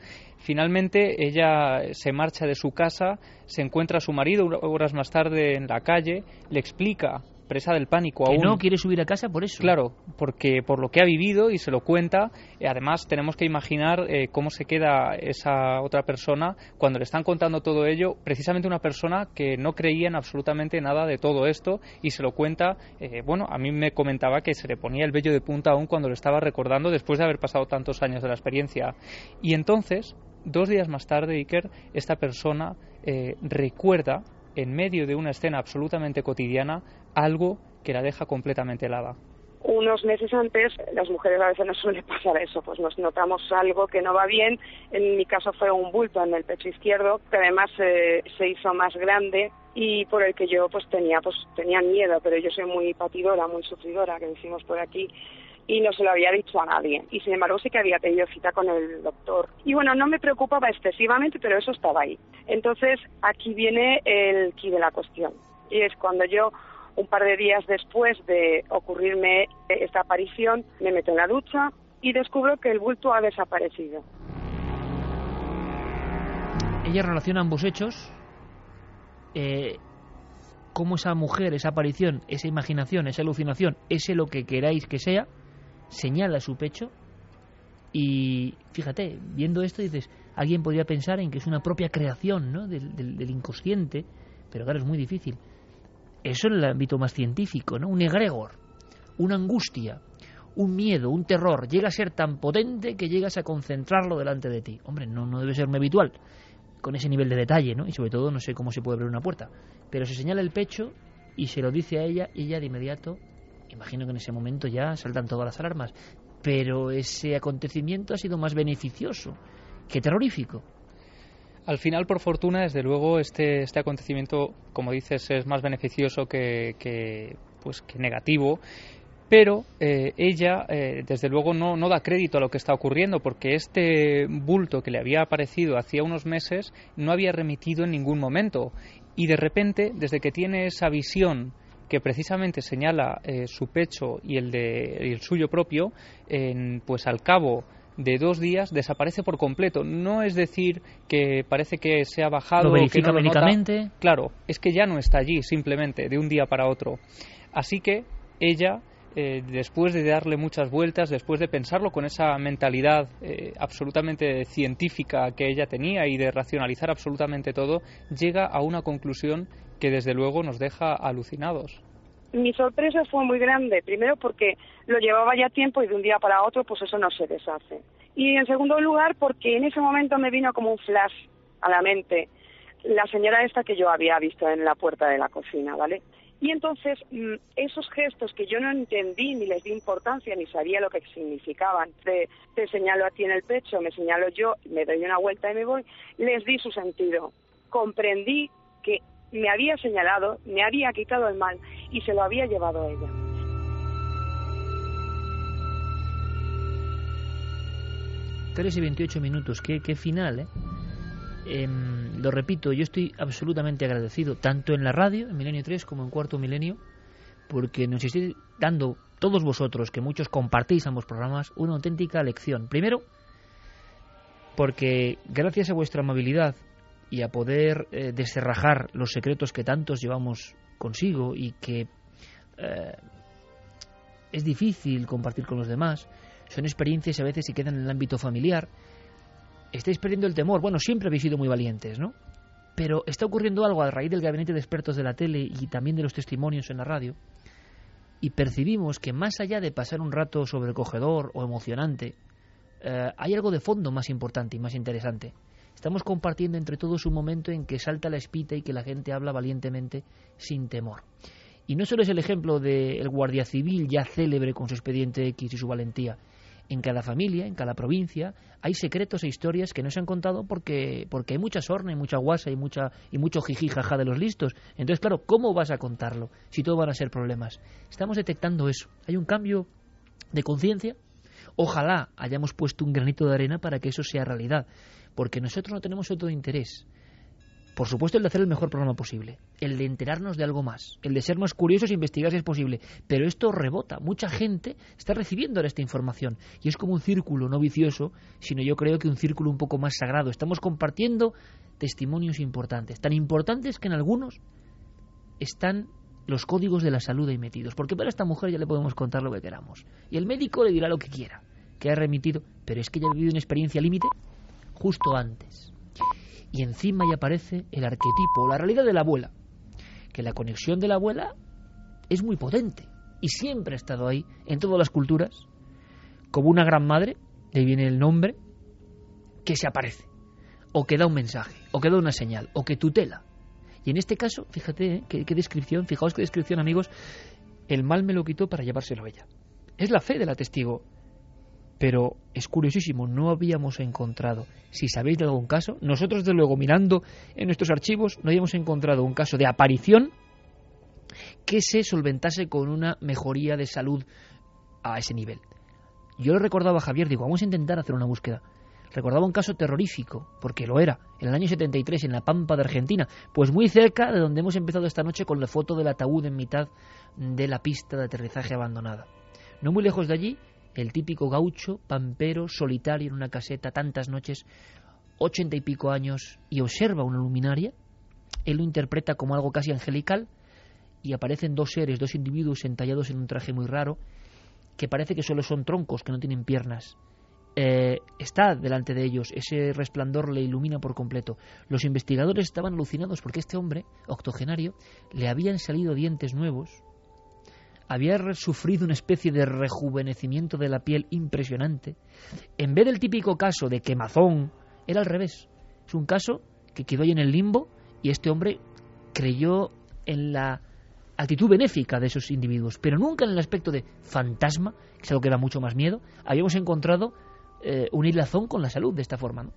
Finalmente ella se marcha de su casa, se encuentra a su marido horas más tarde en la calle, le explica presa del pánico que aún. no quiere subir a casa por eso. Claro, porque por lo que ha vivido y se lo cuenta, eh, además tenemos que imaginar eh, cómo se queda esa otra persona cuando le están contando todo ello, precisamente una persona que no creía en absolutamente nada de todo esto y se lo cuenta, eh, bueno, a mí me comentaba que se le ponía el vello de punta aún cuando lo estaba recordando después de haber pasado tantos años de la experiencia. Y entonces, dos días más tarde, Iker, esta persona eh, recuerda en medio de una escena absolutamente cotidiana algo que la deja completamente helada. Unos meses antes, las mujeres a veces nos suele pasar eso, pues nos notamos algo que no va bien. En mi caso fue un bulto en el pecho izquierdo, que además eh, se hizo más grande y por el que yo pues tenía pues tenía miedo, pero yo soy muy patidora, muy sufridora, que decimos por aquí y no se lo había dicho a nadie. Y sin embargo sí que había tenido cita con el doctor. Y bueno, no me preocupaba excesivamente, pero eso estaba ahí. Entonces aquí viene el quid de la cuestión. Y es cuando yo, un par de días después de ocurrirme esta aparición, me meto en la ducha y descubro que el bulto ha desaparecido. Ella relaciona ambos hechos. Eh, esa mujer, esa aparición, esa imaginación, esa alucinación, ese lo que queráis que sea, señala su pecho y fíjate, viendo esto dices, alguien podría pensar en que es una propia creación ¿no? del, del, del inconsciente, pero claro, es muy difícil. Eso en el ámbito más científico, ¿no? Un egregor, una angustia, un miedo, un terror, llega a ser tan potente que llegas a concentrarlo delante de ti. Hombre, no, no debe ser muy habitual, con ese nivel de detalle, ¿no? Y sobre todo no sé cómo se puede abrir una puerta. Pero se señala el pecho y se lo dice a ella, y ella de inmediato imagino que en ese momento ya saltan todas las alarmas, pero ese acontecimiento ha sido más beneficioso que terrorífico. Al final, por fortuna, desde luego, este, este acontecimiento, como dices, es más beneficioso que, que pues, que negativo. Pero eh, ella, eh, desde luego, no, no da crédito a lo que está ocurriendo, porque este bulto que le había aparecido hacía unos meses no había remitido en ningún momento. Y de repente, desde que tiene esa visión que precisamente señala eh, su pecho y el de el suyo propio, en, pues al cabo de dos días desaparece por completo. No es decir que parece que se ha bajado, lo verifica que no lo nota. médicamente. Claro, es que ya no está allí simplemente de un día para otro. Así que ella eh, después de darle muchas vueltas, después de pensarlo con esa mentalidad eh, absolutamente científica que ella tenía y de racionalizar absolutamente todo, llega a una conclusión que desde luego nos deja alucinados. Mi sorpresa fue muy grande, primero porque lo llevaba ya tiempo y de un día para otro pues eso no se deshace. Y en segundo lugar porque en ese momento me vino como un flash a la mente la señora esta que yo había visto en la puerta de la cocina, ¿vale? Y entonces mm, esos gestos que yo no entendí ni les di importancia ni sabía lo que significaban, de te señalo a ti en el pecho, me señalo yo, me doy una vuelta y me voy, les di su sentido. Comprendí que me había señalado, me había quitado el mal y se lo había llevado a ella. Tres y 28 minutos, qué, qué final, ¿eh? Eh, lo repito, yo estoy absolutamente agradecido, tanto en la radio, en Milenio 3, como en Cuarto Milenio, porque nos estáis dando, todos vosotros, que muchos compartís ambos programas, una auténtica lección. Primero, porque gracias a vuestra amabilidad y a poder eh, descerrajar los secretos que tantos llevamos consigo y que eh, es difícil compartir con los demás, son experiencias a veces que quedan en el ámbito familiar, estáis perdiendo el temor. Bueno, siempre habéis sido muy valientes, ¿no? Pero está ocurriendo algo a raíz del gabinete de expertos de la tele y también de los testimonios en la radio. Y percibimos que más allá de pasar un rato sobrecogedor o emocionante, eh, hay algo de fondo más importante y más interesante. Estamos compartiendo entre todos un momento en que salta la espita y que la gente habla valientemente sin temor. Y no solo es el ejemplo del guardia civil ya célebre con su expediente X y su valentía, en cada familia, en cada provincia, hay secretos e historias que no se han contado porque, porque hay mucha sorna, y mucha guasa y, mucha, y mucho jiji jaja de los listos. Entonces, claro, ¿cómo vas a contarlo si todo van a ser problemas? Estamos detectando eso. Hay un cambio de conciencia. Ojalá hayamos puesto un granito de arena para que eso sea realidad, porque nosotros no tenemos otro interés. Por supuesto, el de hacer el mejor programa posible, el de enterarnos de algo más, el de ser más curiosos e investigar si es posible. Pero esto rebota. Mucha gente está recibiendo ahora esta información y es como un círculo no vicioso, sino yo creo que un círculo un poco más sagrado. Estamos compartiendo testimonios importantes, tan importantes que en algunos están los códigos de la salud ahí metidos. Porque para esta mujer ya le podemos contar lo que queramos. Y el médico le dirá lo que quiera, que ha remitido, pero es que ella ha vivido una experiencia límite justo antes. Y encima ya aparece el arquetipo, la realidad de la abuela. Que la conexión de la abuela es muy potente y siempre ha estado ahí en todas las culturas, como una gran madre, de ahí viene el nombre, que se aparece, o que da un mensaje, o que da una señal, o que tutela. Y en este caso, fíjate, ¿eh? ¿Qué, descripción, fijaos qué descripción, amigos, el mal me lo quitó para llevárselo a ella. Es la fe de la testigo. Pero es curiosísimo, no habíamos encontrado, si sabéis de algún caso, nosotros desde luego mirando en nuestros archivos no habíamos encontrado un caso de aparición que se solventase con una mejoría de salud a ese nivel. Yo lo recordaba a Javier, digo, vamos a intentar hacer una búsqueda. Recordaba un caso terrorífico, porque lo era, en el año 73 en la Pampa de Argentina, pues muy cerca de donde hemos empezado esta noche con la foto del ataúd en mitad de la pista de aterrizaje abandonada. No muy lejos de allí, el típico gaucho, pampero, solitario en una caseta tantas noches, ochenta y pico años, y observa una luminaria. Él lo interpreta como algo casi angelical, y aparecen dos seres, dos individuos entallados en un traje muy raro, que parece que solo son troncos, que no tienen piernas. Eh, está delante de ellos, ese resplandor le ilumina por completo. Los investigadores estaban alucinados porque este hombre, octogenario, le habían salido dientes nuevos, había sufrido una especie de rejuvenecimiento de la piel impresionante. En vez del típico caso de quemazón, era al revés. Es un caso que quedó ahí en el limbo y este hombre creyó en la actitud benéfica de esos individuos, pero nunca en el aspecto de fantasma, que es algo que da mucho más miedo, habíamos encontrado eh, un hilazón con la salud de esta forma. ¿no?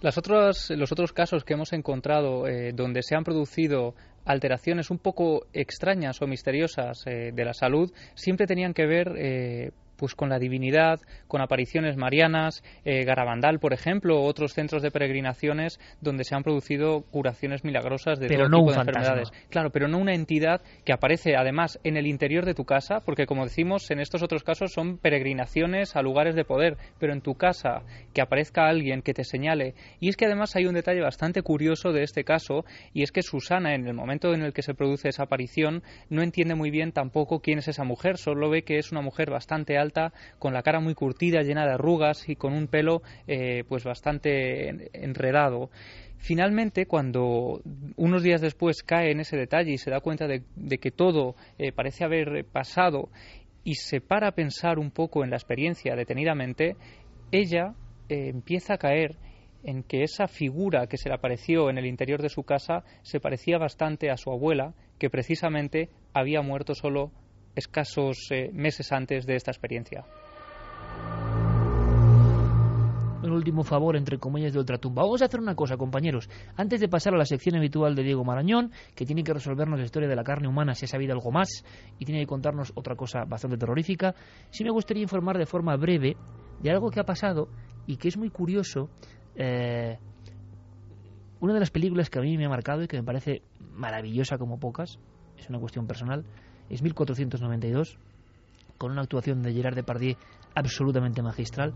Las otras, los otros casos que hemos encontrado eh, donde se han producido alteraciones un poco extrañas o misteriosas eh, de la salud siempre tenían que ver eh, pues con la divinidad, con apariciones marianas, eh, Garabandal, por ejemplo, o otros centros de peregrinaciones donde se han producido curaciones milagrosas de Pero todo no tipo de enfermedades. Claro, pero no una entidad que aparece además en el interior de tu casa, porque como decimos, en estos otros casos son peregrinaciones a lugares de poder, pero en tu casa que aparezca alguien que te señale. Y es que además hay un detalle bastante curioso de este caso, y es que Susana, en el momento en el que se produce esa aparición, no entiende muy bien tampoco quién es esa mujer, solo ve que es una mujer bastante alta, con la cara muy curtida, llena de arrugas y con un pelo eh, pues bastante en- enredado. Finalmente, cuando unos días después cae en ese detalle y se da cuenta de, de que todo eh, parece haber pasado y se para a pensar un poco en la experiencia detenidamente, ella eh, empieza a caer en que esa figura que se le apareció en el interior de su casa se parecía bastante a su abuela, que precisamente había muerto solo escasos eh, meses antes de esta experiencia. un último favor, entre comillas, de ultratumba. Vamos a hacer una cosa, compañeros. Antes de pasar a la sección habitual de Diego Marañón, que tiene que resolvernos la historia de la carne humana, si ha sabido algo más, y tiene que contarnos otra cosa bastante terrorífica, sí me gustaría informar de forma breve de algo que ha pasado y que es muy curioso. Eh, una de las películas que a mí me ha marcado y que me parece maravillosa como pocas, es una cuestión personal, es 1492, con una actuación de Gerard Depardieu absolutamente magistral,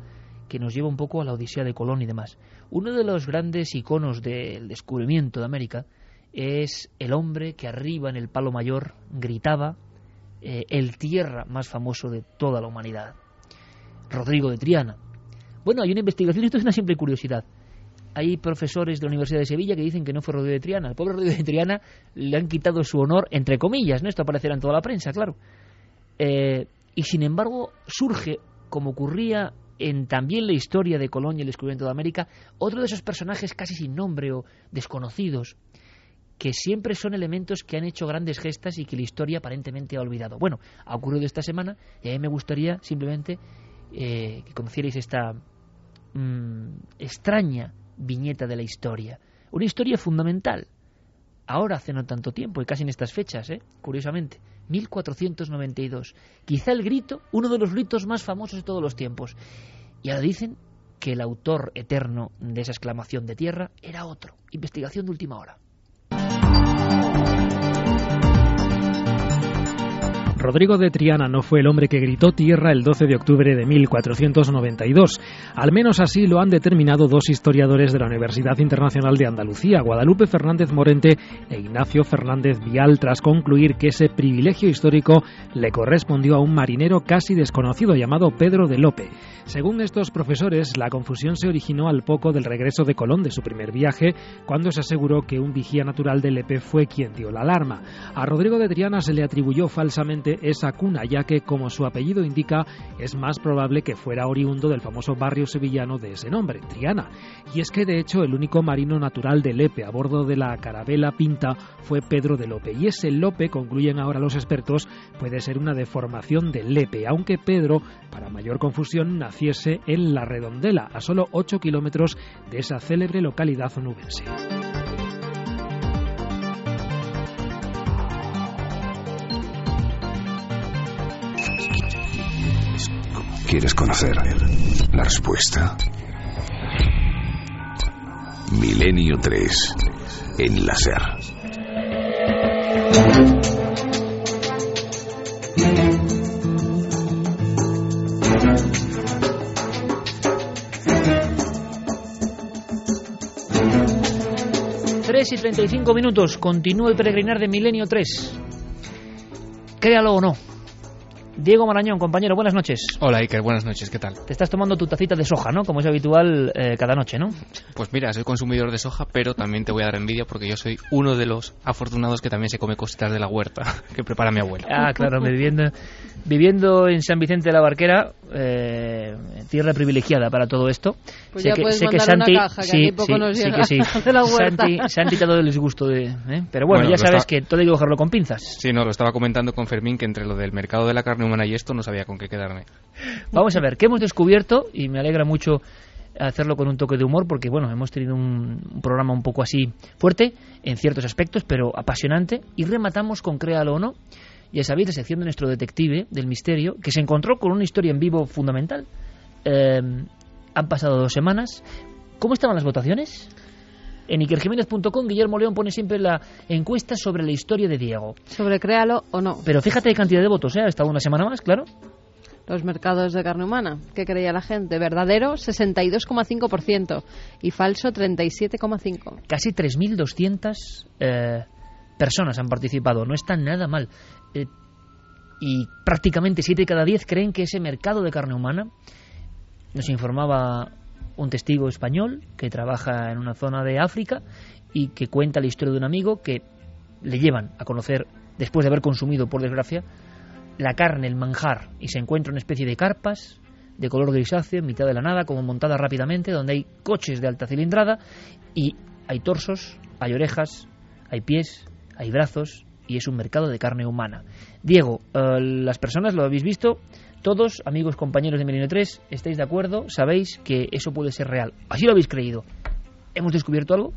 que nos lleva un poco a la Odisea de Colón y demás. Uno de los grandes iconos del descubrimiento de América es el hombre que arriba en el palo mayor gritaba eh, el tierra más famoso de toda la humanidad, Rodrigo de Triana. Bueno, hay una investigación, esto es una simple curiosidad. Hay profesores de la Universidad de Sevilla que dicen que no fue Rodrigo de Triana. Al pobre Rodrigo de Triana le han quitado su honor, entre comillas, ¿no? Esto aparecerá en toda la prensa, claro. Eh, y sin embargo surge, como ocurría en también la historia de Colón y el descubrimiento de América, otro de esos personajes casi sin nombre o desconocidos, que siempre son elementos que han hecho grandes gestas y que la historia aparentemente ha olvidado. Bueno, ha ocurrido esta semana y a mí me gustaría simplemente eh, que conocierais esta mm, extraña viñeta de la historia. Una historia fundamental. Ahora hace no tanto tiempo, y casi en estas fechas, ¿eh? curiosamente, 1492. Quizá el grito, uno de los gritos más famosos de todos los tiempos. Y ahora dicen que el autor eterno de esa exclamación de tierra era otro. Investigación de última hora. Rodrigo de Triana no fue el hombre que gritó tierra el 12 de octubre de 1492. Al menos así lo han determinado dos historiadores de la Universidad Internacional de Andalucía, Guadalupe Fernández Morente e Ignacio Fernández Vial, tras concluir que ese privilegio histórico le correspondió a un marinero casi desconocido llamado Pedro de Lope. Según estos profesores, la confusión se originó al poco del regreso de Colón de su primer viaje, cuando se aseguró que un vigía natural de Lepe fue quien dio la alarma. A Rodrigo de Triana se le atribuyó falsamente esa cuna, ya que, como su apellido indica, es más probable que fuera oriundo del famoso barrio sevillano de ese nombre, Triana. Y es que, de hecho, el único marino natural de Lepe a bordo de la carabela Pinta fue Pedro de Lope. Y ese Lope, concluyen ahora los expertos, puede ser una deformación de Lepe, aunque Pedro, para mayor confusión, naciese en La Redondela, a solo 8 kilómetros de esa célebre localidad onubense. ¿Quieres conocer la respuesta? Milenio 3 en la SER. Tres y 35 minutos. Continúa el peregrinar de Milenio 3. Créalo o no. Diego Marañón, compañero, buenas noches. Hola Iker, buenas noches, ¿qué tal? Te estás tomando tu tacita de soja, ¿no? Como es habitual eh, cada noche, ¿no? Pues mira, soy consumidor de soja, pero también te voy a dar envidia porque yo soy uno de los afortunados que también se come cositas de la huerta [LAUGHS] que prepara mi abuela. Ah, claro, viviendo, viviendo en San Vicente de la Barquera, eh, tierra privilegiada para todo esto. Pues sé ya que, puedes sé mandar que Santi, una caja, que sí, poco sí, nos sí llega que sí. [LAUGHS] de la huerta. Santi, Santi te ha dado el disgusto de... ¿eh? Pero bueno, Bueno, ya sabes está- que todo hay que cogerlo con pinzas. Sí, no, lo estaba comentando con Fermín que entre lo del mercado de la carne humana y esto no sabía con qué quedarme. Vamos a ver, ¿qué hemos descubierto? Y me alegra mucho hacerlo con un toque de humor porque, bueno, hemos tenido un, un programa un poco así fuerte en ciertos aspectos, pero apasionante. Y rematamos con Créalo o no. Ya sabéis, la sección de nuestro detective del misterio, que se encontró con una historia en vivo fundamental. Eh, han pasado dos semanas. ¿Cómo estaban las votaciones? En ikerjiménez.com Guillermo León pone siempre la encuesta sobre la historia de Diego. Sobre créalo o no. Pero fíjate qué cantidad de votos, ¿eh? Ha estado una semana más, claro. Los mercados de carne humana. ¿Qué creía la gente? Verdadero 62,5% y falso 37,5%. Casi 3.200 eh, personas han participado. No está nada mal. Eh, y prácticamente 7 de cada 10 creen que ese mercado de carne humana, nos informaba un testigo español que trabaja en una zona de África y que cuenta la historia de un amigo que le llevan a conocer, después de haber consumido, por desgracia, la carne, el manjar, y se encuentra una especie de carpas de color grisáceo en mitad de la nada, como montada rápidamente, donde hay coches de alta cilindrada y hay torsos, hay orejas, hay pies, hay brazos y es un mercado de carne humana. Diego, eh, las personas lo habéis visto, todos, amigos, compañeros de Milenio 3, estáis de acuerdo, sabéis que eso puede ser real. Así lo habéis creído. ¿Hemos descubierto algo?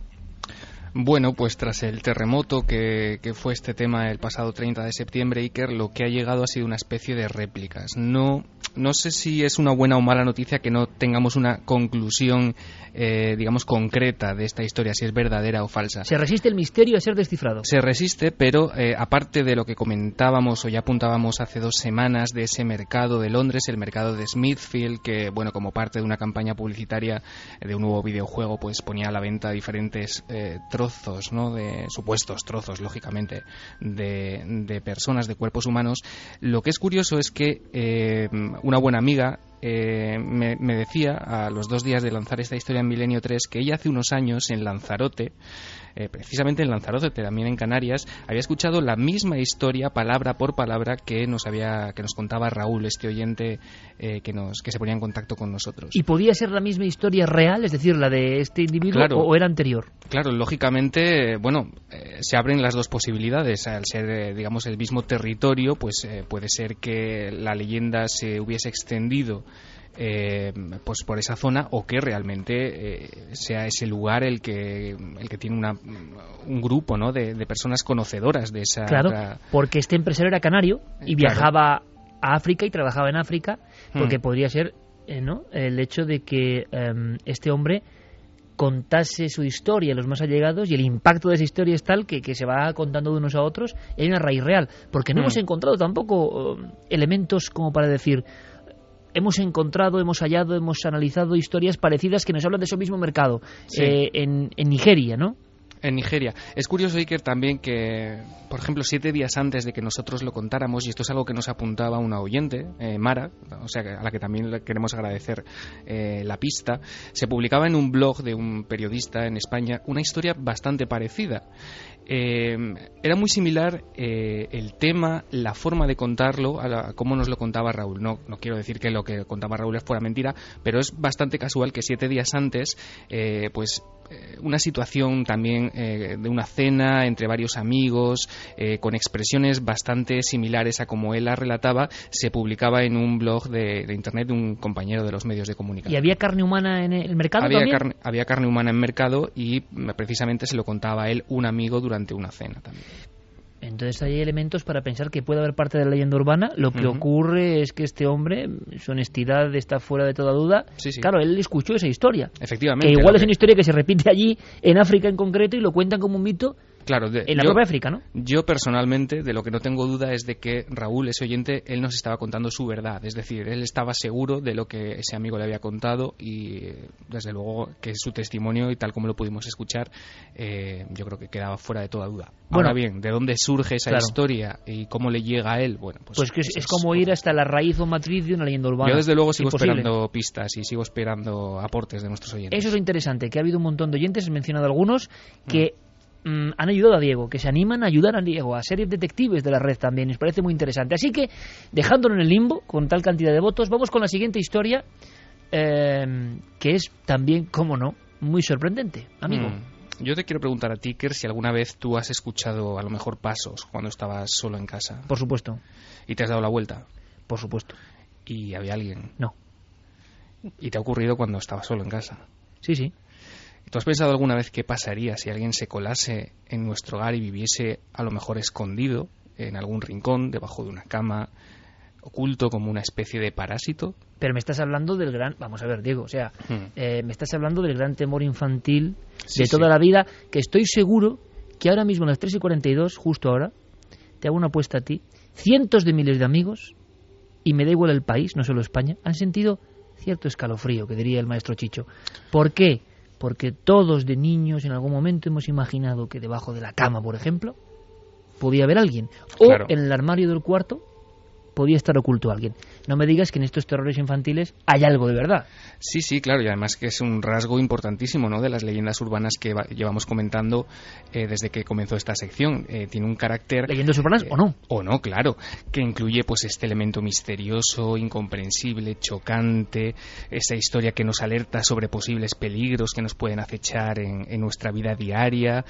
Bueno, pues tras el terremoto que, que fue este tema el pasado 30 de septiembre, Iker, lo que ha llegado ha sido una especie de réplicas. No, no sé si es una buena o mala noticia que no tengamos una conclusión, eh, digamos, concreta de esta historia, si es verdadera o falsa. Se resiste el misterio a ser descifrado. Se resiste, pero eh, aparte de lo que comentábamos o ya apuntábamos hace dos semanas de ese mercado de Londres, el mercado de Smithfield, que bueno, como parte de una campaña publicitaria de un nuevo videojuego, pues ponía a la venta diferentes eh, trozos, ¿no? De supuestos trozos, lógicamente, de, de personas, de cuerpos humanos. Lo que es curioso es que eh, una buena amiga eh, me, me decía a los dos días de lanzar esta historia en Milenio 3 que ella hace unos años en Lanzarote, eh, precisamente en Lanzarote, también en Canarias, había escuchado la misma historia palabra por palabra que nos había que nos contaba Raúl, este oyente eh, que nos que se ponía en contacto con nosotros. ¿Y podía ser la misma historia real, es decir, la de este individuo, Claro. o, o era anterior? Claro, lógicamente, bueno, eh, se abren las dos posibilidades. Al ser, eh, digamos, el mismo territorio, pues eh, puede ser que la leyenda se hubiese extendido eh, pues por esa zona o que realmente eh, sea ese lugar el que el que tiene una, un grupo ¿no? de, de personas conocedoras de esa Claro, otra- porque este empresario era canario y Claro. viajaba a África y trabajaba en África, porque Hmm. podría ser eh, ¿no? el hecho de que em, este hombre contase su historia a los más allegados y el impacto de esa historia es tal que, que se va contando de unos a otros y hay una raíz real. Porque no Mm. hemos encontrado tampoco eh, elementos como para decir hemos encontrado, hemos hallado, hemos analizado historias parecidas que nos hablan de ese mismo mercado Sí. eh, en, en Nigeria, ¿no? En Nigeria. Es curioso, Iker, también que, por ejemplo, siete días antes de que nosotros lo contáramos, y esto es algo que nos apuntaba una oyente, eh, Mara, o sea, a la que también le queremos agradecer eh, la pista, se publicaba en un blog de un periodista en España una historia bastante parecida. Eh, era muy similar eh, el tema, la forma de contarlo, a, la- a cómo nos lo contaba Raúl. No, no quiero decir que lo que contaba Raúl fuera mentira, pero es bastante casual que siete días antes, eh, pues eh, una situación también eh, de una cena entre varios amigos, con expresiones bastante similares a como él la relataba, se publicaba en un blog de, de internet de un compañero de los medios de comunicación. ¿Y había carne humana en el mercado Había también? carne, había carne humana en mercado y mm, precisamente se lo contaba a él un amigo durante una cena también. Entonces hay elementos para pensar que puede haber parte de la leyenda urbana. Lo que ocurre es que este hombre, su honestidad está fuera de toda duda. Sí, sí. Claro, él escuchó esa historia. Efectivamente. Que igual es una historia que se repite allí, en África en concreto, y lo cuentan como un mito Claro, de- en la yo- propia África, ¿no? Yo personalmente, de lo que no tengo duda es de que Raúl, ese oyente, él nos estaba contando su verdad. Es decir, él estaba seguro de lo que ese amigo le había contado y, desde luego, que su testimonio y tal como lo pudimos escuchar, eh, yo creo que quedaba fuera de toda duda. Bueno. Ahora bien, ¿de dónde surge esa Claro. historia y cómo le llega a él? Bueno, pues, Pues que es, como ir hasta la raíz o matriz de una leyenda urbana. Yo desde luego sigo Imposible. esperando pistas y sigo esperando aportes de nuestros oyentes. Eso es lo interesante, que ha habido un montón de oyentes, he mencionado algunos, que mm, han ayudado a Diego, que se animan a ayudar a Diego, a ser detectives de la red también, nos parece muy interesante. Así que, dejándolo en el limbo, con tal cantidad de votos, vamos con la siguiente historia, eh, que es también, como no, muy sorprendente, amigo. Mm. Yo te quiero preguntar a ti, Ker, si alguna vez tú has escuchado a lo mejor pasos cuando estabas solo en casa. Por supuesto. ¿Y te has dado la vuelta? Por supuesto. ¿Y había alguien? No. ¿Y te ha ocurrido cuando estabas solo en casa? Sí, sí. ¿Tú has pensado alguna vez qué pasaría si alguien se colase en nuestro hogar y viviese a lo mejor escondido en algún rincón, debajo de una cama, oculto como una especie de parásito? Pero me estás hablando del gran... Vamos a ver, Diego, o sea, Hmm. eh, me estás hablando del gran temor infantil Sí, de toda sí. la vida, que estoy seguro que ahora mismo a las 3 y 42, justo ahora, te hago una apuesta a ti, cientos de miles de amigos, y me da igual el país, no solo España, han sentido cierto escalofrío, que diría el maestro Chicho. ¿Por qué? Porque todos de niños en algún momento hemos imaginado que debajo de la cama, por ejemplo, podía haber alguien. O Claro. en el armario del cuarto podía estar oculto alguien. No me digas que en estos terrores infantiles hay algo de verdad. Sí, sí, claro, y además que es un rasgo importantísimo ¿no? de las leyendas urbanas que va- llevamos comentando eh, desde que comenzó esta sección. Eh, tiene un carácter... ¿Leyendas urbanas o no? O no, claro, que incluye pues este elemento misterioso, incomprensible, chocante, esa historia que nos alerta sobre posibles peligros que nos pueden acechar en, en nuestra vida diaria,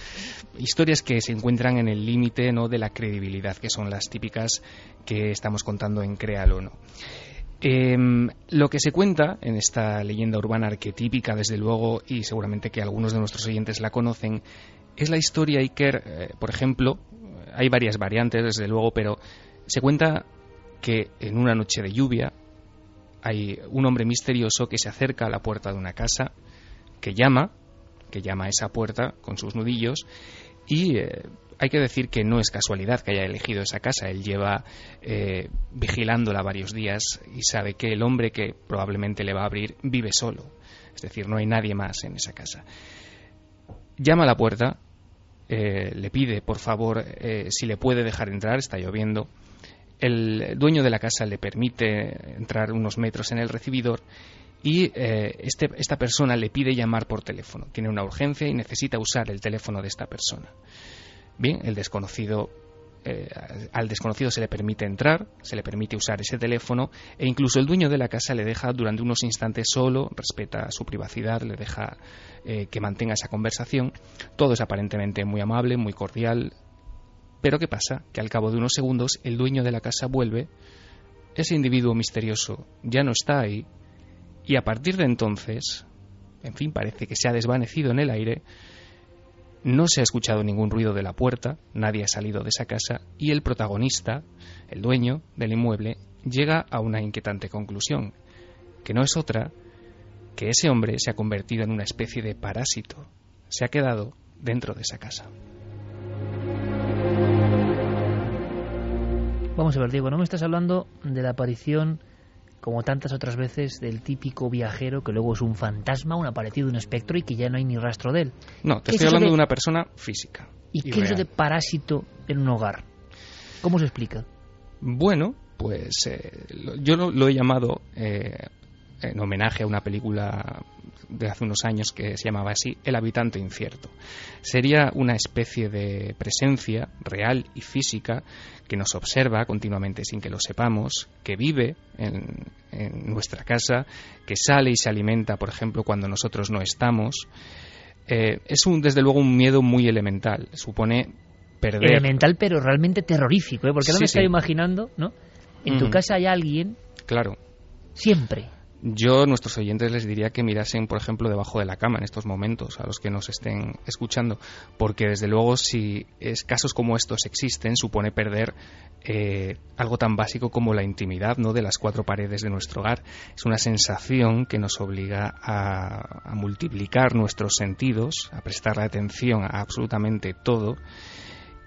historias que se encuentran en el límite ¿no? de la credibilidad, que son las típicas que estamos contando en Créalo, ¿no? Em, lo que se cuenta en esta leyenda urbana arquetípica, desde luego, y seguramente que algunos de nuestros oyentes la conocen, es la historia Iker, eh, por ejemplo, hay varias variantes, desde luego, pero se cuenta que en una noche de lluvia hay un hombre misterioso que se acerca a la puerta de una casa, que llama, que llama a esa puerta con sus nudillos, y eh, hay que decir que no es casualidad que haya elegido esa casa. Él lleva eh, vigilándola varios días y sabe que el hombre que probablemente le va a abrir vive solo. Es decir, no hay nadie más en esa casa. Llama a la puerta, eh, le pide por favor eh, si le puede dejar entrar, está lloviendo. El dueño de la casa le permite entrar unos metros en el recibidor y este, esta persona le pide llamar por teléfono. Tiene una urgencia y necesita usar el teléfono de esta persona. Bien, el desconocido, eh, al desconocido se le permite entrar, se le permite usar ese teléfono e incluso el dueño de la casa le deja durante unos instantes solo, respeta su privacidad, le deja eh, que mantenga esa conversación. Todo es aparentemente muy amable, muy cordial. Pero ¿qué pasa? Que al cabo de unos segundos el dueño de la casa vuelve, ese individuo misterioso ya no está ahí y a partir de entonces, en fin, parece que se ha desvanecido en el aire, no se ha escuchado ningún ruido de la puerta, nadie ha salido de esa casa y el protagonista, el dueño del inmueble, llega a una inquietante conclusión, que no es otra que ese hombre se ha convertido en una especie de parásito. Se ha quedado dentro de esa casa. Vamos a ver, Diego, no me estás hablando de la aparición, como tantas otras veces, del típico viajero que luego es un fantasma, un aparecido, un espectro y que ya no hay ni rastro de él. No, te ¿Qué es estoy hablando de- de una persona física. ¿Y, qué es real. de parásito en un hogar? ¿Cómo se explica? Bueno, pues eh, yo lo, lo he llamado eh, en homenaje a una película de hace unos años que se llamaba así, El habitante incierto. Sería una especie de presencia real y física que nos observa continuamente sin que lo sepamos, que vive en, en nuestra casa, que sale y se alimenta, por ejemplo, cuando nosotros no estamos. Eh, es un, desde luego un miedo muy elemental. Supone perder. Elemental, pero realmente terrorífico, ¿eh? porque no Sí, me estoy imaginando, ¿no? En tu casa hay alguien Claro. siempre. Yo a nuestros oyentes les diría que mirasen, por ejemplo, debajo de la cama en estos momentos, a los que nos estén escuchando, porque desde luego si es, casos como estos existen, supone perder eh, algo tan básico como la intimidad ¿no? de las cuatro paredes de nuestro hogar. Es una sensación que nos obliga a, a multiplicar nuestros sentidos, a prestarle atención a absolutamente todo.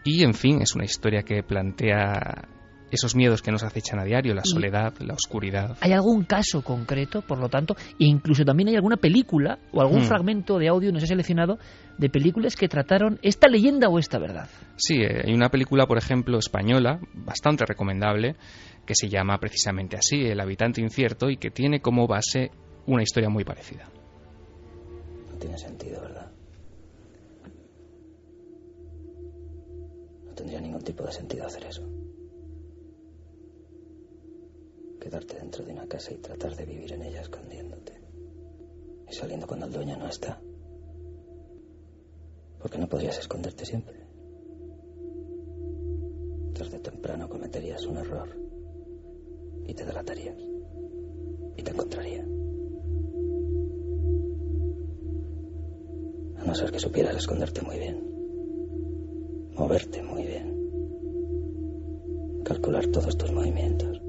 Y, en fin, es una historia que plantea esos miedos que nos acechan a diario, la soledad, la oscuridad. ¿Hay algún caso concreto, por lo tanto? E incluso también hay alguna película o algún Hmm. fragmento de audio, nos he seleccionado, de películas que trataron esta leyenda o esta verdad. Sí, eh, hay una película, por ejemplo, española, bastante recomendable, que se llama precisamente así, El habitante incierto, y que tiene como base una historia muy parecida. No tiene sentido, ¿verdad? No tendría ningún tipo de sentido hacer eso. Quedarte dentro de una casa y tratar de vivir en ella escondiéndote. Y saliendo cuando el dueño no está. Porque no podrías esconderte siempre. Tarde temprano cometerías un error. Y te delatarías. Y te encontraría. A no ser que supieras esconderte muy bien. Moverte muy bien. Calcular todos tus movimientos.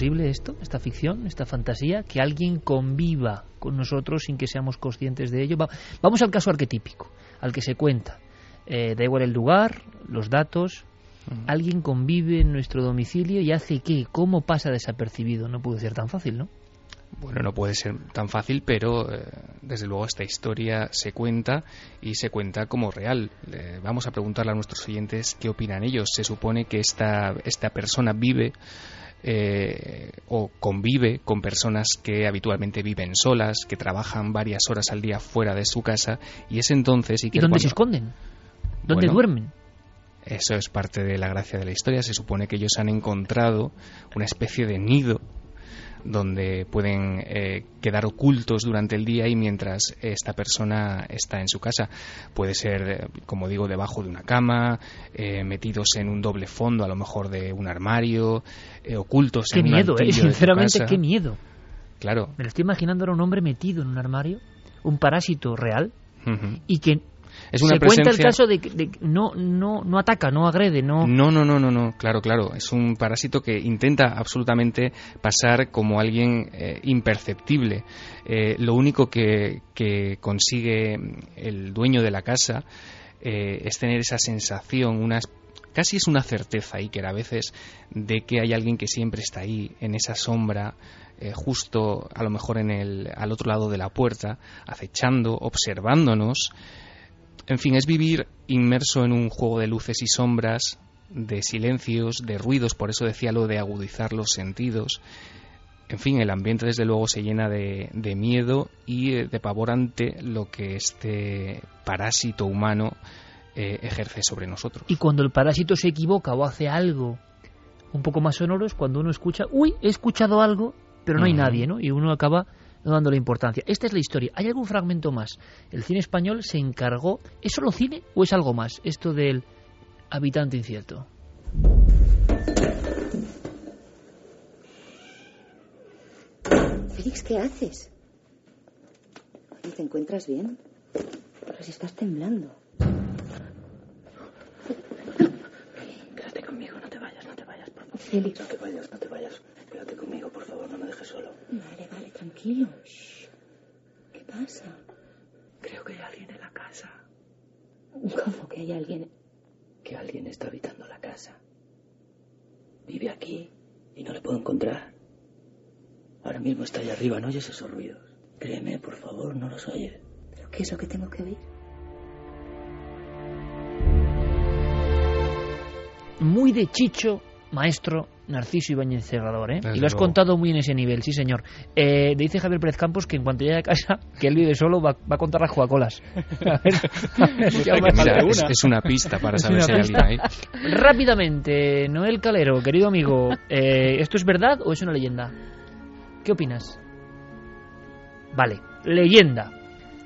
Posible esto, esta ficción, esta fantasía, que alguien conviva con nosotros sin que seamos conscientes de ello? Va- vamos al caso arquetípico, al que se cuenta. Eh, da igual el lugar, los datos. Alguien convive en nuestro domicilio y hace qué, cómo pasa desapercibido. No puede ser tan fácil, ¿no? Bueno, no puede ser tan fácil, pero eh, desde luego esta historia se cuenta y se cuenta como real. Eh, vamos a preguntarle a nuestros oyentes qué opinan ellos. Se supone que esta, esta persona vive eh, o convive con personas que habitualmente viven solas, que trabajan varias horas al día fuera de su casa y es entonces... ¿Y que dónde cuando- se esconden? ¿Dónde Bueno, duermen? Eso es parte de la gracia de la historia. Se supone que ellos han encontrado una especie de nido donde pueden eh, quedar ocultos durante el día y mientras esta persona está en su casa. Puede ser, eh, como digo, debajo de una cama, eh, metidos en un doble fondo, a lo mejor de un armario, eh, ocultos Qué en un miedo, ¿eh? altillo de tu Sinceramente, casa. qué miedo. Claro. Me lo estoy imaginando ahora un hombre metido en un armario, un parásito real, y que Es una se cuenta el caso de que no, no, no ataca, no agrede, no... No, no, no, no, no, claro, claro. Es un parásito que intenta absolutamente pasar como alguien eh, imperceptible. Eh, lo único que, que consigue el dueño de la casa eh, es tener esa sensación, unas casi es una certeza y que a veces de que hay alguien que siempre está ahí en esa sombra eh, justo a lo mejor en el al otro lado de la puerta acechando observándonos en fin, es vivir inmerso en un juego de luces y sombras, de silencios, de ruidos, por eso decía lo de agudizar los sentidos. En fin, el ambiente desde luego se llena de, de miedo y eh, de pavor ante lo que este parásito humano eh, ejerce sobre nosotros. Y cuando el parásito se equivoca o hace algo un poco más sonoro es cuando uno escucha, uy, he escuchado algo, pero no hay nadie, ¿no? Y uno acaba no dándole importancia. Esta es la historia. ¿Hay algún fragmento más? El cine español se encargó, ¿es solo cine o es algo más? Esto del habitante incierto. Félix, ¿qué haces? Oye, ¿Te encuentras bien? Pero si estás temblando. Quédate conmigo, no te vayas, no te vayas, por favor. Félix. No te vayas, no te vayas. Quédate conmigo, por favor, no me dejes solo. Vale, tranquilo. Shh. ¿Qué pasa? Creo que hay alguien en la casa. ¿Cómo que hay alguien? Que alguien está habitando la casa. Vive aquí y no le puedo encontrar. Ahora mismo está allá arriba, ¿no oyes esos ruidos? Créeme, por favor, no los oyes. ¿Pero qué es lo que tengo que oír? Muy de chicho, maestro Narciso Ibáñez Cerrador, ¿eh? Desde y lo has luego. contado muy en ese nivel, sí señor. Eh, dice Javier Pérez Campos que en cuanto llegue a casa, que él vive solo, va, va a contar las Coca-Colas. A ver, [LAUGHS] [LAUGHS] es, una. es una pista para Es saber si hay alguien ahí. Rápidamente, Noel Calero, querido amigo, eh, ¿esto es verdad o es una leyenda? ¿Qué opinas? Vale, leyenda.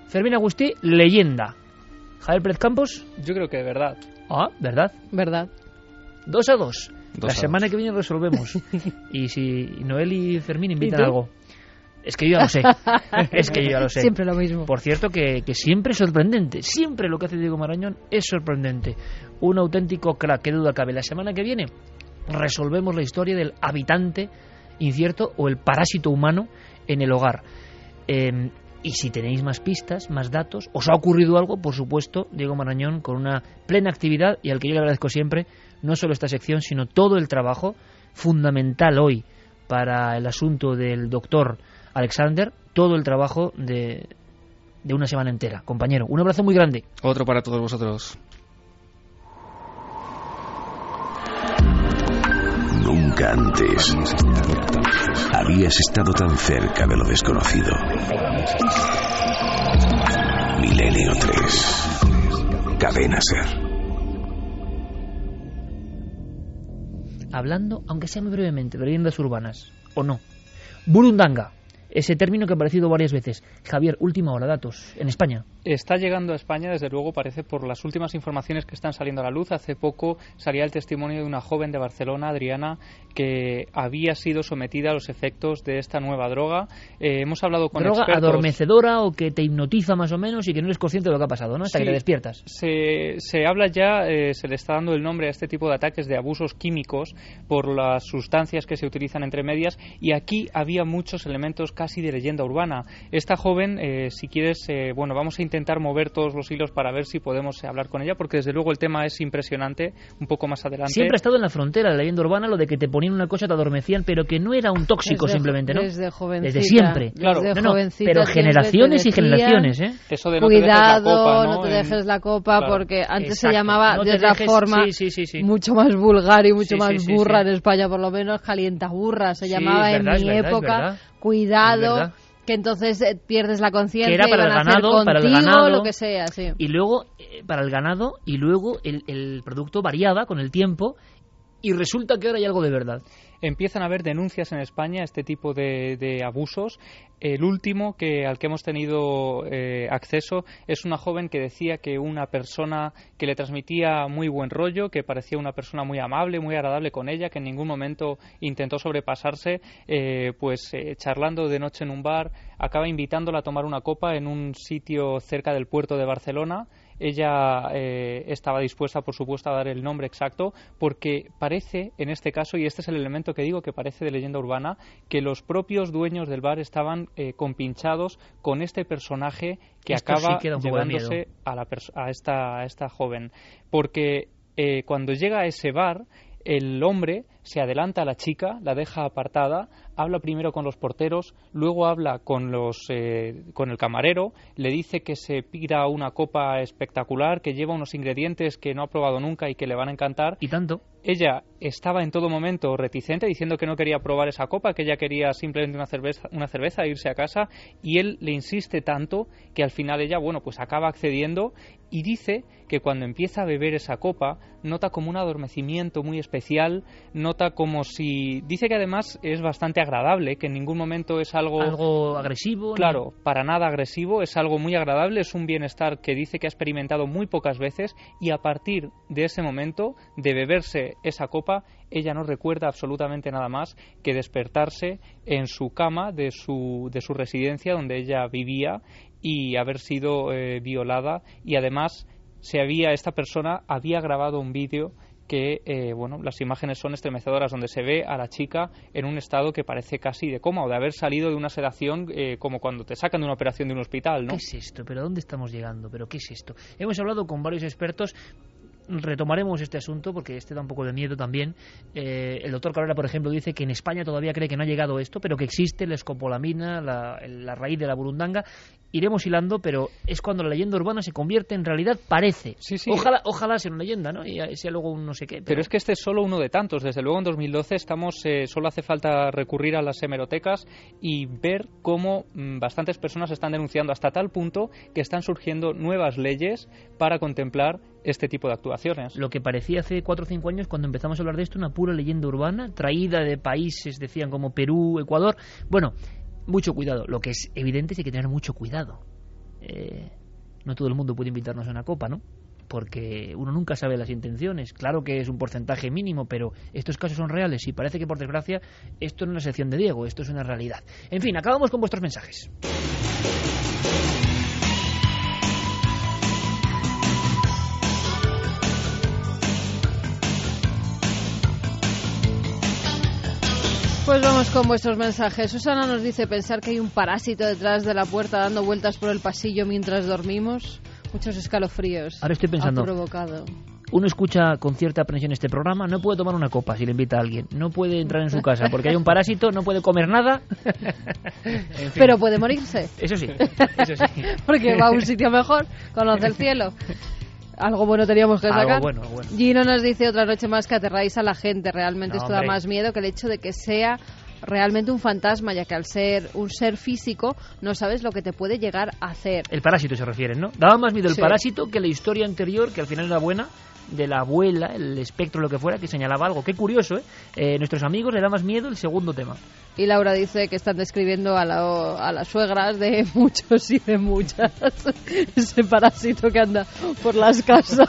Fermín Agustí, leyenda. Javier Pérez Campos, Yo creo que de verdad. ah, ¿verdad? ¿Verdad? Dos a dos. Dos La semana que viene resolvemos. [LAUGHS] y si Noel y Fermín invitan tú? algo. Es que yo ya lo sé. [LAUGHS] es que yo ya lo sé. Siempre lo mismo. Por cierto, que, que siempre es sorprendente. Siempre lo que hace Diego Marañón es sorprendente. Un auténtico crack, que duda cabe. La semana que viene resolvemos la historia del habitante incierto o el parásito humano en el hogar. Eh, y si tenéis más pistas, más datos, os ha ocurrido algo, por supuesto, Diego Marañón con una plena actividad y al que yo le agradezco siempre, no solo esta sección, sino todo el trabajo fundamental hoy para el asunto del doctor Alexander, todo el trabajo de, de una semana entera. Compañero, un abrazo muy grande. Otro para todos vosotros. Nunca antes habías estado tan cerca de lo desconocido. Milenio 3. Cadena Ser. Hablando, aunque sea muy brevemente, de leyendas urbanas, o no. Burundanga, ese término que ha aparecido varias veces. Javier, última hora, datos, en España. Está llegando a España, desde luego, parece por las últimas informaciones que están saliendo a la luz. Hace poco salía el testimonio de una joven de Barcelona, Adriana, que había sido sometida a los efectos de esta nueva droga. Eh, hemos hablado con Droga expertos. adormecedora o que te hipnotiza más o menos y que no eres consciente de lo que ha pasado, ¿no? Hasta Sí. que te despiertas. Se, se habla ya, eh, se le está dando el nombre a este tipo de ataques de abusos químicos por las sustancias que se utilizan entre medias y aquí había muchos elementos casi de leyenda urbana. Esta joven, eh, si quieres, eh, bueno, vamos a intentar mover todos los hilos para ver si podemos eh, hablar con ella porque desde luego el tema es impresionante, un poco más adelante. Siempre ha estado en la frontera la leyenda urbana lo de que te ponían una cosa, te adormecían, pero que no era un tóxico Desde- simplemente, ¿no? desde jovencita, Desde siempre. desde No, pero generaciones te y generaciones, ¿eh? Eso de no te dejes la Cuidado, copa, no, te dejes la copa Claro. porque antes se llamaba No de te otra dejes- forma sí, sí, sí, sí. mucho más vulgar y mucho Sí, más burra sí. en España, por lo menos calienta burra se Sí, llamaba verdad, en mi verdad, época. Cuidado, que entonces eh, pierdes la conciencia era para el ganado, para el ganado. lo que sea, sí. Y luego, eh, para el ganado, y luego el, el producto variaba con el tiempo y resulta que ahora hay algo de verdad. Empiezan a haber denuncias en España este tipo de, de abusos. El último que al que hemos tenido eh, acceso es una joven que decía que una persona que le transmitía muy buen rollo, que parecía una persona muy amable, muy agradable con ella, que en ningún momento intentó sobrepasarse, eh, pues eh, charlando de noche en un bar, acaba invitándola a tomar una copa en un sitio cerca del puerto de Barcelona. Ella eh, estaba dispuesta, por supuesto, a dar el nombre exacto, porque parece, en este caso, y este es el elemento que digo que parece de leyenda urbana, que los propios dueños del bar estaban eh, compinchados con este personaje que Esto acaba llevándose a, la a, esta, a esta joven. Porque eh, cuando llega a ese bar, el hombre se adelanta a la chica, la deja apartada, habla primero con los porteros, luego habla con los eh, con el camarero, le dice que se pida una copa espectacular, que lleva unos ingredientes que no ha probado nunca y que le van a encantar. Y tanto. Ella estaba en todo momento reticente, diciendo que no quería probar esa copa, que ella quería simplemente una cerveza, una cerveza e irse a casa, y él le insiste tanto que al final ella, bueno, pues acaba accediendo y dice que cuando empieza a beber esa copa nota como un adormecimiento muy especial, nota como si dice que además es bastante agradable, que en ningún momento es algo Algo agresivo. Claro, para nada agresivo, es algo muy agradable, es un bienestar que dice que ha experimentado muy pocas veces y a partir de ese momento de beberse esa copa, ella no recuerda absolutamente nada más que despertarse en su cama de su, de su residencia donde ella vivía y haber sido eh, violada y además se había esta persona había grabado un vídeo que eh, bueno, las imágenes son estremecedoras, donde se ve a la chica en un estado que parece casi de coma o de haber salido de una sedación eh, como cuando te sacan de una operación de un hospital, ¿no? ¿Qué es esto? ¿Pero dónde estamos llegando? ¿Pero qué es esto? Hemos hablado con varios expertos retomaremos este asunto porque este da un poco de miedo también. Eh, el doctor Carrera, por ejemplo, dice que en España todavía cree que no ha llegado esto, pero que existe la escopolamina, la, la raíz de la burundanga. Iremos hilando, pero es cuando la leyenda urbana se convierte en realidad, parece. Sí, sí. Ojalá, ojalá sea una leyenda, ¿no? Y sea luego un no sé qué. Pero... es que este es solo uno de tantos. Desde luego en 2012 estamos, eh, solo hace falta recurrir a las hemerotecas y ver cómo mm, bastantes personas están denunciando hasta tal punto que están surgiendo nuevas leyes para contemplar este tipo de actuaciones. Lo que parecía hace cuatro o cinco años cuando empezamos a hablar de esto, una pura leyenda urbana, traída de países, decían, como Perú, Ecuador. Bueno, mucho cuidado. Lo que es evidente es que hay que tener mucho cuidado. Eh, no todo el mundo puede invitarnos a una copa, ¿no? Porque uno nunca sabe las intenciones. Claro que es un porcentaje mínimo, pero estos casos son reales y parece que, por desgracia, esto no es una sección de Diego, esto es una realidad. En fin, acabamos con vuestros mensajes. Pues vamos con vuestros mensajes. Susana nos dice pensar que hay un parásito detrás de la puerta dando vueltas por el pasillo mientras dormimos. Muchos escalofríos. Ahora estoy pensando. Ha provocado. Uno escucha con cierta aprensión este programa, no puede tomar una copa si le invita a alguien, no puede entrar en su casa porque hay un parásito, no puede comer nada. [LAUGHS] en fin. Pero puede morirse. Eso sí, [LAUGHS] eso sí. porque va a un sitio mejor, conoce el [LAUGHS] cielo. Algo bueno teníamos que sacar. Algo bueno, bueno. Gino nos dice otra noche más que aterráis a la gente. Realmente No, esto da más miedo que el hecho de que sea realmente un fantasma, ya que al ser un ser físico no sabes lo que te puede llegar a hacer. El parásito se refieren, ¿no? Daba más miedo el Sí. parásito que la historia anterior, que al final era buena, de la abuela, el espectro, lo que fuera, que señalaba algo. Qué curioso, ¿eh? Eh, nuestros amigos le da más miedo el segundo tema. Y Laura dice que están describiendo a, la- a las suegras de [LAUGHS] muchos y de muchas. [LAUGHS] Ese parásito que anda por las casas. [LAUGHS]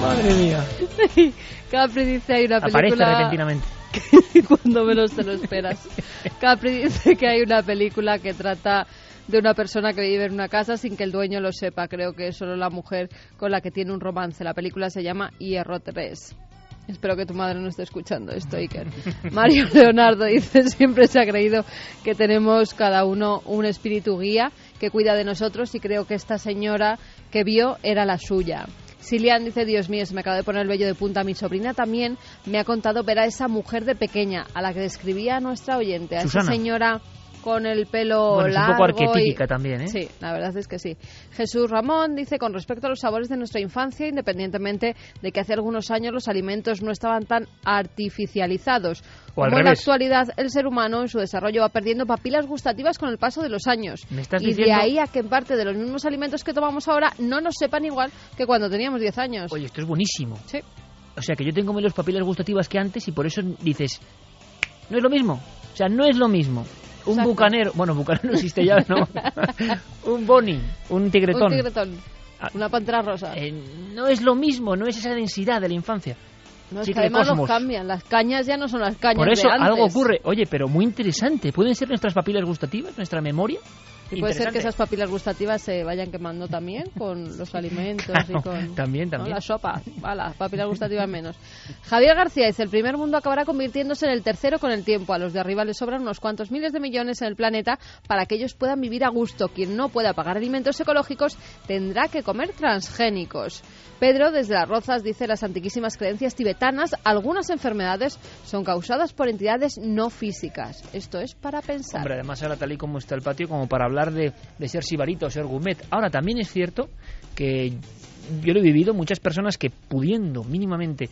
Madre mía. Capri dice hay una Aparece película repentinamente. [LAUGHS] cuando menos te lo esperas. Capri dice que hay una película que trata de una persona que vive en una casa sin que el dueño lo sepa. Creo que es solo la mujer con la que tiene un romance. La película se llama Hierro 3. Espero que tu madre no esté escuchando esto, Iker. [LAUGHS] Mario Leonardo dice, siempre se ha creído que tenemos cada uno un espíritu guía que cuida de nosotros y creo que esta señora que vio era la suya. Silian dice, Dios mío, se me acaba de poner el vello de punta. Mi sobrina también me ha contado ver a esa mujer de pequeña, a la que describía nuestra oyente, a Susana. esa señora con el pelo Bueno, es un largo. poco y- arquetípica también, ¿eh? Sí, la verdad es que sí. Jesús Ramón dice, con respecto a los sabores de nuestra infancia, independientemente de que hace algunos años los alimentos no estaban tan artificializados. O al como en la actualidad el ser humano en su desarrollo va perdiendo papilas gustativas con el paso de los años. ¿Me estás y de diciendo- ahí a que en parte de los mismos alimentos que tomamos ahora no nos sepan igual que cuando teníamos 10 años. Oye, esto es buenísimo. Sí. O sea, que yo tengo menos papilas gustativas que antes y por eso dices, no es lo mismo. O sea, no es lo mismo. Un Exacto. bucanero, bueno, bucanero no existe ya, ¿no? [LAUGHS] un boni, un tigretón. Un tigretón, Ah, una pantera rosa. eh, no es lo mismo, no es esa densidad de la infancia. no, es que además los cambian. Las cañas ya no son las cañas Por eso de antes. algo ocurre. Oye, pero muy interesante. ¿Pueden ser nuestras papilas gustativas, nuestra memoria? Y puede ser que esas papilas gustativas se vayan quemando también con los alimentos Claro, y con también, ¿no? también. la sopa. Va, las papilas gustativas menos. Javier García dice, el primer mundo acabará convirtiéndose en el tercero con el tiempo. A los de arriba les sobran unos cuantos miles de millones en el planeta para que ellos puedan vivir a gusto. Quien no pueda pagar alimentos ecológicos tendrá que comer transgénicos. Pedro, desde las Rozas, dice las antiquísimas creencias tibetanas, algunas enfermedades son causadas por entidades no físicas. Esto es para pensar. Hombre, además ahora tal y como está el patio, como para hablar de, de ser sibarita o ser gourmet. Ahora, también es cierto que yo lo he vivido, muchas personas que pudiendo mínimamente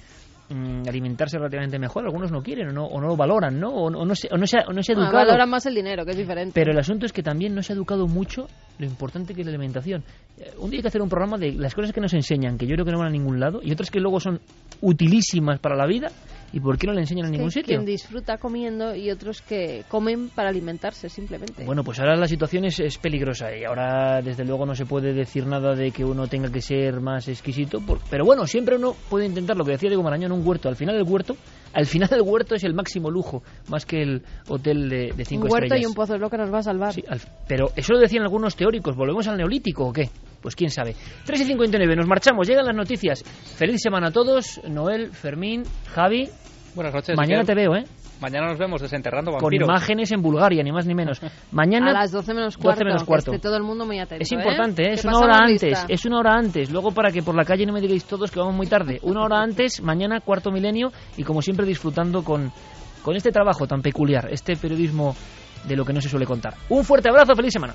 mm, alimentarse relativamente mejor, algunos no quieren o no, o no lo valoran, ¿no? O, no- no se, o no se, o no se ha Ah, educado. valoran más el dinero, que es diferente. Pero el asunto es que también no se ha educado mucho lo importante que es la alimentación. Eh, Un día hay que hacer un programa de las cosas que nos enseñan, que yo creo que no van a ningún lado, y otras que luego son utilísimas para la vida, y por qué no le enseñan en ningún sitio. Quien disfruta comiendo y otros que comen para alimentarse simplemente. Bueno, pues ahora la situación es, es peligrosa y ahora desde luego no se puede decir nada de que uno tenga que ser más exquisito, por- pero bueno, siempre uno puede intentar lo que decía Diego Marañón, un huerto. Al final del huerto, al final del huerto es el máximo lujo, más que el hotel de, de un cinco huerto estrellas. y un pozo de lo que nos va a salvar. Sí, al- pero eso lo decían algunos teóricos. ¿Volvemos al neolítico o qué? Pues quién sabe. 3 y 59, nos marchamos, llegan las noticias. Feliz semana a todos, Noel, Fermín, Javi. Buenas noches. Mañana te veo, ¿eh? Mañana nos vemos desenterrando Con vampiros. imágenes en Bulgaria, ni más ni menos. Mañana A las 12 menos cuarto. 12 menos que cuarto. esté todo el mundo muy atento. Es importante, ¿eh? Es una hora antes, lista. es una hora antes. Luego para que por la calle no me digáis todos que vamos muy tarde. Una hora antes, mañana cuarto milenio y como siempre disfrutando con, con este trabajo tan peculiar, este periodismo de lo que no se suele contar. Un fuerte abrazo, feliz semana.